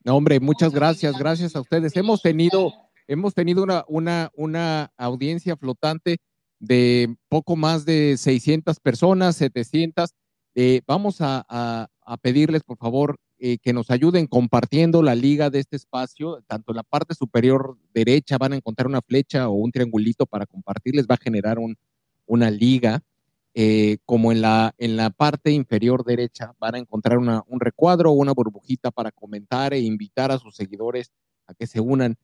No, hombre, muchas gracias, gracias a ustedes. Hemos tenido, hemos tenido una, una, una audiencia flotante de poco más de 600 personas, 700. Eh, vamos a, a- a pedirles, por favor, eh, que nos ayuden compartiendo la liga de este espacio. Tanto en la parte superior derecha van a encontrar una flecha o un triangulito para compartir, les va a generar un, una liga. eh, como en la, en la parte inferior derecha van a encontrar un recuadro o una burbujita para comentar e invitar a sus seguidores a que se unan.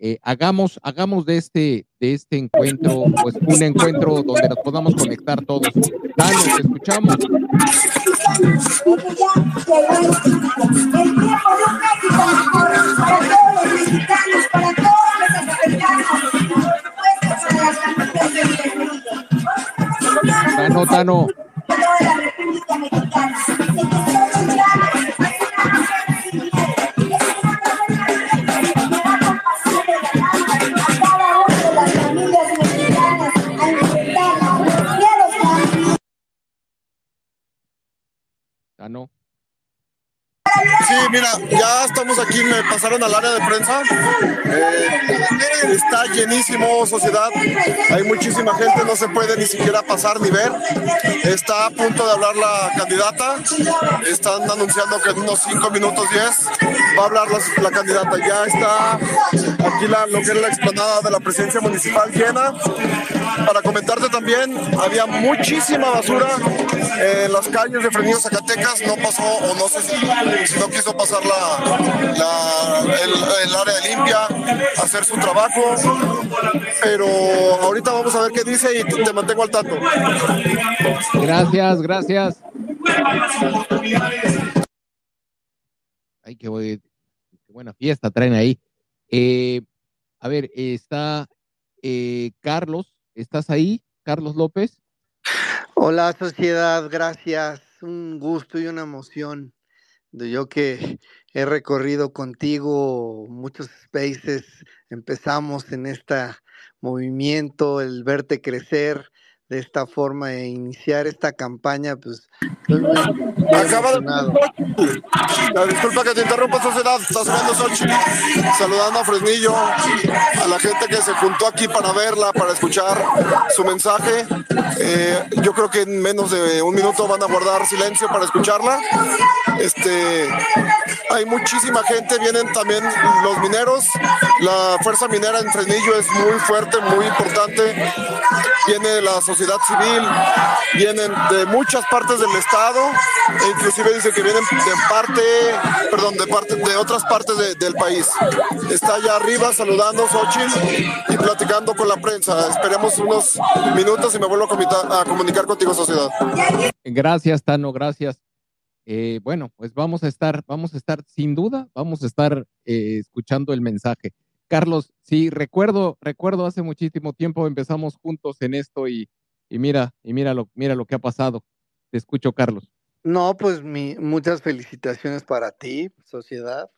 Eh, hagamos, hagamos de este, de este encuentro, pues un encuentro donde nos podamos conectar todos. Danos, te escuchamos. Tano, Tano. Tano. Sí, mira, ya estamos aquí, me pasaron al área de prensa. Eh, está llenísimo, sociedad. Hay muchísima gente, no se puede ni siquiera pasar ni ver. Está a punto de hablar la candidata. Están anunciando que en unos 5 minutos 10 va a hablar la, candidata. Ya está aquí la, lo que es la explanada de la presidencia municipal llena. Para comentarte también, había muchísima basura en las calles de Fresnillo, Zacatecas. No pasó, o no sé si, si no quiso pasar la, la- el, el área limpia, hacer su trabajo. Pero ahorita vamos a ver qué dice y te mantengo al tanto. Gracias, gracias. Ay, qué, buen- qué buena fiesta traen ahí. Eh, a ver, está eh, Carlos, ¿estás ahí? Carlos López. Hola sociedad, gracias. Un gusto y una emoción. Yo que he recorrido contigo muchos spaces, empezamos en este movimiento, el verte crecer de esta forma e iniciar esta campaña, pues Acaba de. La disculpa que te interrumpa, sociedad. Está subiendo Xochitl. Saludando a Fresnillo, a la gente que se juntó aquí para verla, para escuchar su mensaje. Eh, yo creo que en menos de un minuto van a guardar silencio para escucharla. Este, hay muchísima gente, vienen también los mineros. La fuerza minera en Fresnillo es muy fuerte, muy importante. Viene la sociedad civil, vienen de muchas partes del estado, e inclusive dice que vienen de parte, perdón, de parte de otras partes de- del país. Está allá arriba saludando Xochitl y platicando con la prensa. Esperemos unos minutos y me vuelvo a, a comunicar contigo, sociedad. Gracias, Tano, gracias. Eh, bueno, pues vamos a estar, vamos a estar, sin duda, vamos a estar eh, escuchando el mensaje. Carlos, sí, recuerdo, recuerdo hace muchísimo tiempo empezamos juntos en esto y, y mira, y mira lo, mira lo que ha pasado. Te escucho, Carlos. No, pues mi, muchas felicitaciones para ti, sociedad.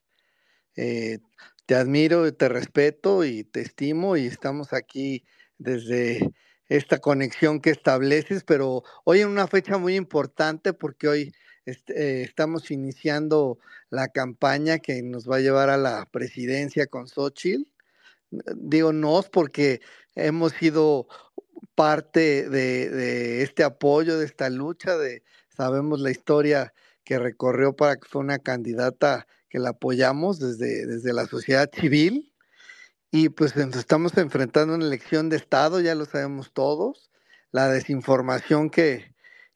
Eh, te admiro, te respeto y te estimo y estamos aquí desde esta conexión que estableces, pero hoy en una fecha muy importante porque hoy eh, estamos iniciando la campaña que nos va a llevar a la presidencia con Xochitl. Digo nos porque hemos sido parte de, este apoyo, de esta lucha, de sabemos la historia que recorrió para que fue una candidata que la apoyamos desde, desde la sociedad civil. Y pues nos estamos enfrentando a una elección de Estado, ya lo sabemos todos. La desinformación que,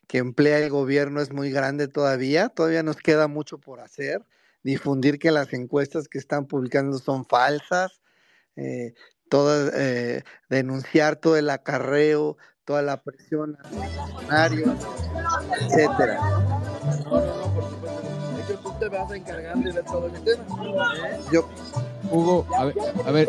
que emplea el gobierno es muy grande todavía, todavía nos queda mucho por hacer, difundir que las encuestas que están publicando son falsas, eh, todas, eh, denunciar todo el acarreo, toda la presión a los funcionarios, etcétera. hecho, tú te vas a encargar de todo ese tema. ¿eh? Yo, Hugo, a ver, a ver,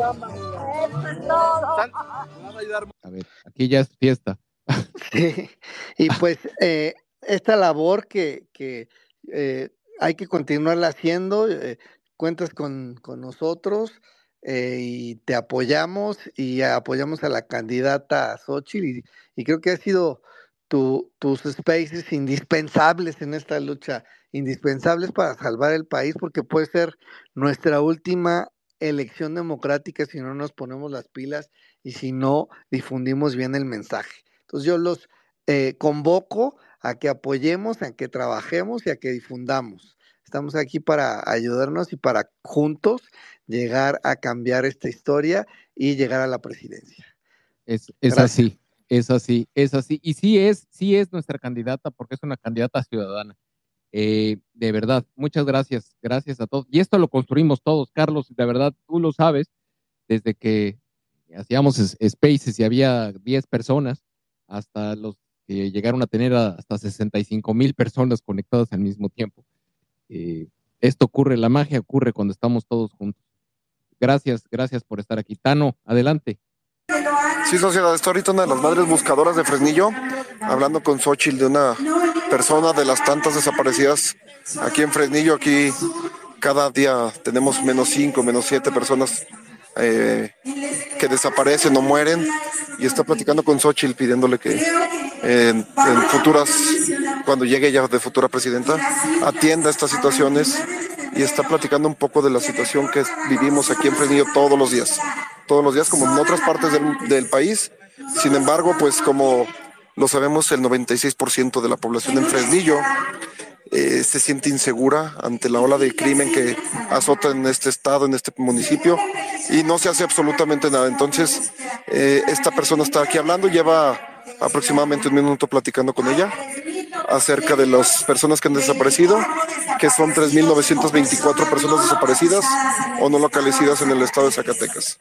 a ver, aquí ya es fiesta. Sí, y pues eh, esta labor que, que eh, hay que continuarla haciendo, eh, cuentas con, con nosotros eh, y te apoyamos y apoyamos a la candidata Xochitl y, y creo que ha sido tu- tus spaces indispensables en esta lucha, indispensables para salvar el país porque puede ser nuestra última elección democrática si no nos ponemos las pilas y si no difundimos bien el mensaje. Entonces yo los eh, convoco a que apoyemos, a que trabajemos y a que difundamos. Estamos aquí para ayudarnos y para juntos llegar a cambiar esta historia y llegar a la presidencia. Es, es así, es así, es así. Y sí es, sí es nuestra candidata porque es una candidata ciudadana. Eh, de verdad, muchas gracias, gracias a todos. Y esto lo construimos todos, Carlos, de verdad, tú lo sabes, desde que hacíamos spaces y había 10 personas hasta los que llegaron a tener hasta 65 mil personas conectadas al mismo tiempo. Eh, esto ocurre, la magia ocurre cuando estamos todos juntos. Gracias, gracias por estar aquí. Tano, adelante. Sí, sociedad, estoy ahorita una de las madres buscadoras de Fresnillo, hablando con Xochitl de una persona de las tantas desaparecidas aquí en Fresnillo. Aquí cada día tenemos menos cinco, menos siete personas eh, que desaparecen o mueren. Y está platicando con Xochitl pidiéndole que en, futuras, cuando llegue ya de futura presidenta, atienda estas situaciones y está platicando un poco de la situación que vivimos aquí en Fresnillo todos los días. Todos los días, como en otras partes del, del país. Sin embargo, pues como lo sabemos, el 96% de la población en Fresnillo eh, se siente insegura ante la ola de crimen que azota en este estado, en este municipio, y no se hace absolutamente nada. Entonces, eh, esta persona está aquí hablando, lleva aproximadamente un minuto platicando con ella acerca de las personas que han desaparecido, que son 3.924 personas desaparecidas o no localizadas en el estado de Zacatecas.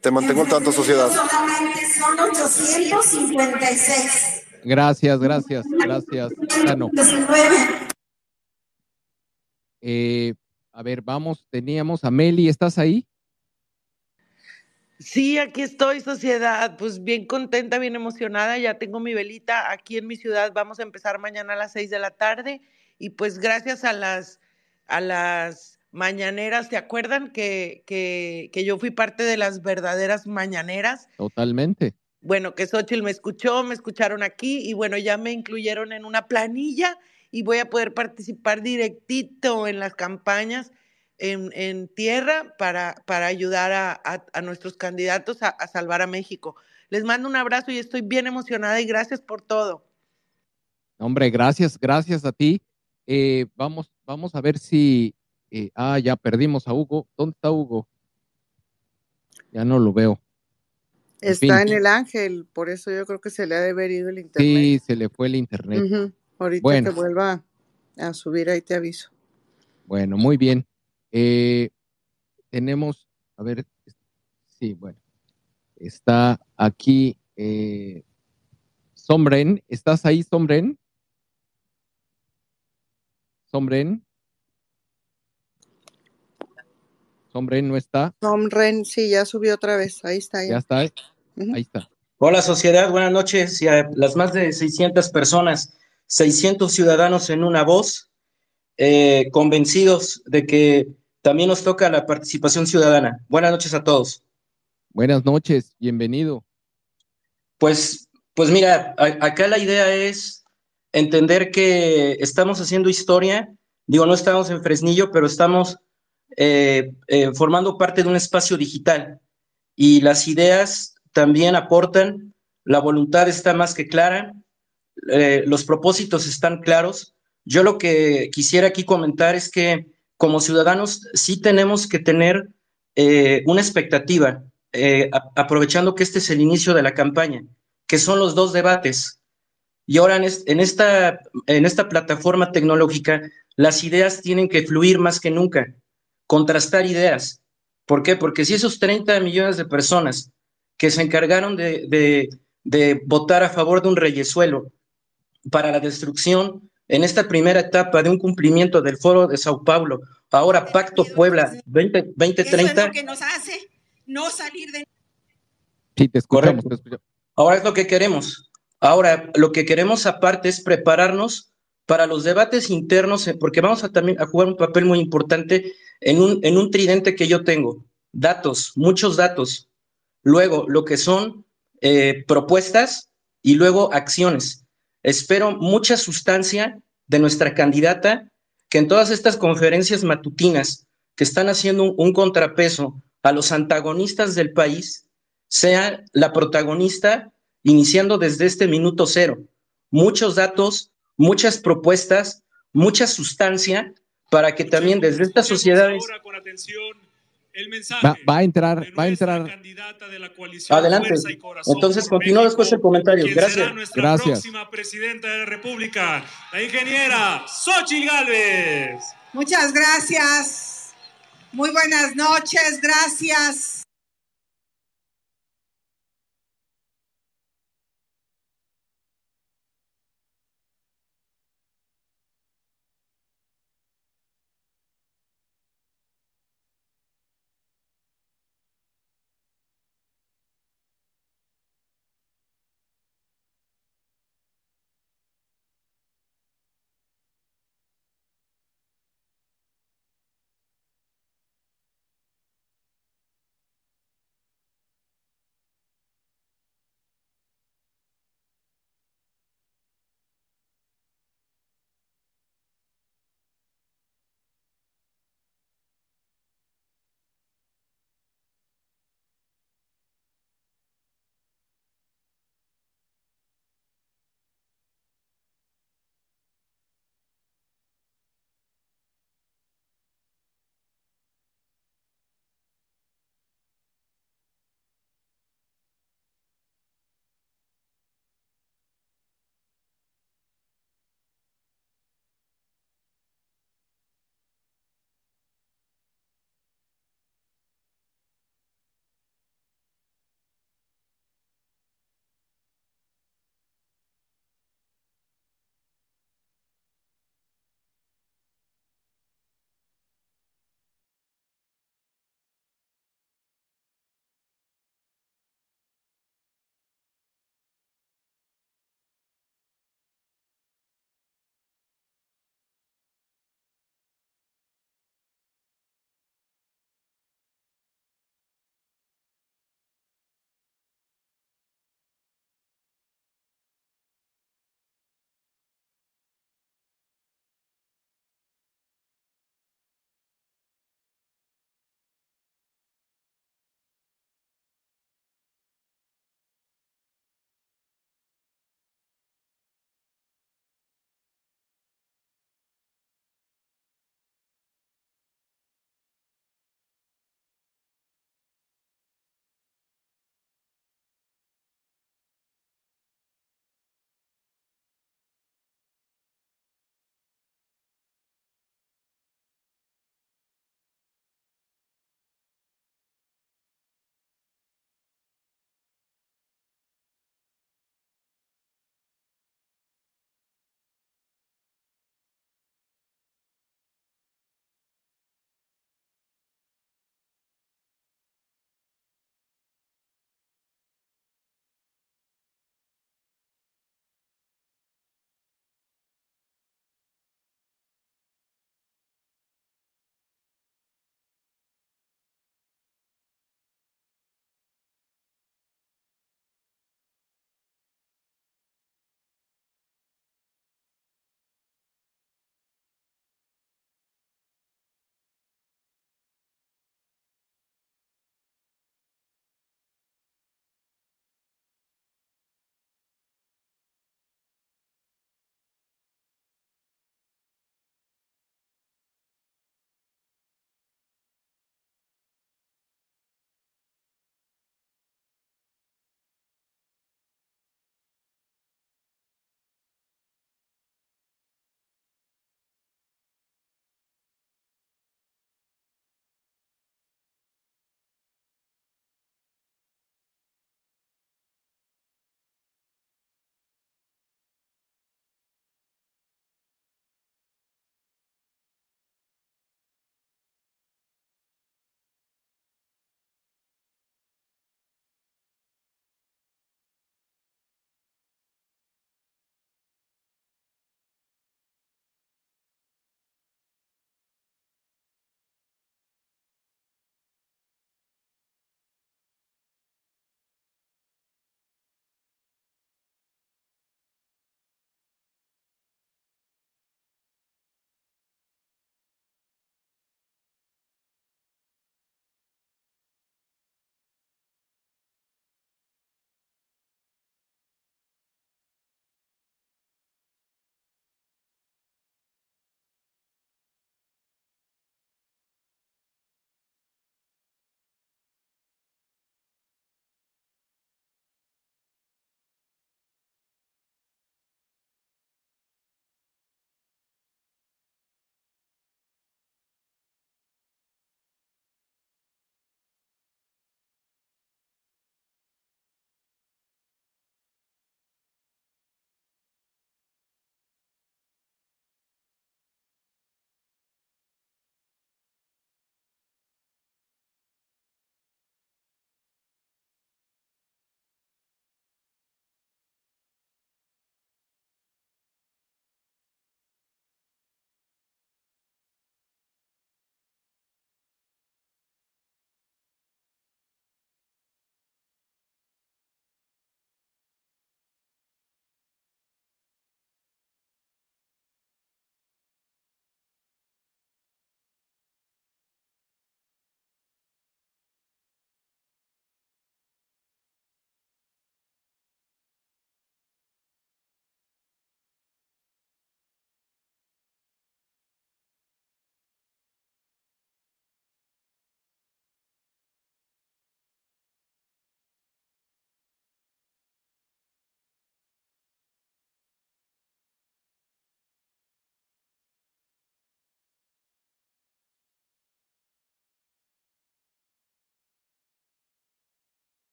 Te mantengo al tanto, sociedad. Son 856. Gracias, gracias, gracias. Eh, a ver, vamos, teníamos a Meli, ¿estás ahí? Sí, aquí estoy, sociedad. Pues bien contenta, bien emocionada. Ya tengo mi velita aquí en mi ciudad. Vamos a empezar mañana a las seis de la tarde. Y pues gracias a las, a las mañaneras, ¿te acuerdan que, que, que yo fui parte de las verdaderas mañaneras? Totalmente. Bueno, que Xochitl me escuchó, me escucharon aquí y bueno, ya me incluyeron en una planilla y voy a poder participar directito en las campañas en, en tierra para, para ayudar a, a, a nuestros candidatos a, a, salvar a México. Les mando un abrazo y estoy bien emocionada y gracias por todo. Hombre, gracias, gracias a ti. Eh, vamos, vamos a ver si... Eh, ah, ya perdimos a Hugo. ¿Dónde está Hugo? Ya no lo veo. En Está fin. en el ángel, por eso yo creo que se le ha de haber ido el internet. Sí, se le fue el internet. Ujú. Ahorita Bueno. que vuelva a subir, ahí te aviso. Bueno, muy bien. Eh, tenemos, a ver, sí, bueno, está aquí eh, Sombren. ¿Estás ahí, Sombren? Sombren. Sombren no está. Tom Ren, sí, ya subió otra vez. Ahí está. Ya está. Ahí está. Hola sociedad, buenas noches y a las más de 600 personas, 600 ciudadanos en una voz, eh, convencidos de que también nos toca la participación ciudadana. Buenas noches a todos. Buenas noches, bienvenido. Pues, pues mira, a- acá la idea es entender que estamos haciendo historia. Digo, no estamos en Fresnillo, pero estamos eh, eh, formando parte de un espacio digital. Y las ideas también aportan, la voluntad está más que clara, eh, los propósitos están claros. Yo lo que quisiera aquí comentar es que como ciudadanos sí tenemos que tener eh, una expectativa, eh, a- aprovechando que este es el inicio de la campaña, que son los dos debates. Y ahora en, es- en esta, en esta plataforma tecnológica, las ideas tienen que fluir más que nunca, contrastar ideas. ¿Por qué? Porque si esos 30 millones de personas que se encargaron de, de- de votar a favor de un reyesuelo para la destrucción en esta primera etapa de un cumplimiento del Foro de Sao Paulo, ahora Pacto Puebla 20, Eso es 2030, lo que nos hace no salir de Sí, te escuchamos, te escuchamos. Ahora es lo que queremos. Ahora, lo que queremos aparte es prepararnos para los debates internos, eh, porque vamos a también a jugar un papel muy importante en un, en un tridente que yo tengo. Datos, muchos datos. Luego, lo que son eh, propuestas y luego acciones. Espero mucha sustancia de nuestra candidata, que en todas estas conferencias matutinas que están haciendo un, un contrapeso a los antagonistas del país, sea la protagonista iniciando desde este minuto cero. Muchos datos, muchas propuestas, mucha sustancia para que también desde estas sociedades... Va, va a entrar, va a entrar. Adelante. Entonces continúa después el comentario. Gracias. Gracias. próxima presidenta de la República, la ingeniera Xochitl Galvez. Muchas gracias. Muy buenas noches. Gracias.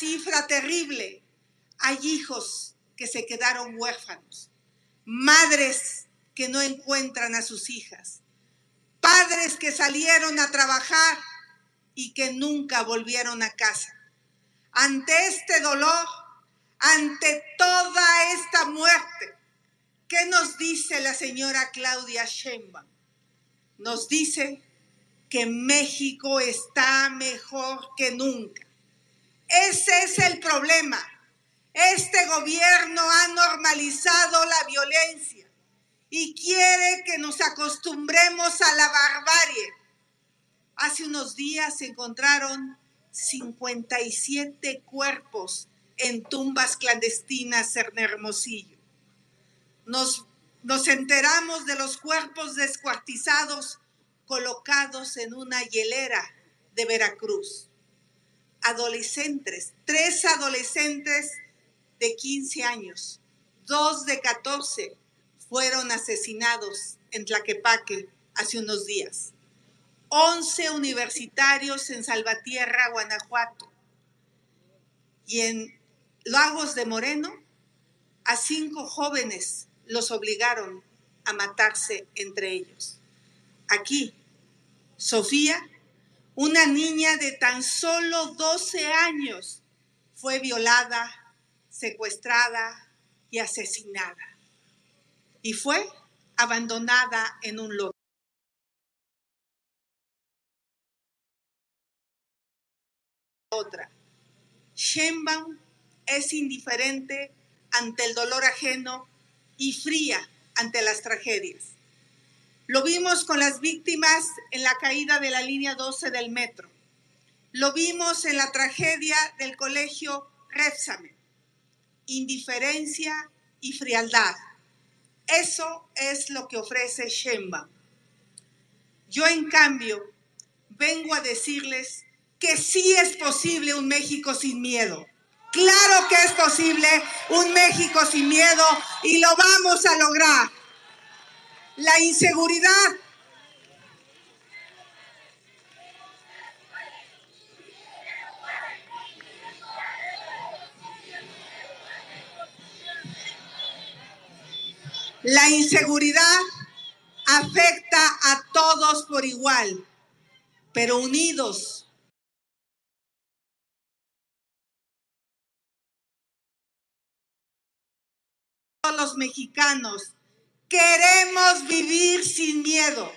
Cifra terrible. Hay hijos que se quedaron huérfanos, madres que no encuentran a sus hijas, padres que salieron a trabajar y que nunca volvieron a casa. Ante este dolor, ante toda esta muerte, ¿qué nos dice la señora Claudia Sheinbaum? Nos dice que México está mejor que nunca. Ese es el problema. Este gobierno ha normalizado la violencia y quiere que nos acostumbremos a la barbarie. Hace unos días se encontraron 57 cuerpos en tumbas clandestinas en Hermosillo. Nos, nos enteramos de los cuerpos descuartizados colocados en una hielera de Veracruz. Adolescentes, tres adolescentes de 15 años, dos de 14 fueron asesinados en Tlaquepaque hace unos días. 11 universitarios en Salvatierra, Guanajuato. Y en Lagos de Moreno, a cinco jóvenes los obligaron a matarse entre ellos. Aquí, Sofía, una niña de tan solo 12 años, fue violada, secuestrada y asesinada. Y fue abandonada en un lote. Otra. Sheinbaum es indiferente ante el dolor ajeno y fría ante las tragedias. Lo vimos con las víctimas en la caída de la línea 12 del metro. Lo vimos en la tragedia del colegio Repsamen. Indiferencia y frialdad. Eso es lo que ofrece Sheinbaum. Yo, en cambio, vengo a decirles que sí es posible un México sin miedo. Claro que es posible un México sin miedo y lo vamos a lograr. La inseguridad La inseguridad afecta a todos por igual, pero unidos. Los mexicanos queremos vivir sin miedo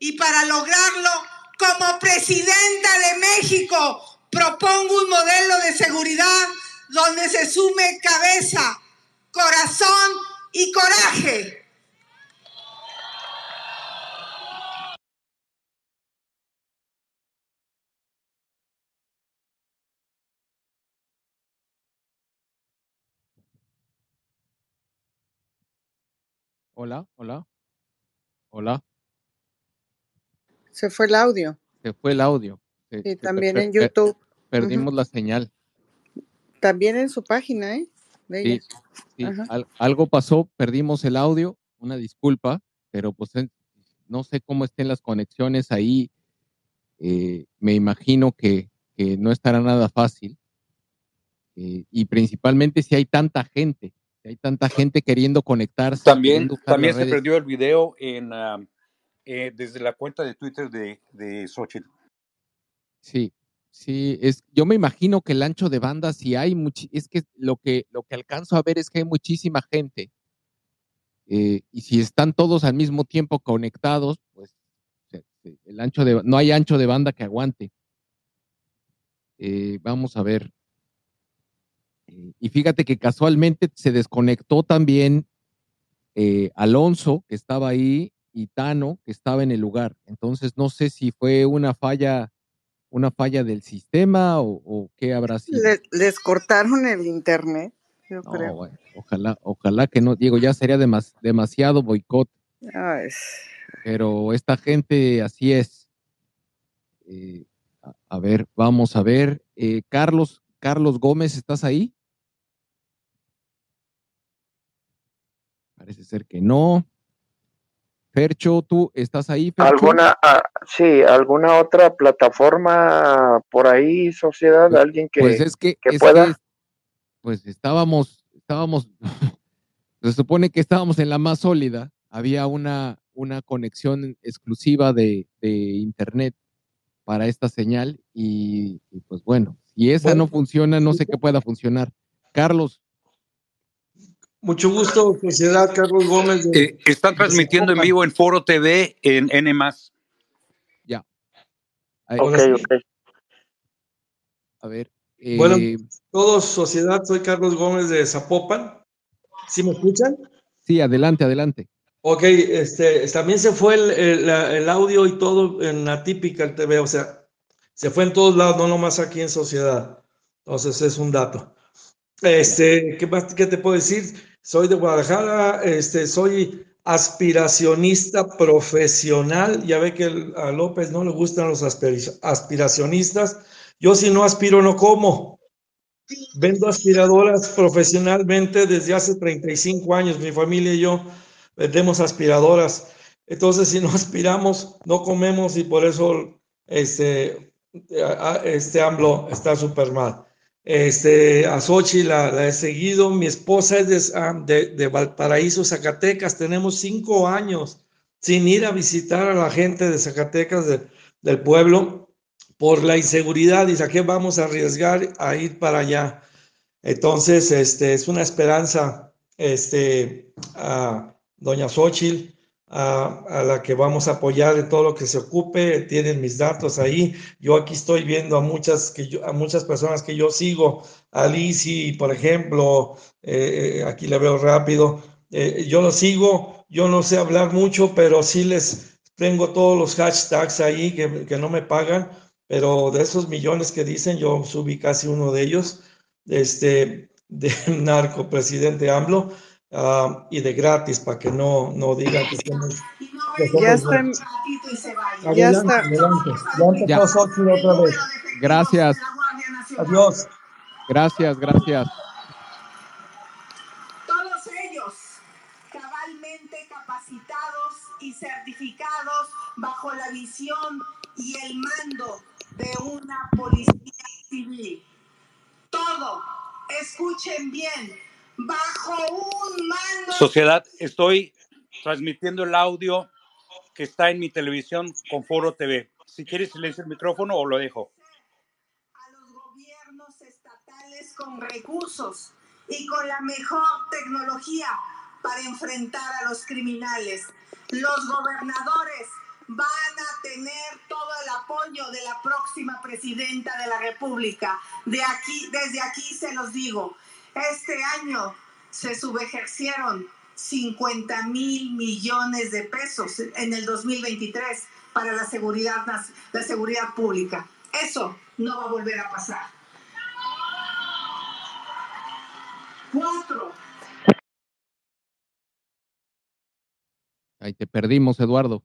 y para lograrlo, como presidenta de México, propongo un modelo de seguridad donde se sume cabeza, corazón y coraje. Hola, hola. Hola. Se fue el audio. Se fue el audio. Se- Y también en per- YouTube. Perdimos la señal. También en su página, ¿eh? De Sí, sí, al- algo pasó, perdimos el audio, una disculpa, pero pues no sé cómo estén las conexiones ahí. eh, me imagino que, que no estará nada fácil. eh, y principalmente si hay tanta gente, hay tanta gente queriendo conectarse. También, también se redes. perdió el video en, eh, desde la cuenta de Twitter de, de Xochitl. Sí, sí, es, yo me imagino que el ancho de banda, si hay muchi- es que lo que lo que alcanzo a ver es que hay muchísima gente. eh, y si están todos al mismo tiempo conectados, pues el ancho de no hay ancho de banda que aguante. Eh, vamos a ver. Eh, y fíjate que casualmente se desconectó también eh, Alonso, que estaba ahí, y Tano, que estaba en el lugar. Entonces no sé si fue una falla, una falla del sistema o, o qué habrá sido. Le- les cortaron el internet, yo No, creo. bueno, ojalá, ojalá que no, Diego, ya sería demas- demasiado boicot, Ay, pero esta gente así es. Eh, a, a ver, vamos a ver. Eh, Carlos, Carlos Gómez, ¿estás ahí? Parece ser que no. Fercho, ¿tú estás ahí, Fercho? ¿Alguna, ah, sí, alguna otra plataforma por ahí, sociedad? ¿Alguien que, Pues es que, que es pueda? que, pues estábamos, estábamos, se supone que estábamos en la más sólida, había una, una conexión exclusiva de, de internet para esta señal y, y pues bueno, si esa no funciona, no sé qué pueda funcionar. Carlos, Mucho gusto, sociedad Carlos Gómez. de- Eh, están transmitiendo en vivo en Foro TV en N. Ya. Ok, ok. A ver. Bueno, eh, todos, sociedad, soy Carlos Gómez de Zapopan. ¿Sí me escuchan? sí, adelante, adelante. Ok, este, también se fue el, el audio y todo en la típica TV, o sea, se fue en todos lados, no nomás aquí en Sociedad. Entonces es un dato. Este, ¿qué más qué te puedo decir? Soy de Guadalajara, este, soy aspiracionista profesional. Ya ve que a López no le gustan los aspiracionistas. Yo si no aspiro no como. Vendo aspiradoras profesionalmente desde hace 35 años. Mi familia y yo vendemos aspiradoras. Entonces, si no aspiramos, no comemos y por eso este, este está súper mal. Este, a Sochi la, he seguido. Mi esposa es de, ah, de, de Valparaíso, Zacatecas. Tenemos cinco años sin ir a visitar a la gente de Zacatecas, de- del pueblo, por la inseguridad. Dice, ¿a qué vamos a arriesgar a ir para allá? Entonces, este, es una esperanza, este, a doña Xochitl, a, la que vamos a apoyar en todo lo que se ocupe. Tienen mis datos ahí. Yo aquí estoy viendo a muchas, que a muchas personas que yo sigo. A por ejemplo, eh, eh, aquí la veo rápido. Eh, yo lo sigo. Yo no sé hablar mucho, pero sí les tengo todos los hashtags ahí que, que no me pagan. Pero de esos millones que dicen, yo subí casi uno de ellos este, de narco presidente AMLO ah, y de gratis para que no, no digan que somos, que somos Ya está, ya está. adelante. Ya otra vez. Gracias, Adiós. gracias, gracias. Todos ellos cabalmente capacitados y certificados bajo la visión y el mando de una policía civil. Todo, escuchen bien, bajo un mando Sociedad, estoy transmitiendo el audio que está en mi televisión con Foro TV. Si quieres silencio el micrófono o lo dejo. gobiernos estatales con recursos y con la mejor tecnología para enfrentar a los criminales. Los gobernadores van a tener todo el apoyo de la próxima presidenta de la República. De aquí, desde aquí se los digo, este año se subejercieron 50 mil millones de pesos en el 2023 para la seguridad, la seguridad pública. Eso no va a volver a pasar. Cuatro, Ahí te perdimos, Eduardo.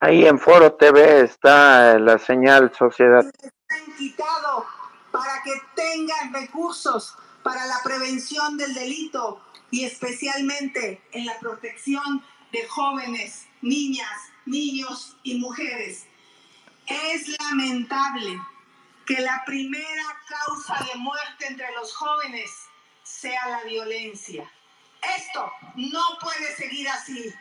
Ahí en Foro TV está la señal sociedad. han quitado para que tengan recursos para la prevención del delito y especialmente en la protección de jóvenes, niñas, niños y mujeres. Es lamentable que la primera causa de muerte entre los jóvenes sea la violencia. Esto no puede seguir así.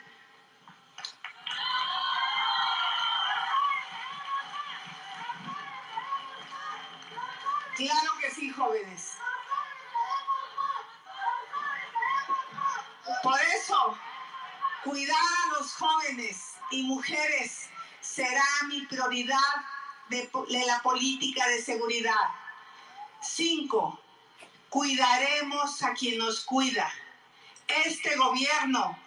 Claro que sí, jóvenes. Por eso, cuidar a los jóvenes y mujeres será mi prioridad de, la política de seguridad. Cinco, cuidaremos a quien nos cuida. Este gobierno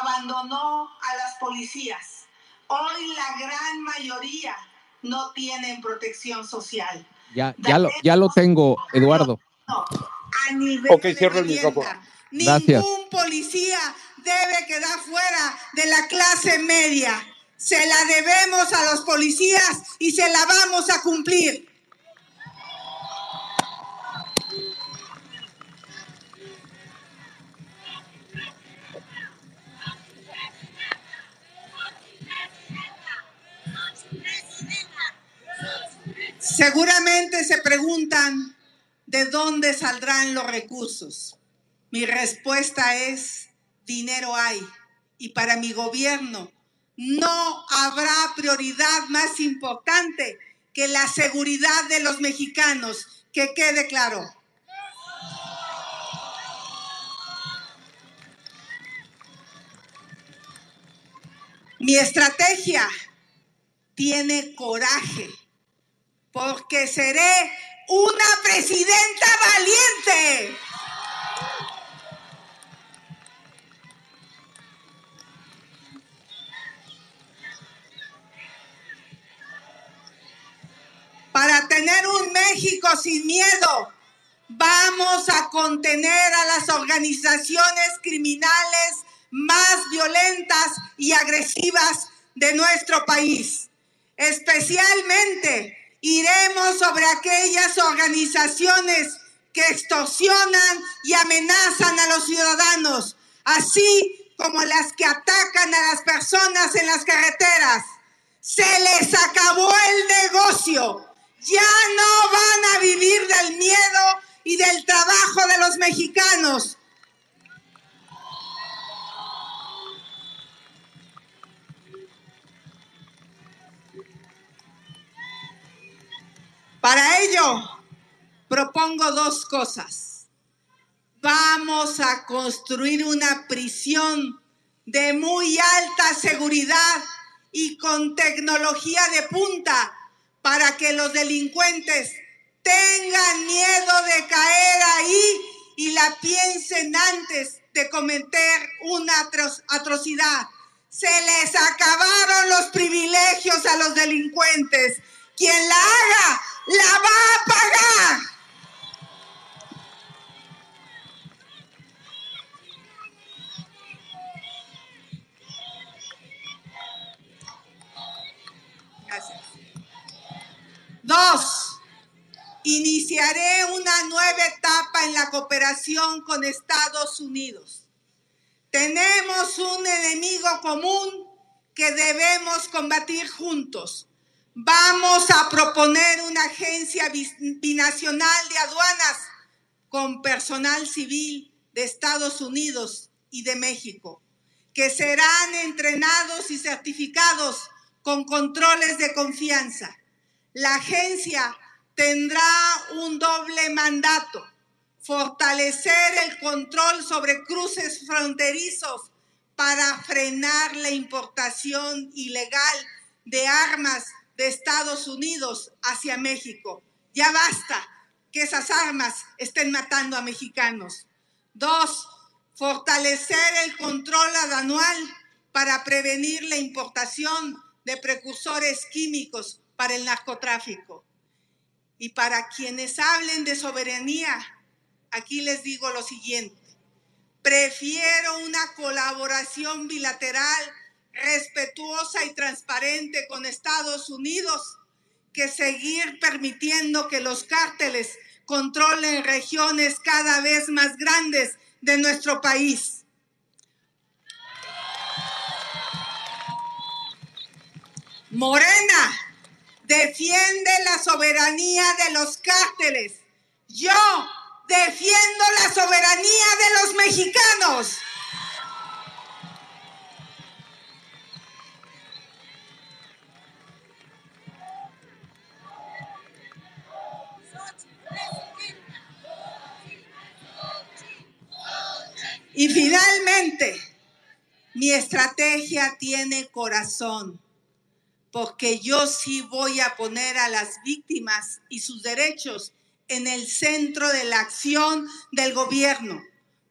abandonó a las policías. Hoy la gran mayoría no tienen protección social. Ya, ya lo, ya lo tengo, Eduardo. A nivel Ok, cierro el micrófono. Ningún policía debe quedar fuera de la clase media. Se la debemos a los policías y se la vamos a cumplir. Seguramente se preguntan de dónde saldrán los recursos. Mi respuesta es, dinero hay. Y para mi gobierno no habrá prioridad más importante que la seguridad de los mexicanos. Que quede claro. Mi estrategia tiene coraje porque seré una presidenta valiente. Para tener un México sin miedo, vamos a contener a las organizaciones criminales más violentas y agresivas de nuestro país. Especialmente iremos sobre aquellas organizaciones que extorsionan y amenazan a los ciudadanos, así como las que atacan a las personas en las carreteras. Se les acabó el negocio. Ya no van a vivir del miedo y del trabajo de los mexicanos. Para ello, propongo dos cosas. Vamos a construir una prisión de muy alta seguridad y con tecnología de punta para que los delincuentes tengan miedo de caer ahí y la piensen antes de cometer una atrocidad. Se les acabaron los privilegios a los delincuentes. Quien la haga la va a pagar. Gracias. Dos, iniciaré una nueva etapa en la cooperación con Estados Unidos. Tenemos un enemigo común que debemos combatir juntos Vamos a proponer una agencia binacional de aduanas con personal civil de Estados Unidos y de México, que serán entrenados y certificados con controles de confianza. La agencia tendrá un doble mandato, fortalecer el control sobre cruces fronterizos para frenar la importación ilegal de armas de Estados Unidos hacia México. Ya basta que esas armas estén matando a mexicanos. Dos, fortalecer el control anual para prevenir la importación de precursores químicos para el narcotráfico. Y para quienes hablen de soberanía, aquí les digo lo siguiente. Prefiero una colaboración bilateral respetuosa y transparente con Estados Unidos que seguir permitiendo que los cárteles controlen regiones cada vez más grandes de nuestro país. Morena defiende la soberanía de los cárteles. Yo defiendo la soberanía de los mexicanos. Y finalmente, mi estrategia tiene corazón, porque yo sí voy a poner a las víctimas y sus derechos en el centro de la acción del gobierno.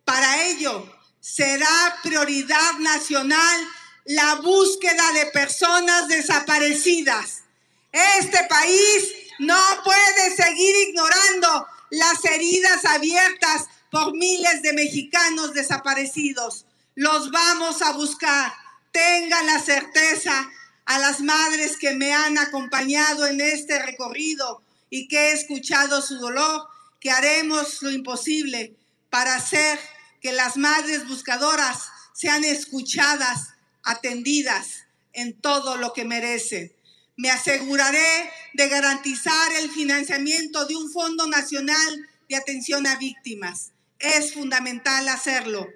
Para ello, será prioridad nacional la búsqueda de personas desaparecidas. Este país no puede seguir ignorando las heridas abiertas por miles de mexicanos desaparecidos. Los vamos a buscar. Tengan la certeza a las madres que me han acompañado en este recorrido y que he escuchado su dolor, que haremos lo imposible para hacer que las madres buscadoras sean escuchadas, atendidas en todo lo que merecen. Me aseguraré de garantizar el financiamiento de un Fondo Nacional de Atención a Víctimas. Es fundamental hacerlo.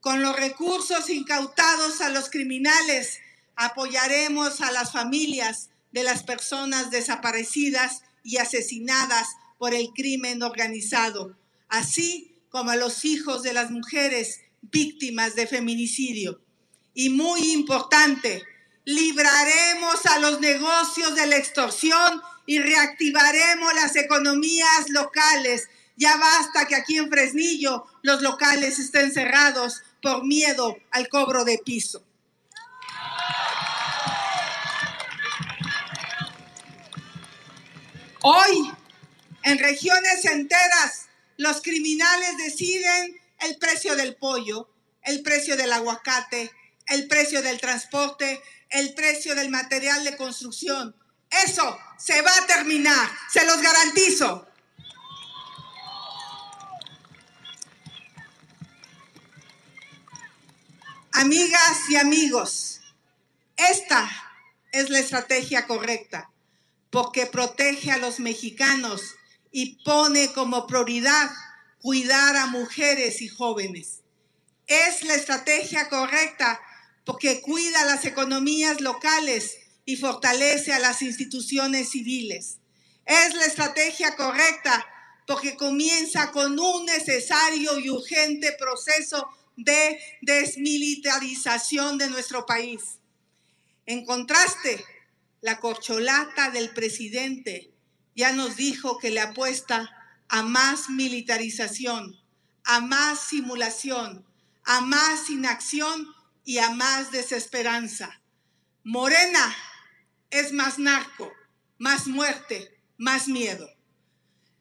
Con los recursos incautados a los criminales, apoyaremos a las familias de las personas desaparecidas y asesinadas por el crimen organizado, así como a los hijos de las mujeres víctimas de feminicidio. Y muy importante, libraremos a los negocios de la extorsión y reactivaremos las economías locales. Ya basta que aquí en Fresnillo los locales estén cerrados por miedo al cobro de piso. Hoy, en regiones enteras, los criminales deciden el precio del pollo, el precio del aguacate, el precio del transporte, el precio del material de construcción. Eso se va a terminar, se los garantizo. Amigas y amigos, esta es la estrategia correcta porque protege a los mexicanos y pone como prioridad cuidar a mujeres y jóvenes. Es la estrategia correcta porque cuida las economías locales y fortalece a las instituciones civiles. Es la estrategia correcta porque comienza con un necesario y urgente proceso de desmilitarización de nuestro país. En contraste, la corcholata del presidente ya nos dijo que le apuesta a más militarización, a más simulación, a más inacción y a más desesperanza. Morena es más narco, más muerte, más miedo.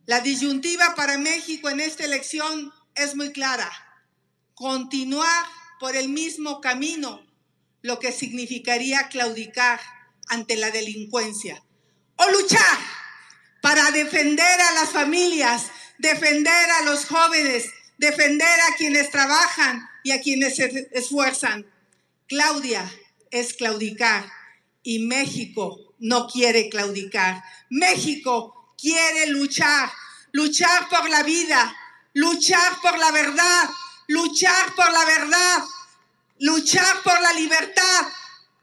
La disyuntiva para México en esta elección es muy clara. Continuar por el mismo camino, lo que significaría claudicar ante la delincuencia. O luchar para defender a las familias, defender a los jóvenes, defender a quienes trabajan y a quienes se esfuerzan. Claudia es claudicar y México no quiere claudicar. México quiere luchar, luchar por la vida, luchar por la verdad, luchar por la verdad, luchar por la libertad,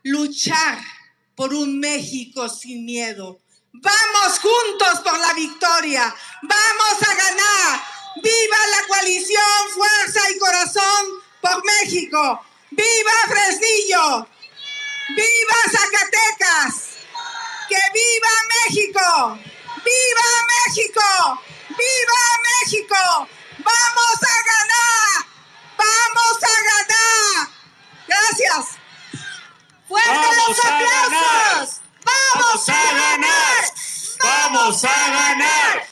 luchar por un México sin miedo. Vamos juntos por la victoria. Vamos a ganar. Viva la coalición, fuerza y corazón por México. Viva Fresnillo. Viva Zacatecas. Que viva México. Viva México. Viva México. Vamos a ganar. Vamos a ganar. Gracias. ¡Fuerte los aplausos! ¡Vamos a ganar! ¡Vamos a ganar!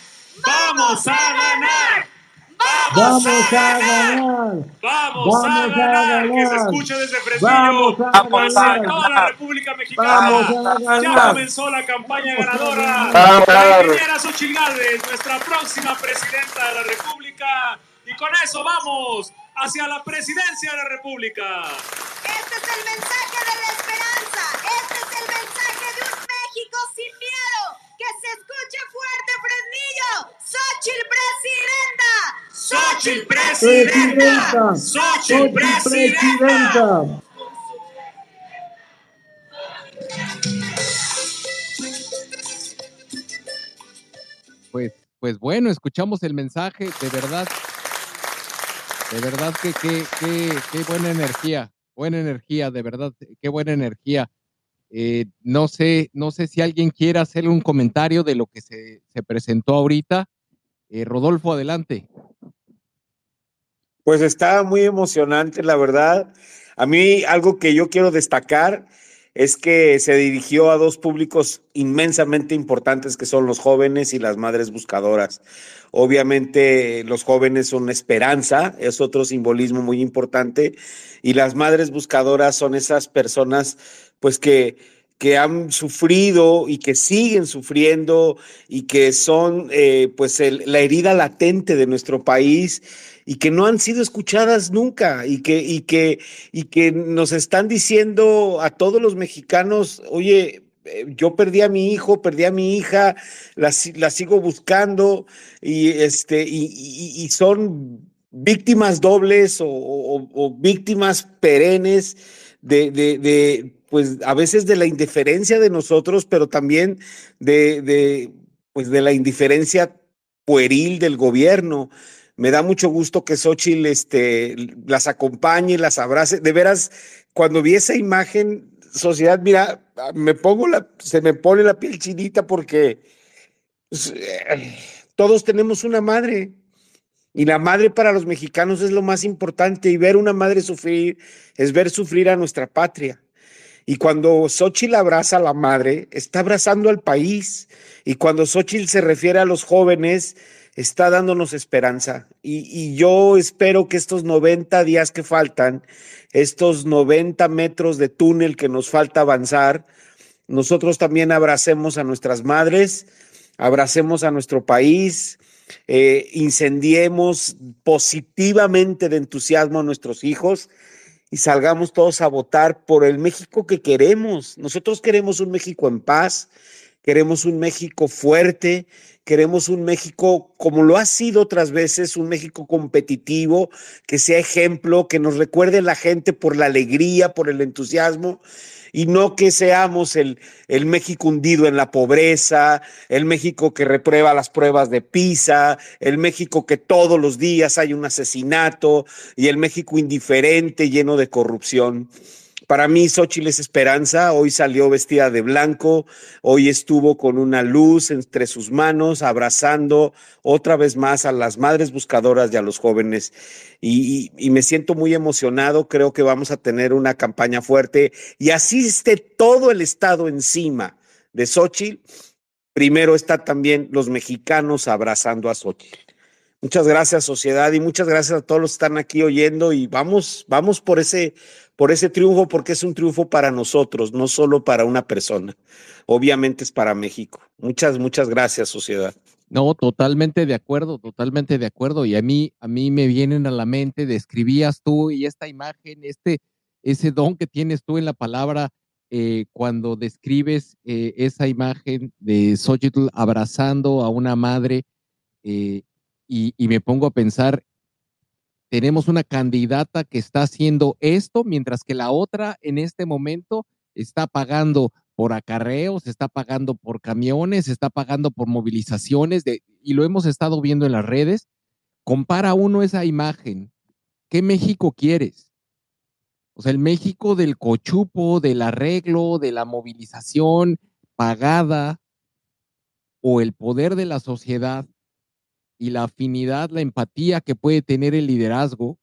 ¡Vamos a ganar! Vamos a ganar. ¡Vamos, a, ganar! Que se escuche desde Fresnillo. Vamos a Vamos a ganar. toda la República Mexicana. Vamos a Ya ganar. comenzó la campaña ganadora. Vamos. La ingeniera Xochitl nuestra próxima presidenta de la República. Y con eso vamos hacia la presidencia de la República. Este es el mensaje de la esperanza. Este es el mensaje de un México sin miedo. Que se escuche fuerte, Fresnillo. ¡Xochitl presidenta! ¡Xochitl presidenta! ¡Xochitl presidenta! Pues, pues bueno, escuchamos el mensaje, de verdad, de verdad que qué qué- buena energía, buena energía, de verdad, qué buena energía. Eh, no sé, no sé si alguien quiere hacerle un comentario de lo que se, se presentó ahorita. Eh, Rodolfo, adelante. Pues está muy emocionante, la verdad. A mí algo que yo quiero destacar es que se dirigió a dos públicos inmensamente importantes que son los jóvenes y las madres buscadoras. Obviamente los jóvenes son esperanza, es otro simbolismo muy importante, y las madres buscadoras son esas personas pues que, que han sufrido y que siguen sufriendo y que son eh, pues la herida latente de nuestro país y que no han sido escuchadas nunca y que, y que, y que nos están diciendo a todos los mexicanos, oye, eh, yo perdí a mi hijo, perdí a mi hija, la, la sigo buscando y, este, y, y- son víctimas dobles o víctimas perennes de, de- de, pues a veces de la indiferencia de nosotros, pero también de, de, pues de la indiferencia pueril del gobierno. Me da mucho gusto que Xochitl este, las acompañe, las abrace. De veras, cuando vi esa imagen, sociedad, mira, me pongo la, se me pone la piel chinita porque pues, eh, todos tenemos una madre. Y la madre para los mexicanos es lo más importante. Y ver una madre sufrir es ver sufrir a nuestra patria. Y cuando Xochitl abraza a la madre, está abrazando al país. Y cuando Xochitl se refiere a los jóvenes, está dándonos esperanza. Y, yo espero que estos 90 días que faltan, estos 90 metros de túnel que nos falta avanzar, nosotros también abracemos a nuestras madres, abracemos a nuestro país, eh, incendiemos positivamente de entusiasmo a nuestros hijos y salgamos todos a votar por el México que queremos. Nosotros queremos un México en paz, queremos un México fuerte, queremos un México como lo ha sido otras veces, un México competitivo, que sea ejemplo, que nos recuerde la gente por la alegría, por el entusiasmo y no que seamos el, el México hundido en la pobreza, el México que reprueba las pruebas de PISA, el México que todos los días hay un asesinato y el México indiferente, lleno de corrupción. Para mí, Xochitl es esperanza. Hoy salió vestida de blanco, hoy estuvo con una luz entre sus manos, abrazando otra vez más a las madres buscadoras y a los jóvenes. Y, me siento muy emocionado. Creo que vamos a tener una campaña fuerte y así esté todo el Estado encima de Xochitl. Primero está también los mexicanos abrazando a Xochitl. Muchas gracias, sociedad, y muchas gracias a todos los que están aquí oyendo. Y vamos, vamos por ese, por ese triunfo, porque es un triunfo para nosotros, no solo para una persona. Obviamente es para México. Muchas, muchas gracias, sociedad. No, totalmente de acuerdo, totalmente de acuerdo. Y a mí, a mí me vienen a la mente, describías tú y esta imagen, este, ese don que tienes tú en la palabra eh, cuando describes eh, esa imagen de Xochitl abrazando a una madre eh, y, me pongo a pensar, tenemos una candidata que está haciendo esto, mientras que la otra en este momento está pagando por acarreos, está pagando por camiones, está pagando por movilizaciones, y lo hemos estado viendo en las redes. Compara uno esa imagen. ¿Qué México quieres? O sea, el México del cochupo, del arreglo, de la movilización pagada, o el poder de la sociedad y la afinidad, la empatía que puede tener el liderazgo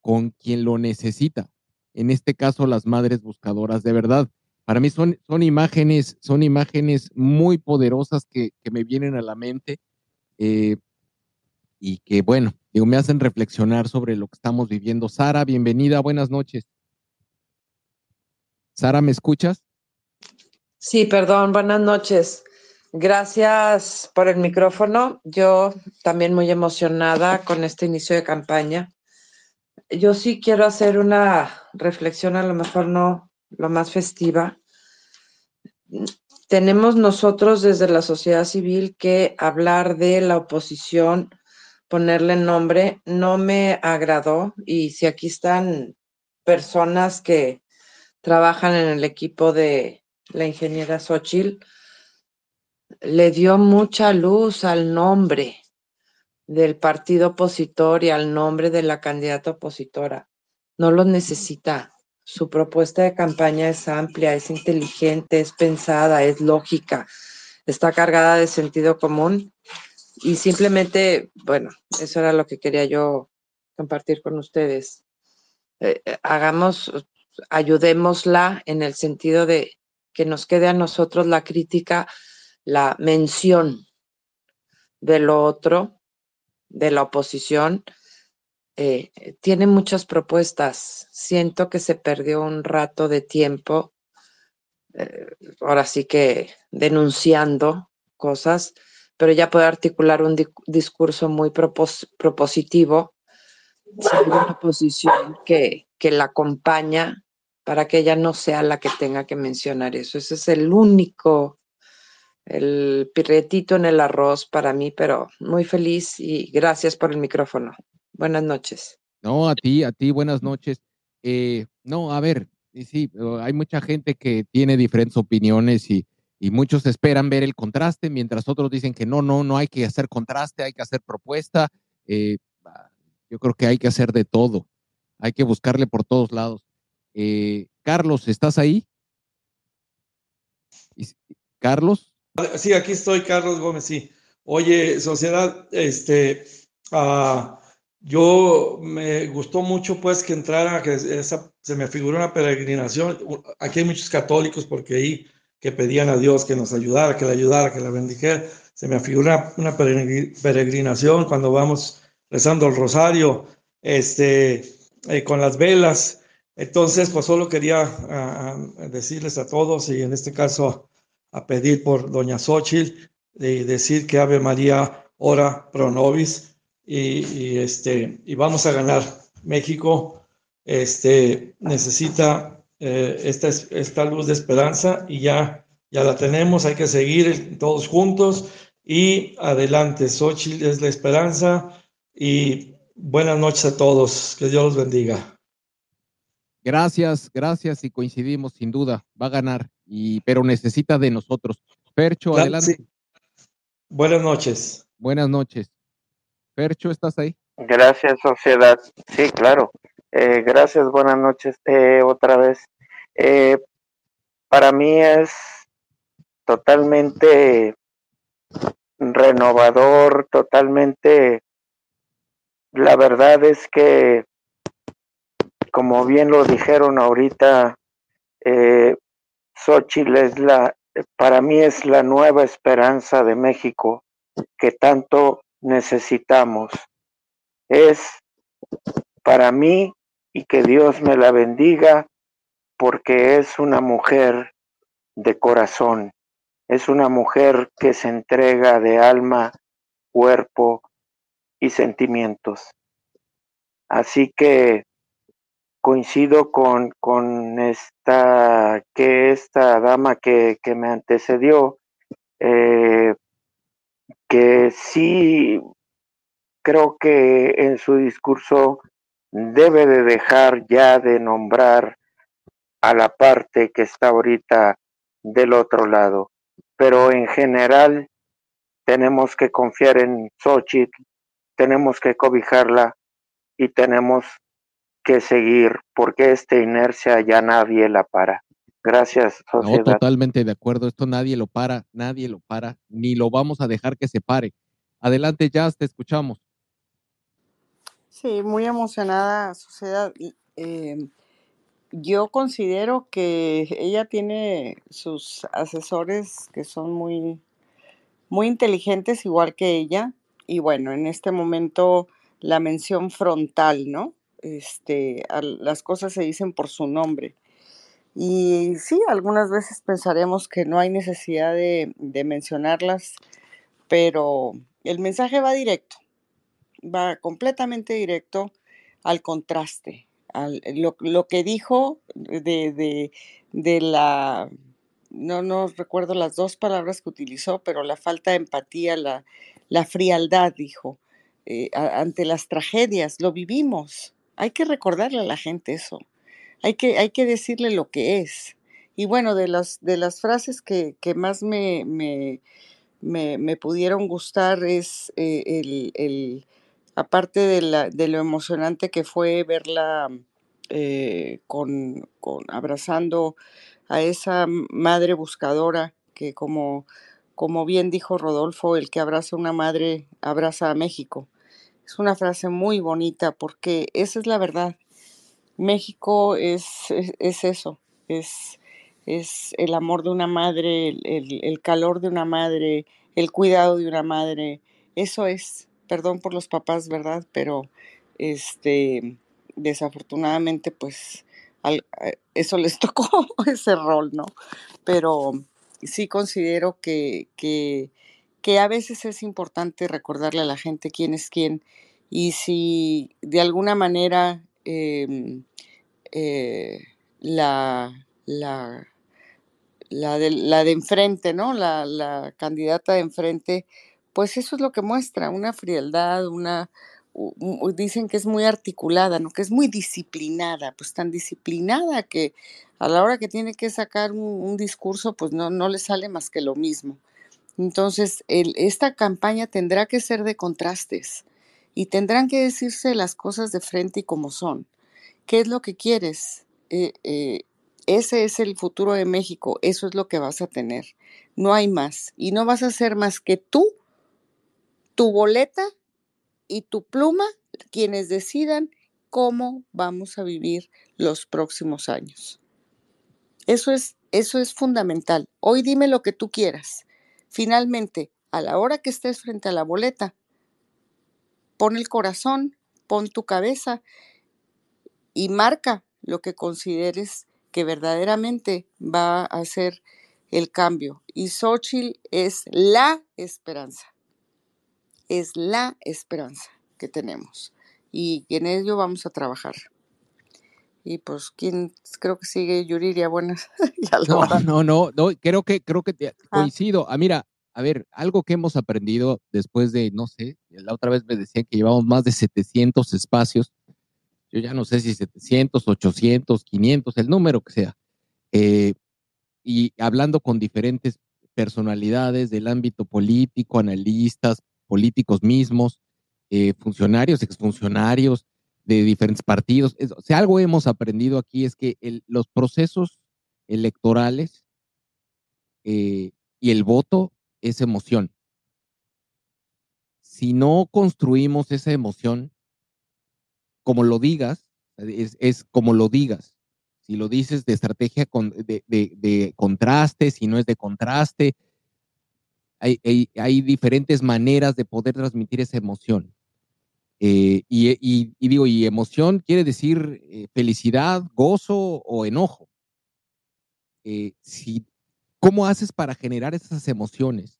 con quien lo necesita. En este caso, las madres buscadoras de verdad. Para mí son, son imágenes, son imágenes muy poderosas que, que me vienen a la mente eh, y que, bueno, digo, me hacen reflexionar sobre lo que estamos viviendo. Sara, bienvenida, buenas noches. Sara, ¿me escuchas? Sí, perdón, buenas noches. Gracias por el micrófono. Yo también muy emocionada con este inicio de campaña. Yo sí quiero hacer una reflexión, a lo mejor no lo más festiva. Tenemos nosotros desde la sociedad civil que hablar de la oposición, ponerle nombre, no me agradó y si aquí están personas que trabajan en el equipo de la ingeniera Xochitl, le dio mucha luz al nombre del partido opositor y al nombre de la candidata opositora. No lo necesita. Su propuesta de campaña es amplia, es inteligente, es pensada, es lógica, está cargada de sentido común y simplemente, bueno, eso era lo que quería yo compartir con ustedes. Eh, eh, hagamos, ayudémosla en el sentido de que nos quede a nosotros la crítica, la mención de lo otro, de la oposición, eh, tiene muchas propuestas. Siento que se perdió un rato de tiempo, eh, ahora sí que denunciando cosas, pero ya puede articular un di- discurso muy propos- propositivo. Si hay una oposición que, que la acompaña para que ella no sea la que tenga que mencionar eso. Ese es el único, el pirretito en el arroz para mí, pero muy feliz y gracias por el micrófono. Buenas noches. No, a ti, a ti, buenas noches. Eh, no, a ver, sí, hay mucha gente que tiene diferentes opiniones y, y muchos esperan ver el contraste, mientras otros dicen que no, no, no hay que hacer contraste, hay que hacer propuesta. Eh, yo creo que hay que hacer de todo, hay que buscarle por todos lados. Eh, Carlos, ¿estás ahí? Carlos. Sí, aquí estoy, Carlos Gómez, sí. Oye, sociedad, este, ah, yo me gustó mucho pues que entrara, que esa, se me figuró una peregrinación. Aquí hay muchos católicos porque ahí que pedían a Dios que nos ayudara, que le ayudara, que la bendijera. Se me figura una peregrinación cuando vamos rezando el rosario, este, eh, con las velas. Entonces, pues solo quería decirles a todos y en este caso a pedir por Doña Xochitl y decir que Ave María ora pro nobis y, este, y vamos a ganar. México este, necesita eh, esta, esta luz de esperanza y ya, ya la tenemos, hay que seguir todos juntos y adelante. Xochitl es la esperanza y buenas noches a todos. Que Dios los bendiga. Gracias, gracias y coincidimos sin duda. Va a ganar, y, pero necesita de nosotros. Percho, adelante. Buenas noches. Buenas noches. Percho, ¿estás ahí? Gracias, sociedad. Sí, claro. Eh, gracias, buenas noches eh, otra vez. Eh, para mí es totalmente renovador, totalmente... La verdad es que, como bien lo dijeron ahorita, eh, Xochitl es la, para mí es la nueva esperanza de México que tanto necesitamos. Es para mí y que Dios me la bendiga porque es una mujer de corazón, es una mujer que se entrega de alma, cuerpo y sentimientos. Así que coincido con, con esta, que esta dama que, que me antecedió, eh, que sí creo que en su discurso debe de dejar ya de nombrar a la parte que está ahorita del otro lado. Pero en general tenemos que confiar en Xochitl, tenemos que cobijarla y tenemos que seguir porque esta inercia ya nadie la para. Gracias, sociedad. No, totalmente de acuerdo. Esto nadie lo para, nadie lo para, ni lo vamos a dejar que se pare. Adelante, Jazz, te escuchamos. Sí, muy emocionada, sociedad. Eh, yo considero que ella tiene sus asesores que son muy, muy inteligentes, igual que ella. Y bueno, en este momento la mención frontal, ¿no? Este, las cosas se dicen por su nombre. Y sí, algunas veces pensaremos que no hay necesidad de, mencionarlas, pero el mensaje va directo, va completamente directo al contraste, al, lo, que dijo de, de, la, no, no recuerdo las dos palabras que utilizó, pero la falta de empatía, la, la frialdad, dijo, eh, ante las tragedias, lo vivimos. Hay que recordarle a la gente eso. Hay que, hay que decirle lo que es. Y bueno, de las, de las frases que, que más me, me, me, pudieron gustar es eh, el, el- aparte de, la, de lo emocionante que fue verla eh, con, con abrazando a esa madre buscadora que como, como bien dijo Rodolfo, el que abraza a una madre abraza a México. Es una frase muy bonita porque esa es la verdad. México es, es, es eso, es, es el amor de una madre, el, el- calor de una madre, el cuidado de una madre. Eso es, perdón por los papás, ¿verdad? Pero este, desafortunadamente, pues a- eso les tocó ese rol, ¿no? Pero sí considero que, que, que a veces es importante recordarle a la gente quién es quién y si de alguna manera em, eh, la, la, la, de, la de enfrente, ¿no? La, la candidata de enfrente, pues eso es lo que muestra, una frialdad, una, dicen que es muy articulada, ¿no? Que es muy disciplinada, pues tan disciplinada que a la hora que tiene que sacar un, un discurso, pues no, no le sale más que lo mismo. Entonces, esta campaña tendrá que ser de contrastes y tendrán que decirse las cosas de frente y como son. ¿Qué es lo que quieres? Eh, eh, ese es el futuro de México, eso es lo que vas a tener. No hay más. Y no vas a ser más que tú, tu boleta y tu pluma quienes decidan cómo vamos a vivir los próximos años. Eso es, eso es fundamental. Hoy dime lo que tú quieras. Finalmente, a la hora que estés frente a la boleta, pon el corazón, pon tu cabeza y marca lo que consideres que verdaderamente va a hacer el cambio. Y Xochitl es la esperanza, es la esperanza que tenemos. Y en ello vamos a trabajar. Y pues, ¿quién? Creo que sigue Yuriria. Buenas. No, no, no, no, creo que, creo que te- Ah. coincido. Ah, mira, a ver, algo que hemos aprendido después de, no sé, la otra vez me decían que llevamos más de 700 espacios. Yo ya no sé si 700, 800, 500, el número que sea. Eh, y hablando con diferentes personalidades del ámbito político, analistas, políticos mismos, eh, funcionarios, exfuncionarios de diferentes partidos. Es- algo hemos aprendido aquí es que los procesos electorales eh, y el voto es emoción. Si no construimos esa emoción, como lo digas, es, como lo digas. Si lo dices de estrategia de, de- contraste, si no es de contraste, hay- hay diferentes maneras de poder transmitir esa emoción. Eh, y, y- y digo, y emoción quiere decir eh, felicidad, gozo o enojo. Eh, si, ¿Cómo haces para generar esas emociones?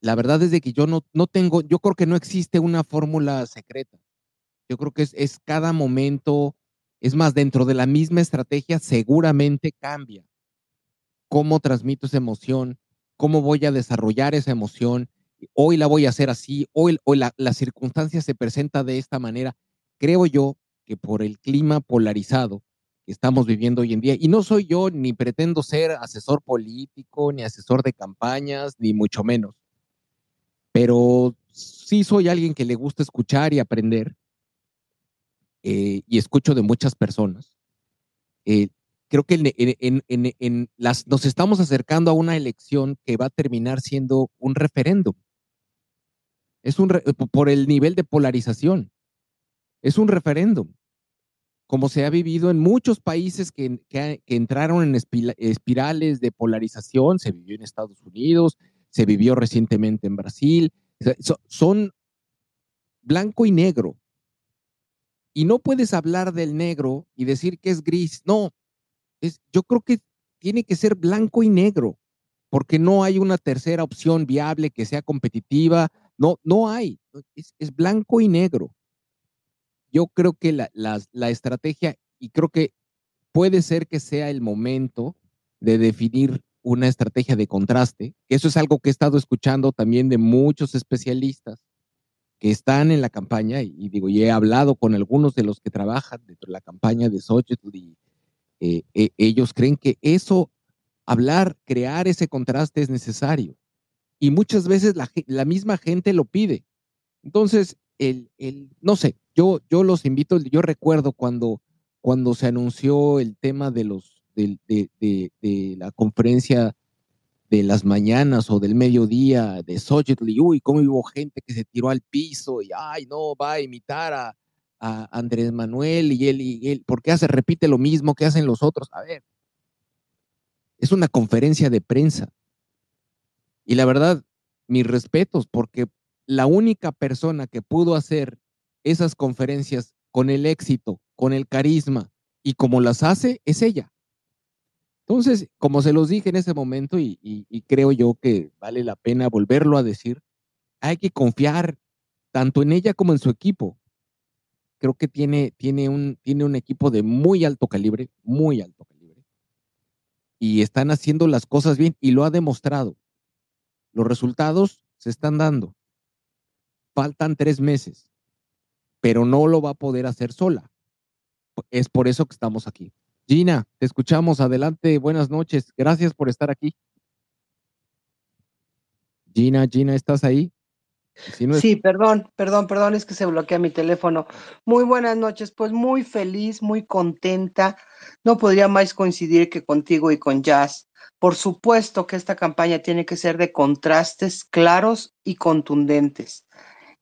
La verdad es de que yo no, no tengo, yo creo que no existe una fórmula secreta. Yo creo que es, es cada momento, es más, dentro de la misma estrategia seguramente cambia cómo transmito esa emoción, cómo voy a desarrollar esa emoción. Hoy la voy a hacer así, hoy, hoy la, la circunstancia se presenta de esta manera. Creo yo que por el clima polarizado que estamos viviendo hoy en día, y no soy yo ni pretendo ser asesor político, ni asesor de campañas, ni mucho menos, pero sí soy alguien que le gusta escuchar y aprender, eh, y escucho de muchas personas. Eh, creo que nos estamos acercando a una elección que va a terminar siendo un referéndum. Es un re- por el nivel de polarización. Es un referéndum, como se ha vivido en muchos países que, que entraron en espirales de polarización. Se vivió en Estados Unidos, se vivió recientemente en Brasil. Son blanco y negro. Y no puedes hablar del negro y decir que es gris. No, es, yo creo que tiene que ser blanco y negro, porque no hay una tercera opción viable que sea competitiva. No, no hay. Es, blanco y negro. Yo creo que la, la- estrategia, y creo que puede ser que sea el momento de definir una estrategia de contraste, eso es algo que he estado escuchando también de muchos especialistas que están en la campaña, y, digo, he hablado con algunos de los que trabajan dentro de la campaña de Xochitl y eh, eh, ellos creen que eso, hablar, crear ese contraste es necesario. Y muchas veces la, la misma gente lo pide. Entonces, el, el, no sé, yo, yo los invito, yo recuerdo cuando, cuando se anunció el tema de los, de, de- la conferencia de las mañanas o del mediodía de Xochitl uy, cómo hubo gente que se tiró al piso y ay, no, va a imitar a, a Andrés Manuel y él, y él, ¿por qué hace, repite lo mismo que hacen los otros? A ver, es una conferencia de prensa. Y la verdad, mis respetos, porque la única persona que pudo hacer esas conferencias con el éxito, con el carisma y como las hace, es ella. Entonces, como se los dije en ese momento, y, creo yo que vale la pena volverlo a decir, hay que confiar tanto en ella como en su equipo. creo que tiene, tiene, un, tiene un equipo de muy alto calibre, muy alto calibre. Y están haciendo las cosas bien y lo ha demostrado. Los resultados se están dando. Faltan tres meses, pero no lo va a poder hacer sola. Es por eso que estamos aquí. Gina, te escuchamos. Adelante, buenas noches. Gracias por estar aquí. Gina, Gina, ¿estás ahí? Si no Sí, perdón, perdón, perdón, es que se bloquea mi teléfono. Muy buenas noches, pues muy feliz, muy contenta. No podría más coincidir que contigo y con Jazz. Por supuesto que esta campaña tiene que ser de contrastes claros y contundentes.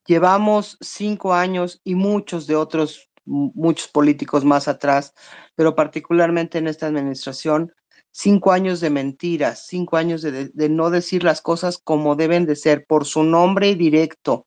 Llevamos cinco años y muchos de otros, mu- muchos políticos más atrás, pero particularmente en esta administración, cinco años de mentiras, cinco años de, de no decir las cosas como deben de ser, por su nombre y directo.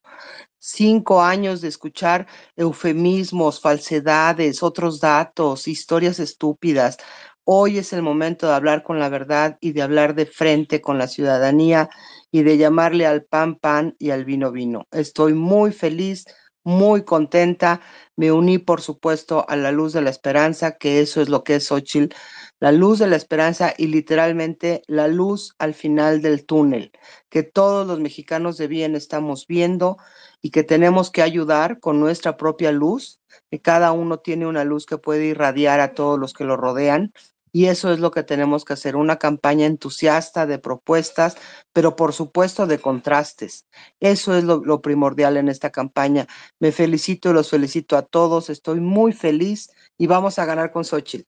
Cinco años de escuchar eufemismos, falsedades, otros datos, historias estúpidas. Hoy es el momento de hablar con la verdad y de hablar de frente con la ciudadanía y de llamarle al pan pan y al vino vino. Estoy muy feliz, muy contenta. Me uní, por supuesto, a la luz de la esperanza, que eso es lo que es Xochitl, la luz de la esperanza y literalmente la luz al final del túnel, que todos los mexicanos de bien estamos viendo y que tenemos que ayudar con nuestra propia luz, que cada uno tiene una luz que puede irradiar a todos los que lo rodean. Y eso es lo que tenemos que hacer, una campaña entusiasta de propuestas, pero por supuesto de contrastes. Eso es lo, lo primordial en esta campaña. Me felicito y los felicito a todos. Estoy muy feliz y vamos a ganar con Xochitl.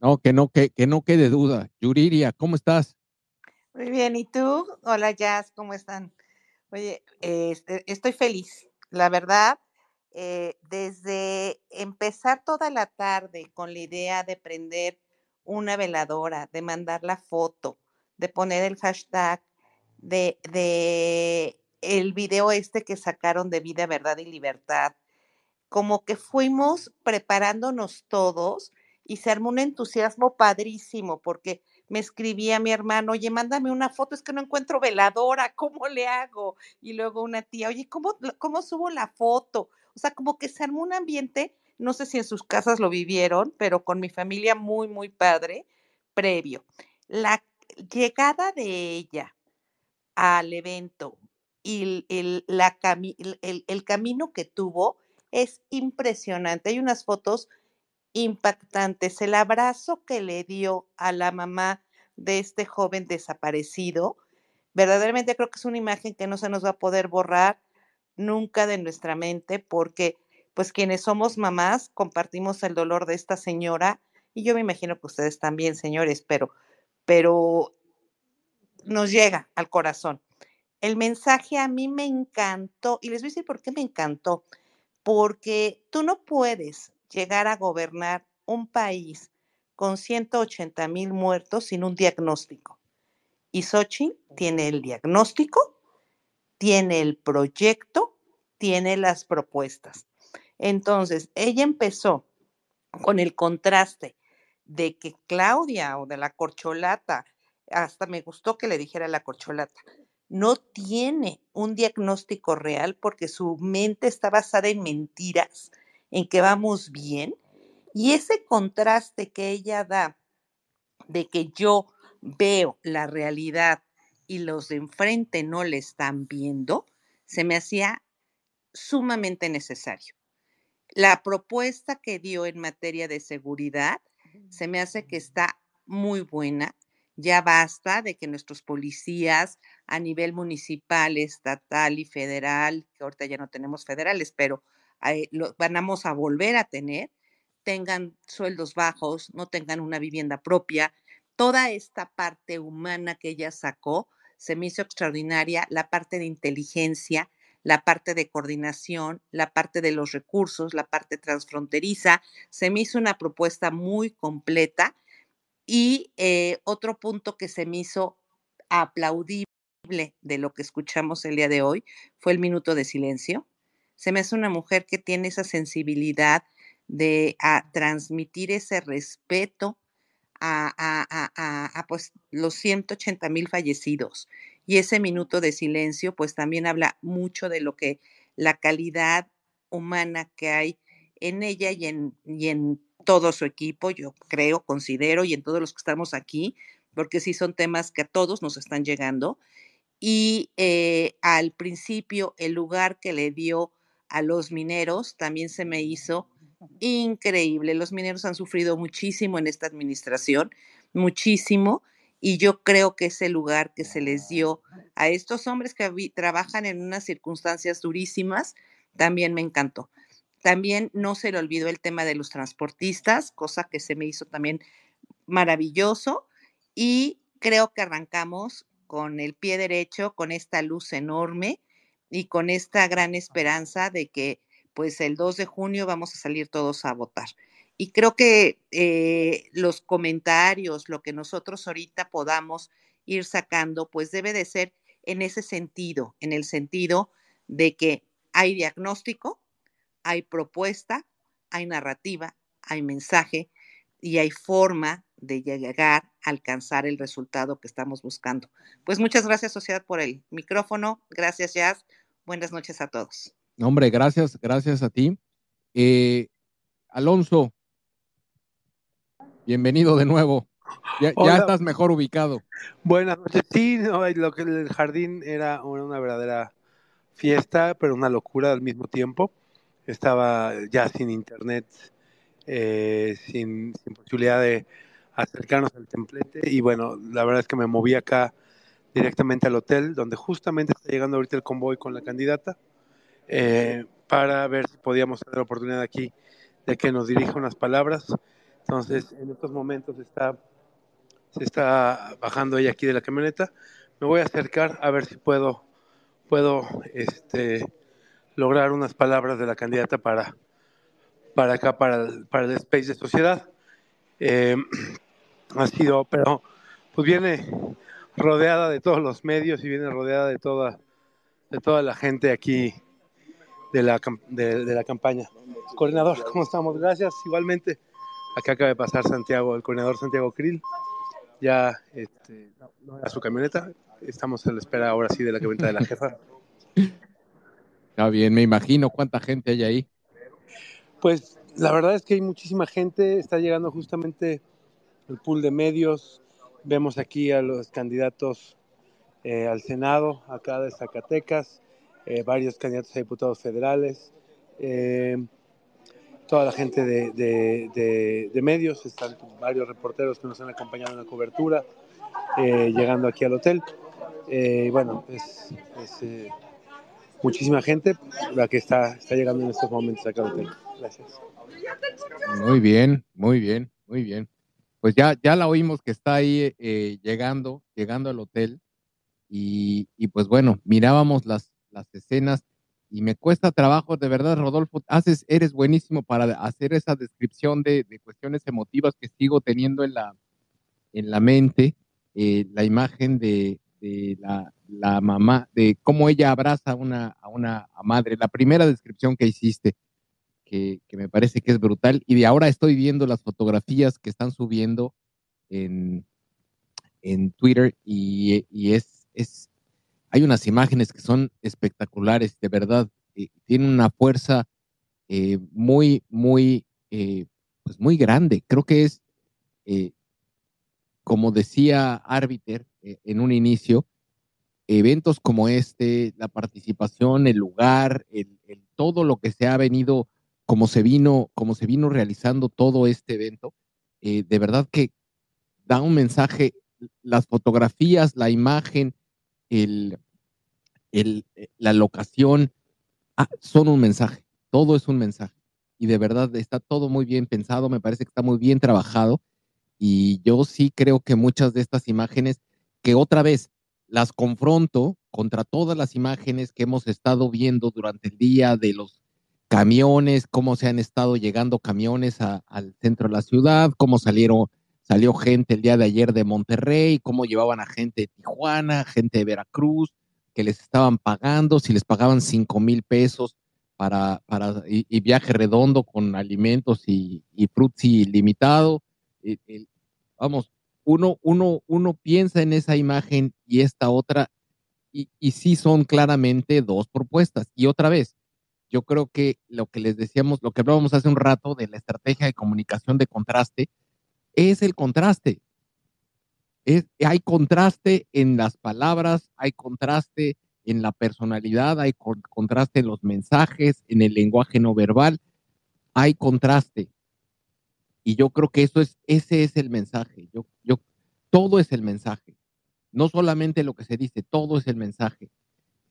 No, que no, que, que no quede duda. Yuriria, ¿cómo estás? Muy bien, ¿y tú? Hola, Jazz, ¿cómo están? Oye, este, estoy feliz, la verdad, eh, desde empezar toda la tarde con la idea de prender una veladora, de mandar la foto, de poner el hashtag, de, de el video este que sacaron de vida, verdad y libertad, como que fuimos preparándonos todos y se armó un entusiasmo padrísimo porque me escribía mi hermano, oye, mándame una foto, es que no encuentro veladora, ¿cómo le hago? Y luego una tía, oye, ¿cómo, cómo subo la foto? O sea, como que se armó un ambiente, no sé si en sus casas lo vivieron, pero con mi familia muy, muy padre, previo. La llegada de ella al evento y el, el- el- el camino que tuvo es impresionante. Hay unas fotos impactantes. El abrazo que le dio a la mamá de este joven desaparecido, verdaderamente creo que es una imagen que no se nos va a poder borrar nunca de nuestra mente porque pues quienes somos mamás compartimos el dolor de esta señora y yo me imagino que ustedes también, señores, pero pero nos llega al corazón. El mensaje a mí me encantó y les voy a decir por qué me encantó. Porque tú no puedes llegar a gobernar un país con 180 mil muertos sin un diagnóstico. Y Xochitl tiene el diagnóstico, tiene el proyecto, tiene las propuestas. Entonces, ella empezó con el contraste de que Claudia o de la corcholata, hasta me gustó que le dijera la corcholata, no tiene un diagnóstico real porque su mente está basada en mentiras, en que vamos bien. Y ese contraste que ella da de que yo veo la realidad y los de enfrente no le están viendo, se me hacía sumamente necesario. La propuesta que dio en materia de seguridad se me hace que está muy buena. Ya basta de que nuestros policías a nivel municipal, estatal y federal, que ahorita ya no tenemos federales, pero eh, lo vamos a volver a tener, tengan sueldos bajos, no tengan una vivienda propia. Toda esta parte humana que ella sacó se me hizo extraordinaria, la parte de inteligencia, la parte de coordinación, la parte de los recursos, la parte transfronteriza. Se me hizo una propuesta muy completa y eh, otro punto que se me hizo aplaudible de lo que escuchamos el día de hoy fue el minuto de silencio. Se me hace una mujer que tiene esa sensibilidad de transmitir ese respeto a, a- a- a- a, pues, los 180 mil fallecidos. Y ese minuto de silencio, pues también habla mucho de lo que la calidad humana que hay en ella y en, y en todo su equipo, yo creo, considero, y en todos los que estamos aquí, porque sí son temas que a todos nos están llegando. Y eh, al principio, el lugar que le dio a los mineros también se me hizo increíble. Los mineros han sufrido muchísimo en esta administración, muchísimo, y yo creo que ese lugar que se les dio a estos hombres que trabajan en unas circunstancias durísimas, también me encantó. También no se le olvidó el tema de los transportistas, cosa que se me hizo también maravilloso y creo que arrancamos con el pie derecho, con esta luz enorme y con esta gran esperanza de que pues el 2 de junio vamos a salir todos a votar. Y creo que eh, los comentarios, lo que nosotros ahorita podamos ir sacando, pues debe de ser en ese sentido, en el sentido de que hay diagnóstico, hay propuesta, hay narrativa, hay mensaje y hay forma de llegar a alcanzar el resultado que estamos buscando. Pues muchas gracias, sociedad, por el micrófono. Gracias, Jazz. Buenas noches a todos. Hombre, gracias, gracias a ti. Eh, Alonso, bienvenido de nuevo. Ya, ya estás mejor ubicado. Buenas noches. Sí, no, lo que el jardín era una una verdadera fiesta, pero una locura al mismo tiempo. Estaba ya sin internet, eh, sin, sin posibilidad de acercarnos al templete. Y bueno, la verdad es que me moví acá directamente al hotel, donde justamente está llegando ahorita el convoy con la candidata, eh, para ver si podíamos tener la oportunidad aquí de que nos dirija unas palabras. Entonces, en estos momentos está se está bajando ella aquí de la camioneta. Me voy a acercar a ver si puedo, puedo este, lograr unas palabras de la candidata para, para acá, para el, para el space de sociedad. Eh, ha sido, pero pues viene rodeada de todos los medios y viene rodeada de toda, de toda la gente aquí de la, de, de la campaña. Coordinador, ¿cómo estamos? Gracias, igualmente. Acá acaba de pasar Santiago, el coordinador Santiago Krill ya este, era su camioneta. Estamos a la espera ahora sí de la camioneta de la jefa. Está bien, me imagino cuánta gente hay ahí. Pues la verdad es que hay muchísima gente, está llegando justamente el pool de medios. Vemos aquí a los candidatos eh, al Senado, acá de Zacatecas, eh, varios candidatos a diputados federales, eh, toda la gente de, de- de- de medios, están varios reporteros que nos han acompañado en la cobertura, eh, llegando aquí al hotel. Eh, bueno, es, es, eh, muchísima gente la que está, está llegando en estos momentos acá al hotel. Gracias. Muy bien, muy bien, muy bien. Pues ya, ya la oímos que está ahí eh, llegando, llegando al hotel. Y, y pues bueno, mirábamos las, las escenas y me cuesta trabajo, de verdad, Rodolfo, haces, eres buenísimo para hacer esa descripción de, de cuestiones emotivas que sigo teniendo en la, en la mente, eh, la imagen de, de la, la mamá, de cómo ella abraza a una, a una madre, la primera descripción que hiciste, que, que me parece que es brutal, y de ahora estoy viendo las fotografías que están subiendo en, en Twitter y, y es, es, hay unas imágenes que son espectaculares, de verdad, eh, tienen una fuerza eh, muy, muy, eh, pues muy grande. Creo que es, eh, como decía Arbiter en un inicio, eventos como este, la participación, el lugar, el, el- todo lo que se ha venido, como se vino, como se vino realizando todo este evento, de verdad que da un mensaje, las fotografías, la imagen, el, el- eh, la locación, ah, son un mensaje, todo es un mensaje. Y de verdad está todo muy bien pensado, me parece que está muy bien trabajado. Y yo sí creo que muchas de estas imágenes, que otra vez las confronto contra todas las imágenes que hemos estado viendo durante el día de los camiones, cómo se han estado llegando camiones al centro de la ciudad, cómo salieron, salió gente el día de ayer de Monterrey, cómo llevaban a gente de Tijuana, gente de Veracruz, que les estaban pagando, si les pagaban cinco mil pesos para, para y, viaje redondo con alimentos y, y frutzi limitado. El- el- vamos, uno, uno, uno piensa en esa imagen y esta otra, y, y sí son claramente dos propuestas. Y otra vez, yo creo que lo que les decíamos, lo que hablábamos hace un rato de la estrategia de comunicación de contraste, es el contraste. Es, hay contraste en las palabras, hay contraste en la personalidad, hay con- contraste en los mensajes, en el lenguaje no verbal, hay contraste. Y yo creo que eso es, ese es el mensaje. Yo, yo, todo es el mensaje. No solamente lo que se dice, todo es el mensaje.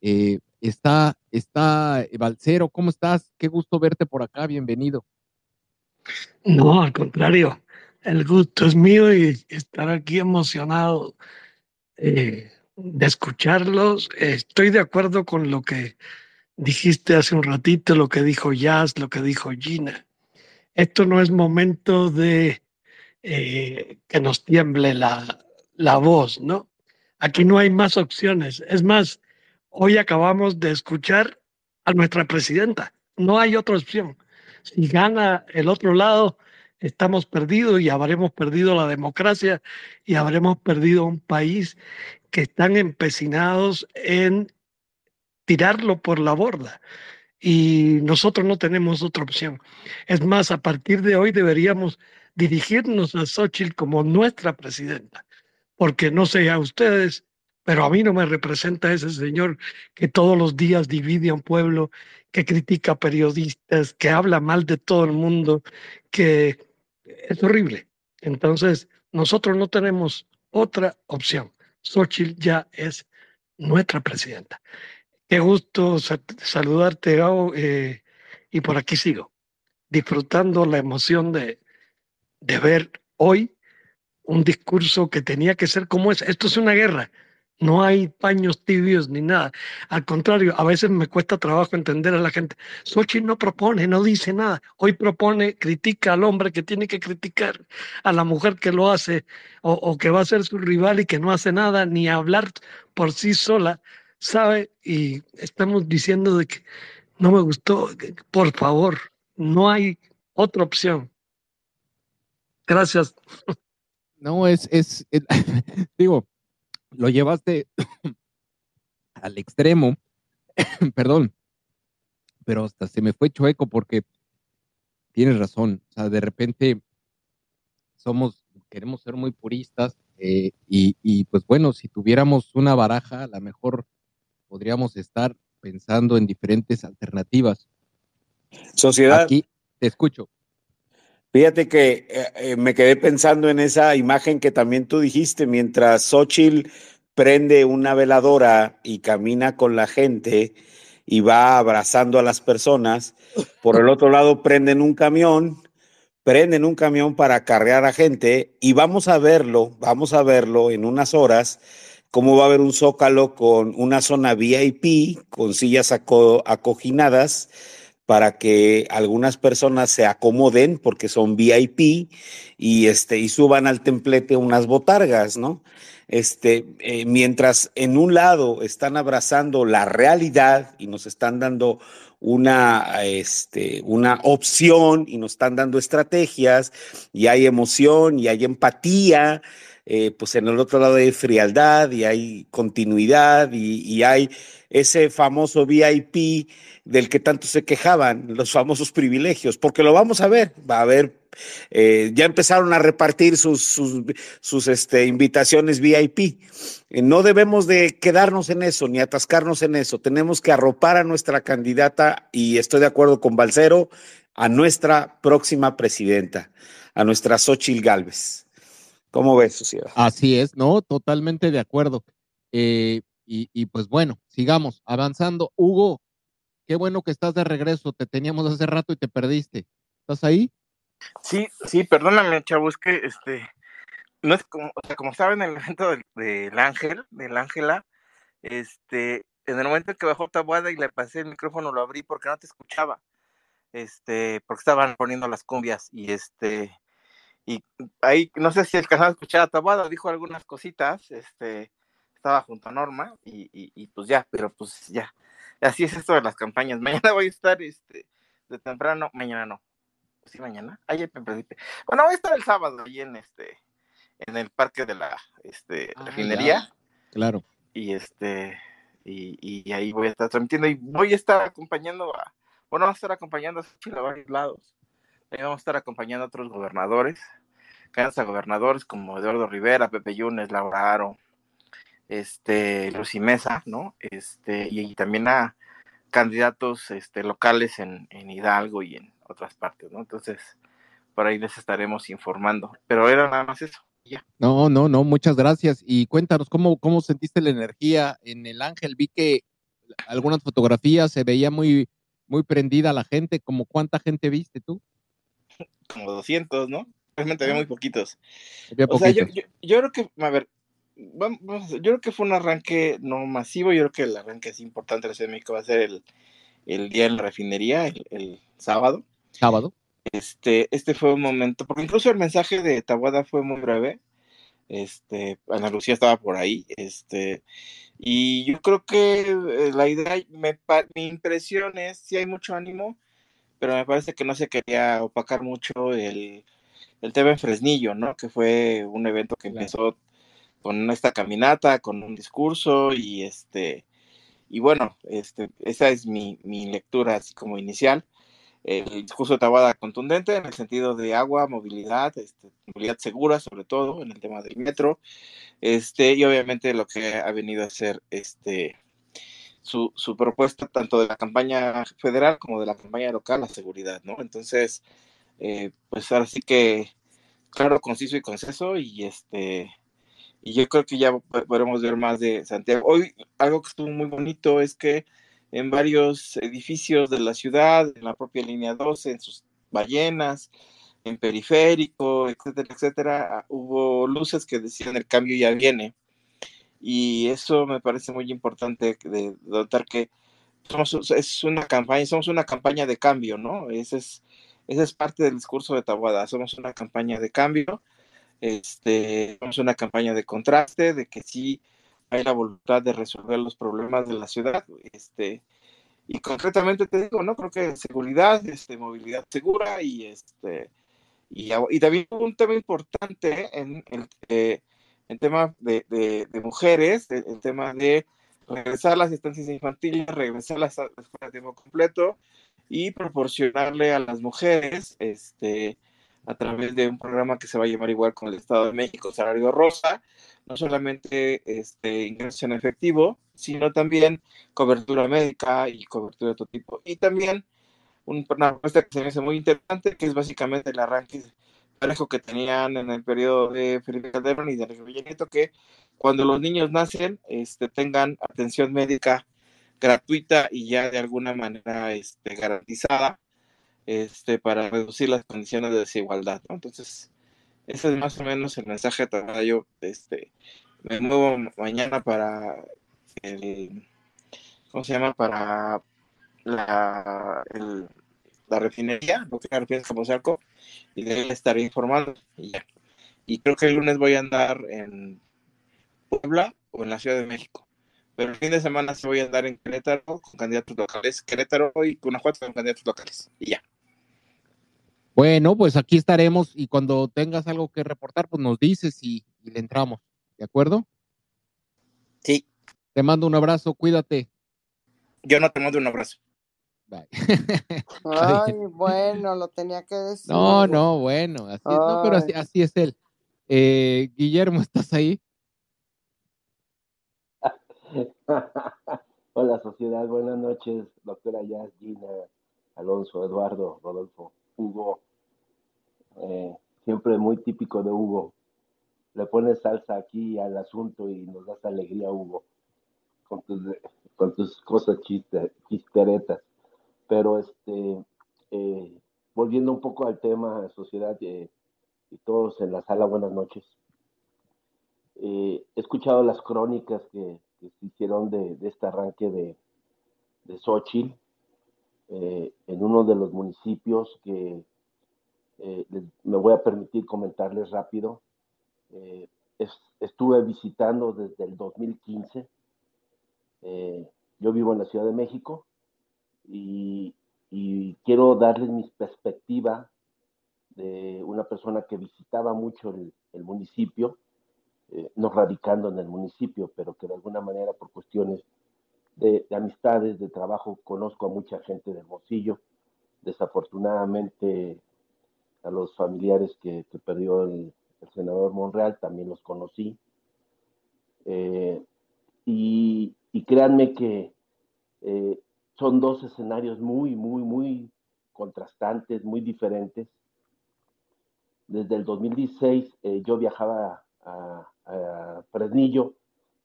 Eh, está, está eh, Balcero, ¿cómo estás? Qué gusto verte por acá, bienvenido. No, al contrario, el gusto es mío y estar aquí emocionado eh, de escucharlos. Estoy de acuerdo con lo que dijiste hace un ratito, lo que dijo Jazz, lo que dijo Gina. Esto no es momento de eh, que nos tiemble la, la voz, ¿no? Aquí no hay más opciones. Es más, hoy acabamos de escuchar a nuestra presidenta. No hay otra opción. Si gana el otro lado, estamos perdidos y habremos perdido la democracia y habremos perdido un país que están empecinados en tirarlo por la borda. Y nosotros no tenemos otra opción. Es más, a partir de hoy deberíamos dirigirnos a Xochitl como nuestra presidenta, porque no sé a ustedes, pero a mí no me representa ese señor que todos los días divide a un pueblo, que critica periodistas, que habla mal de todo el mundo, que es horrible. Entonces, nosotros no tenemos otra opción. Xochitl ya es nuestra presidenta. Qué gusto sa- saludarte, Gabo, eh, y por aquí sigo, disfrutando la emoción de, de ver hoy un discurso que tenía que ser como es. Esto es una guerra. No hay paños tibios ni nada. Al contrario, a veces me cuesta trabajo entender a la gente. Xochitl no propone, no dice nada. Hoy propone, critica al hombre que tiene que criticar, a la mujer que lo hace o, que va a ser su rival y que no hace nada, ni hablar por sí sola, ¿sabe? Y estamos diciendo de que no me gustó. Por favor, no hay otra opción. Gracias. No, es, es, es- digo, lo llevaste al extremo, perdón, pero hasta se me fue chueco porque tienes razón, o sea, de repente somos, queremos ser muy puristas eh, y, y pues bueno, si tuviéramos una baraja, a lo mejor podríamos estar pensando en diferentes alternativas. Sociedad. Aquí te escucho. Fíjate que eh, eh, me quedé pensando en esa imagen que también tú dijiste, mientras Xochitl prende una veladora y camina con la gente y va abrazando a las personas, por el otro lado prenden un camión, prenden un camión para acarrear a gente y vamos a verlo, vamos a verlo en unas horas, cómo va a haber un zócalo con una zona VIP, con sillas aco- acoginadas, para que algunas personas se acomoden porque son VIP y este y suban al templete unas botargas, ¿no? Este, eh, mientras en un lado están abrazando la realidad y nos están dando una, este, una opción y nos están dando estrategias y hay emoción y hay empatía, eh, pues en el otro lado hay frialdad y hay continuidad y, hay ese famoso VIP del que tanto se quejaban, los famosos privilegios, porque lo vamos a ver, va a haber, eh, ya empezaron a repartir sus, sus, sus este, invitaciones VIP. Eh, no debemos de quedarnos en eso, ni atascarnos en eso, tenemos que arropar a nuestra candidata, y estoy de acuerdo con Balcero, a nuestra próxima presidenta, a nuestra Xochil Gálvez. ¿Cómo ves, sociedad? Así es, ¿no? Totalmente de acuerdo. Eh, y, y pues bueno, sigamos avanzando. Hugo, qué bueno que estás de regreso. Te teníamos hace rato y te perdiste. ¿Estás ahí? Sí, sí, perdóname, chavo, es que este, no es como, o sea, como saben, en el evento del, del Ángel, del Ángela, este, en el momento en que bajó Tabuada y le pasé el micrófono, lo abrí porque no te escuchaba, este, porque estaban poniendo las cumbias y este, y ahí, no sé si alcanzaron a escuchar a Tabuada, dijo algunas cositas, este, estaba junto a Norma y, y, y pues ya, pero pues ya, así es esto de las campañas. Mañana voy a estar, este, de temprano, mañana no, sí, mañana, ayer me perdí. Bueno, voy a estar el sábado ahí en este, en el parque de la, este, refinería Claro. y este, y, y ahí voy a estar transmitiendo y voy a estar acompañando a, bueno, vamos a estar acompañando a Xochitl a varios lados. Ahí vamos a estar acompañando a otros gobernadores, candidatos gobernadores como Eduardo Rivera, Pepe Yunes, Laura Aro, este, Lucy Mesa, ¿no? Este, y, y también a candidatos este, locales en, en Hidalgo y en otras partes, ¿no? Entonces, por ahí les estaremos informando. Pero era nada más eso. Ya. No, no, no, muchas gracias. Y cuéntanos, ¿cómo, cómo sentiste la energía en el Ángel? Vi que algunas fotografías se veía muy, muy prendida la gente. ¿Como cuánta gente viste tú? Como 200, ¿no? Realmente había muy poquitos. Había O sea, yo, yo, yo creo que, a ver, vamos, yo creo que fue un arranque no masivo, yo creo que el arranque es importante en la Ciudad de México va a ser el, el día en la refinería, el, el sábado. Sábado. Este, este fue un momento, porque incluso el mensaje de Tabuada fue muy breve. Este, Ana Lucía estaba por ahí, este, y yo creo que eh, la idea, me, mi impresión es, sí hay mucho ánimo, pero me parece que no se quería opacar mucho el, el tema en Fresnillo, ¿no? Que fue un evento que empezó con esta caminata, con un discurso y este, y bueno, este, esa es mi, mi lectura así como inicial. El discurso de Tabada contundente en el sentido de agua, movilidad, este, movilidad segura, sobre todo en el tema del metro, este, y obviamente lo que ha venido a ser este, su, su propuesta tanto de la campaña federal como de la campaña local, la seguridad, ¿no? Entonces, eh, pues ahora sí que claro, conciso y conceso y este y yo creo que ya po- podremos ver más de Santiago. Hoy algo que estuvo muy bonito es que en varios edificios de la ciudad, en la propia línea 12, en sus ballenas, en periférico, etcétera, etcétera, hubo luces que decían el cambio ya viene. Y eso me parece muy importante de notar que somos, es una campaña, somos una campaña de cambio, ¿no? Ese es, esa es parte del discurso de Tabuada, somos una campaña de cambio, este, somos una campaña de contraste, de que sí hay la voluntad de resolver los problemas de la ciudad, este, y concretamente te digo, ¿no? Creo que seguridad, este, movilidad segura y este, y, y también un tema importante en el eh, en tema de, de- de mujeres, el, el tema de regresar las estancias infantiles, regresar las escuelas de tiempo completo y proporcionarle a las mujeres, este, a través de un programa que se va a llamar igual con el Estado de México, Salario Rosa, no solamente este, ingresos en efectivo, sino también cobertura médica y cobertura de otro tipo. Y también un- una propuesta que se me hace muy interesante, que es básicamente el arranque que tenían en el periodo de Felipe Calderón y de Enrique que cuando los niños nacen este, tengan atención médica gratuita y ya de alguna manera este, garantizada este, para reducir las condiciones de desigualdad. Entonces, ese es más o menos el mensaje Tabada. Yo este, me muevo mañana para el, ¿cómo se llama? Para la, el- la refinería, lo que es Capozalco, y de le estaré informando. Y, ya. y creo que el lunes voy a andar en Puebla o en la Ciudad de México. Pero el fin de semana sí voy a andar en Querétaro con candidatos locales, Querétaro y Guanajuato con candidatos locales. Y ya. Bueno, pues aquí estaremos y cuando tengas algo que reportar, pues nos dices y, y le entramos. ¿De acuerdo? Sí. Te mando un abrazo, cuídate. Yo no te mando un abrazo. Bye. Ay, bueno, lo tenía que decir. No, no, bueno, así es, no, pero así es él. Eh, Guillermo, ¿estás ahí? Hola sociedad, buenas noches, doctora Jazz, Gina, Alonso, Eduardo, Rodolfo, Hugo. Eh, siempre muy típico de Hugo. Le pones salsa aquí al asunto y nos das alegría, Hugo, con tus, con tus cosas chiste, chisteretas. Pero este, eh, volviendo un poco al tema sociedad eh, y todos en la sala, buenas noches. Eh, he escuchado las crónicas que, se hicieron de, de este arranque de, de Xochitl en uno de los municipios que me voy a permitir comentarles rápido. Es- estuve visitando desde el 2015. Eh, yo vivo en la Ciudad de México y, y quiero darles mi perspectiva de una persona que visitaba mucho el, el municipio, eh, no radicando en el municipio, pero que de alguna manera por cuestiones de, de amistades, de trabajo, conozco a mucha gente de Hermosillo. Desafortunadamente, a los familiares que, que perdió el, el senador Monreal también los conocí. Eh, y, y créanme que eh, son dos escenarios muy, muy, muy contrastantes, muy diferentes. Desde el 2016 eh, yo viajaba a, a Fresnillo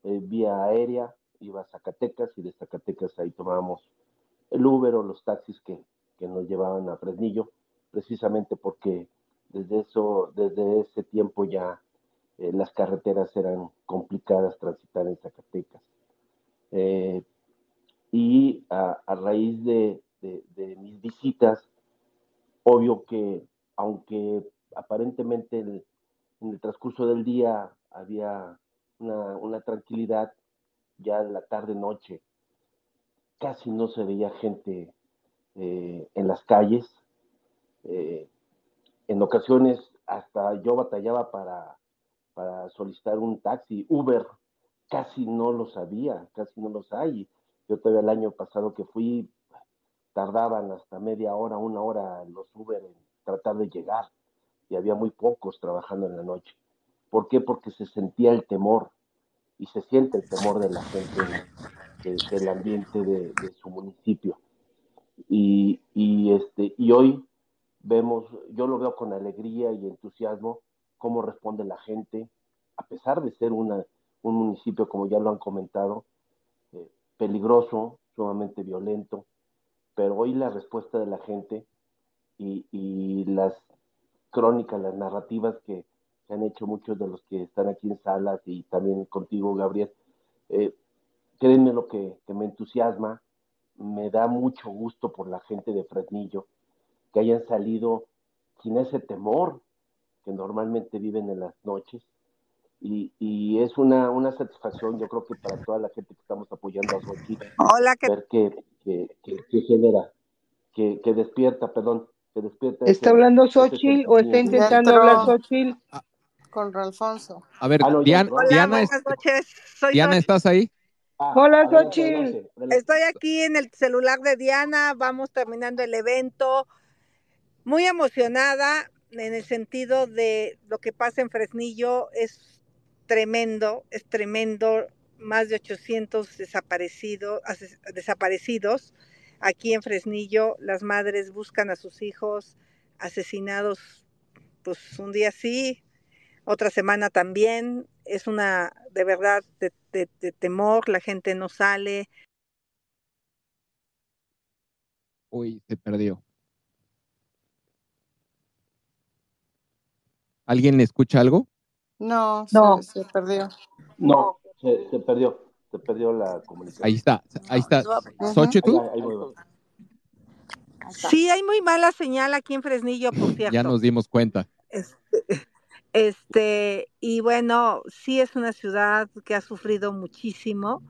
eh, vía aérea, iba a Zacatecas y de Zacatecas ahí tomábamos el Uber o los taxis que, que nos llevaban a Fresnillo, precisamente porque desde eso, desde ese tiempo ya eh, las carreteras eran complicadas transitar en Zacatecas. Eh, y a, a raíz de, de, de, mis visitas, obvio que aunque aparentemente el, en el transcurso del día había una, una tranquilidad, ya en la tarde-noche casi no se veía gente eh, en las calles. Eh, en ocasiones hasta yo batallaba para, para solicitar un taxi, Uber, casi no lo sabía, casi no los hay. Yo todavía el año pasado que fui, tardaban hasta media hora, una hora los Uber en tratar de llegar y había muy pocos trabajando en la noche. ¿Por qué? Porque se sentía el temor y se siente el temor de la gente de, del ambiente de, de su municipio. Y, y, este, y hoy vemos, yo lo veo con alegría y entusiasmo, cómo responde la gente, a pesar de ser una, un municipio, como ya lo han comentado, peligroso, sumamente violento, pero hoy la respuesta de la gente y, las crónicas, las narrativas que, que, han hecho muchos de los que están aquí en salas y también contigo, Gabriel, eh, créanme lo que, que me entusiasma, me da mucho gusto por la gente de Fresnillo, que hayan salido sin ese temor que normalmente viven en las noches. Y, y es una, una, satisfacción, yo creo que para toda la gente que estamos apoyando a Xochitl, Hola, ¿qué? ver que, que, que, que genera, que, que, despierta, perdón, que despierta. ¿Está ese, hablando Xochitl o está intentando hablar Xochitl? Con Alfonso. A ver, ah, no, Diana, Hola, Diana, buenas noches. Soy Diana Xochitl. ¿estás ahí? Ah, Hola, Xochitl. Estoy aquí en el celular de Diana, vamos terminando el evento. Muy emocionada en el sentido de lo que pasa en Fresnillo, es tremendo, es tremendo. Más de 800 desaparecidos, desaparecidos aquí en Fresnillo. Las madres buscan a sus hijos asesinados, pues un día sí, otra semana también. Es una, de verdad, de, de, de temor, la gente no sale. Uy, se perdió. ¿Alguien escucha algo? No, no. Se, se, perdió. No, se, se, perdió. Se perdió la comunicación. Ahí está, ahí está. ¿Xochitl? Ahí. Sí, hay muy mala señal aquí en Fresnillo, por cierto. Ya nos dimos cuenta. Este, este, y bueno, sí es una ciudad que ha sufrido muchísimo.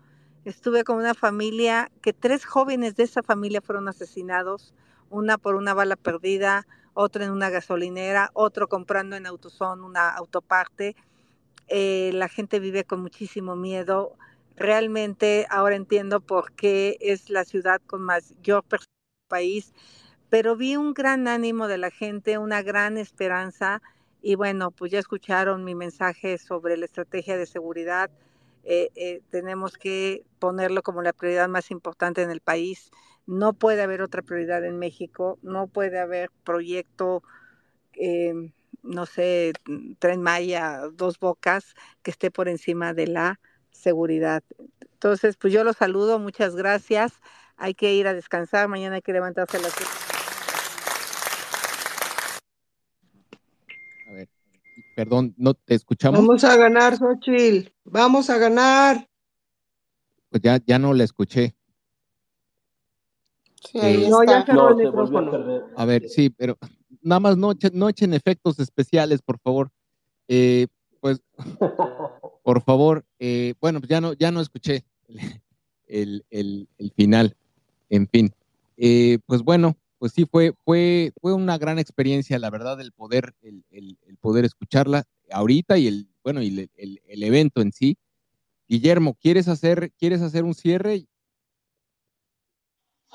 Estuve con una familia que tres jóvenes de esa familia fueron asesinados, una por una bala perdida, otro en una gasolinera, otro comprando en AutoZone una autoparte. Eh, la gente vive con muchísimo miedo. Realmente ahora entiendo por qué es la ciudad con personas del país, pero vi un gran ánimo de la gente, una gran esperanza y bueno, pues ya escucharon mi mensaje sobre la estrategia de seguridad. Eh, eh, tenemos que ponerlo como la prioridad más importante en el país. No puede haber otra prioridad en México, no puede haber proyecto, eh, no sé, Tren Maya, dos bocas, que esté por encima de la seguridad. Entonces, pues yo los saludo, muchas gracias. Hay que ir a descansar, mañana hay que levantarse a las A ver, perdón, no te escuchamos. Vamos a ganar, Xochitl. Vamos a ganar. Pues ya, ya no la escuché. Sí, ahí Eh, no, ya cerró No, el a ver, sí, pero nada más no, echen- no echen efectos especiales, por favor. Eh, pues, por favor, eh, bueno, pues ya no, ya no escuché el, el, el final. En fin, Eh, pues bueno, pues sí fue, fue, fue una gran experiencia, la verdad, el poder, el, el, el poder escucarla ahorita y el, bueno, y el, el, el evento en sí. Guillermo, ¿quieres hacer, quieres hacer un cierre?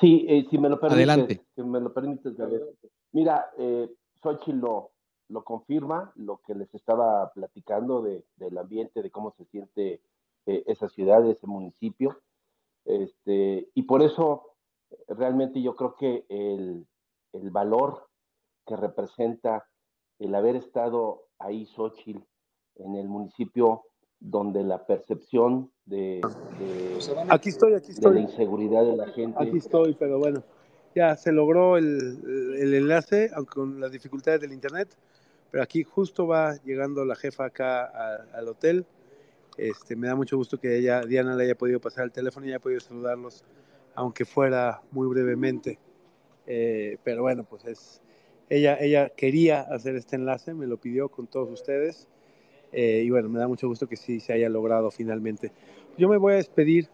Sí, eh, si me lo permites, Adelante. si me lo permites, Gabriel. Mira, eh, Xochitl lo, lo confirma, lo que les estaba platicando de, del ambiente, de cómo se siente eh, esa ciudad, ese municipio. Este, y por eso, realmente yo creo que el, el valor que representa el haber estado ahí, Xochitl, en el municipio donde la percepción de, de, Aquí estoy, aquí de estoy. la inseguridad de la gente Aquí estoy, pero bueno, ya se logró el, el enlace, aunque con las dificultades del internet, pero aquí justo va llegando la jefa acá a- al hotel. Este, me da mucho gusto que ella, Diana le haya podido pasar el teléfono y haya podido saludarlos, aunque fuera muy brevemente. Eh, pero bueno, pues es, ella, ella quería hacer este enlace, me lo pidió con todos ustedes. eh, y bueno, me da mucho gusto que sí se haya logrado finalmente. Yo me voy a despedir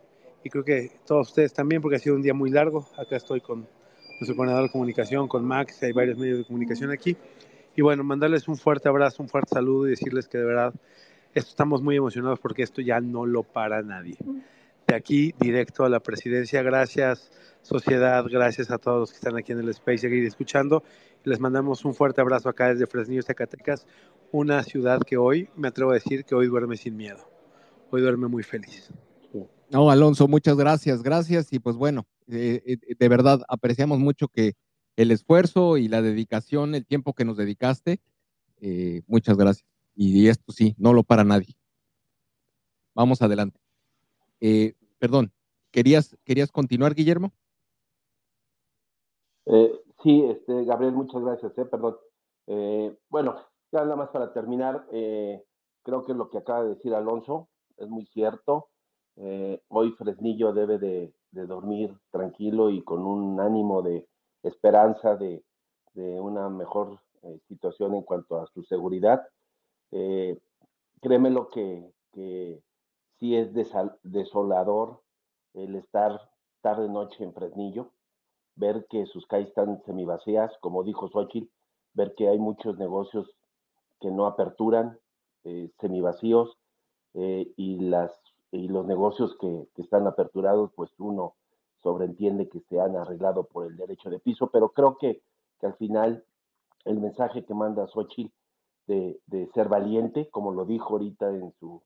y creo que todos ustedes también, porque ha sido un día muy largo. Acá estoy con nuestro coordinador de comunicación, con Max, hay varios medios de comunicación aquí. Y bueno, mandarles un fuerte abrazo, un fuerte saludo y decirles que de verdad esto, estamos muy emocionados porque esto ya no lo para nadie. De aquí directo a la presidencia. Gracias, sociedad. Gracias a todos los que están aquí en el Space seguir escuchando. Les mandamos un fuerte abrazo acá desde Fresnillo, Zacatecas, una ciudad que hoy, me atrevo a decir, que hoy duerme sin miedo. Hoy duerme muy feliz. No, Alonso, muchas gracias, gracias. Y pues bueno, eh, eh, de verdad apreciamos mucho que el esfuerzo y la dedicación, el tiempo que nos dedicaste, eh, muchas gracias. Y esto sí, no lo para nadie. Vamos adelante. Eh, perdón, ¿querías, ¿querías continuar, Guillermo? Eh, sí, este, Gabriel, muchas gracias, eh, perdón. Eh, bueno, ya nada más para terminar, eh, creo que lo que acaba de decir Alonso es muy cierto. Eh, hoy Fresnillo debe de, de dormir tranquilo y con un ánimo de esperanza de, de una mejor eh, situación en cuanto a su seguridad. Eh, créeme lo que, que sí es desolador el estar tarde noche en Fresnillo, ver que sus calles están semivacías, como dijo Xochitl, ver que hay muchos negocios que no aperturan, eh, semivacíos, eh, y, las, y los negocios que, que están aperturados, pues uno sobreentiende que se han arreglado por el derecho de piso, pero creo que, que al final el mensaje que manda Xochitl de, de ser valiente, como lo dijo ahorita en su,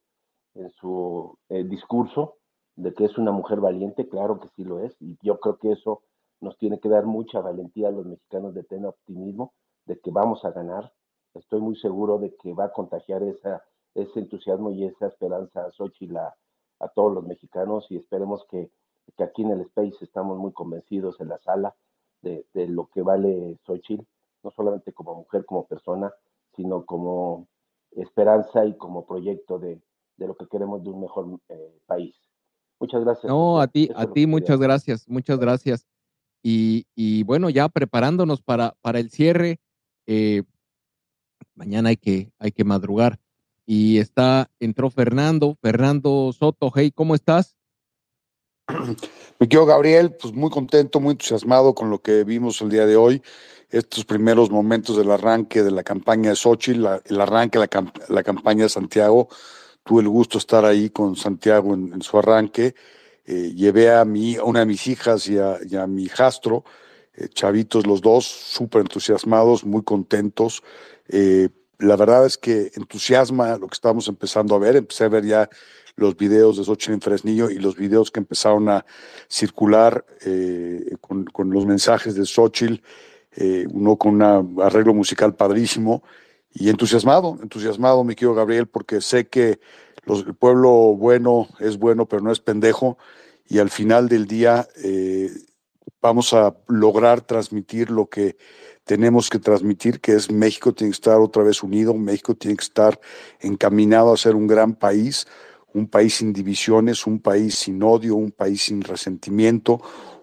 en su eh, discurso, de que es una mujer valiente, claro que sí lo es, y yo creo que eso nos tiene que dar mucha valentía a los mexicanos de tener optimismo, de que vamos a ganar. Estoy muy seguro de que va a contagiar esa, ese entusiasmo y esa esperanza a Xochitl a, a todos los mexicanos y esperemos que, que aquí en el Space estamos muy convencidos en la sala de, de lo que vale Xochitl, no solamente como mujer, como persona, sino como esperanza y como proyecto de, de lo que queremos de un mejor eh, país. Muchas gracias. No, a ti, a ti muchas quería. gracias, muchas gracias. Y, y bueno, ya preparándonos para, para el cierre, eh, mañana hay que, hay que madrugar. Y está, entró Fernando, Fernando Soto, hey, ¿cómo estás? Mi querido Gabriel, pues muy contento, muy entusiasmado con lo que vimos el día de hoy, estos primeros momentos del arranque de la campaña de la- el arranque de la, la campaña de Santiago. Tuve el gusto de estar ahí con Santiago en, su arranque. Eh, llevé a, mi, a una de mis hijas y a, y a mi hijastro, eh, chavitos los dos, súper entusiasmados, muy contentos. Eh, la verdad es que entusiasma lo que estamos empezando a ver. Empecé a ver ya los videos de Xochitl en Fresnillo y los videos que empezaron a circular eh, con, los mensajes de Xochitl, eh, uno con un arreglo musical padrísimo y entusiasmado, entusiasmado, mi querido Gabriel, porque sé que el pueblo bueno es bueno, pero no es pendejo y al final del día eh, vamos a lograr transmitir lo que tenemos que transmitir, que es México tiene que estar otra vez unido, México tiene que estar encaminado a ser un gran país, un país sin divisiones, un país sin odio, un país sin resentimiento,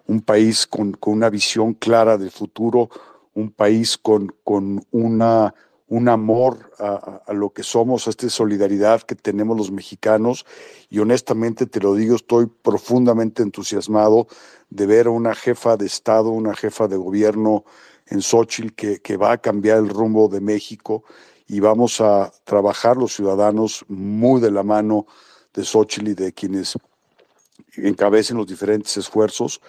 un país con, con una visión clara del futuro, un país con, con una, un amor a, a- lo que somos, a esta solidaridad que tenemos los mexicanos. Y honestamente te lo digo, estoy profundamente entusiasmado de ver a una jefa de Estado, una jefa de gobierno en Xochitl que, que va a cambiar el rumbo de México y vamos a trabajar los ciudadanos muy de la mano de Xochitl y de quienes encabecen los diferentes esfuerzos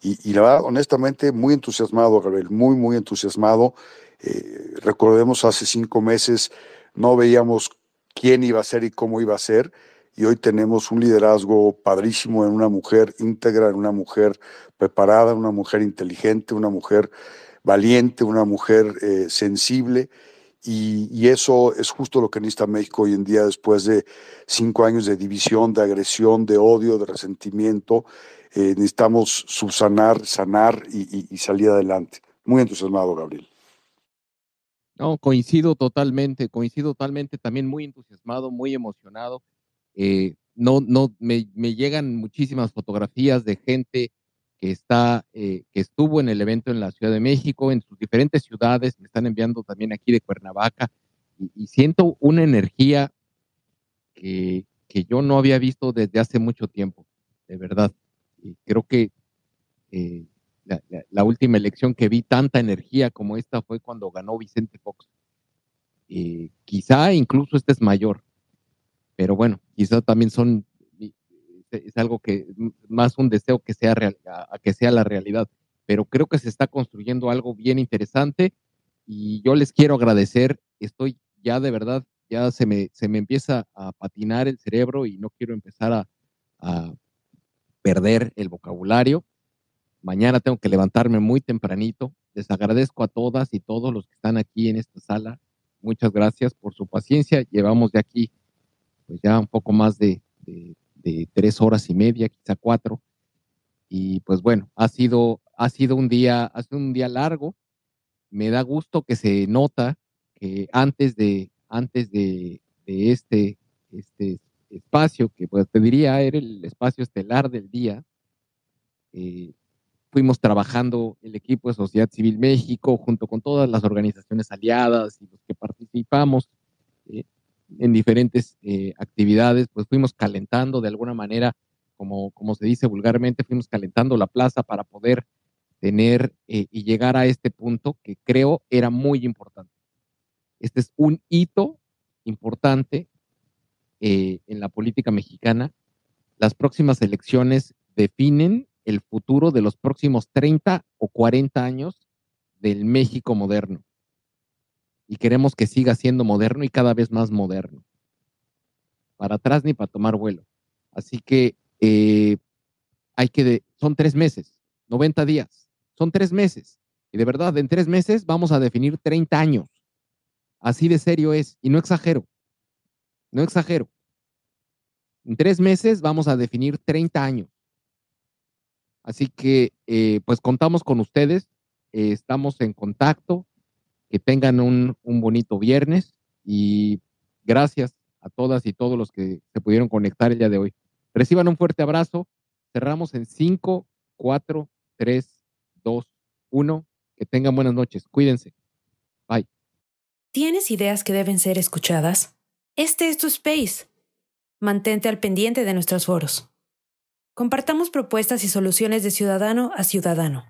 Y, y la verdad, honestamente, muy entusiasmado, Gabriel, muy, muy entusiasmado. Eh, recordemos, hace cinco meses no veíamos quién iba a ser y cómo iba a ser, y hoy tenemos un liderazgo padrísimo en una mujer íntegra, en una mujer preparada, una mujer inteligente, una mujer valiente, una mujer eh, sensible. Y, eso es justo lo que necesita México hoy en día después de cinco años de división, de agresión, de odio, de resentimiento. Eh, necesitamos subsanar, sanar y, salir adelante. Muy entusiasmado, Gabriel. No, coincido totalmente, coincido totalmente, también muy entusiasmado, muy emocionado. Eh, no, no, me, llegan muchísimas fotografías de gente que está, eh, que estuvo en el evento en la Ciudad de México, en sus diferentes ciudades, me están enviando también aquí de Cuernavaca, y, siento una energía que, que, yo no había visto desde hace mucho tiempo, de verdad. Y creo que eh, la, última elección que vi tanta energía como esta fue cuando ganó Vicente Fox. Eh, quizá incluso este es mayor, pero bueno, quizá también son es algo que más un deseo que sea real, a, que sea la realidad. Pero creo que se está construyendo algo bien interesante y yo les quiero agradecer. Estoy ya de verdad, ya se me, se me empieza a patinar el cerebro y no quiero empezar a, a perder el vocabulario. Mañana tengo que levantarme muy tempranito. Les agradezco a todas y todos los que están aquí en esta sala. Muchas gracias por su paciencia. Llevamos de aquí pues ya un poco más de, de de tres horas y media, quizá cuatro. Y pues bueno, ha sido, ha sido un día, ha sido un día largo. Me da gusto que se nota que antes de, antes de, este, este espacio, que pues te diría era el espacio estelar del día, eh, fuimos trabajando el equipo de Sociedad Civil México junto con todas las organizaciones aliadas y los que participamos. Eh, en diferentes eh, actividades, pues fuimos calentando de alguna manera, como, como se dice vulgarmente, fuimos calentando la plaza para poder tener eh, y llegar a este punto que creo era muy importante. Este es un hito importante eh, en la política mexicana. Las próximas elecciones definen el futuro de los próximos 30 o 40 años del México moderno y queremos que siga siendo moderno y cada vez más moderno. Para atrás ni para tomar vuelo. Así que eh, hay que, de, son tres meses, 90 días, son tres meses. Y de verdad, en tres meses vamos a definir 30 años. Así de serio es. Y no exagero. No exagero. En tres meses vamos a definir 30 años. Así que, eh, pues contamos con ustedes. Eh, estamos en contacto que tengan un, un bonito viernes y gracias a todas y todos los que se pudieron conectar el día de hoy. Reciban un fuerte abrazo. Cerramos en 5, 4, 3, 2, 1. Que tengan buenas noches. Cuídense. Bye. ¿Tienes ideas que deben ser escuchadas? Este es tu space. Mantente al pendiente de nuestros foros. Compartamos propuestas y soluciones de ciudadano a ciudadano.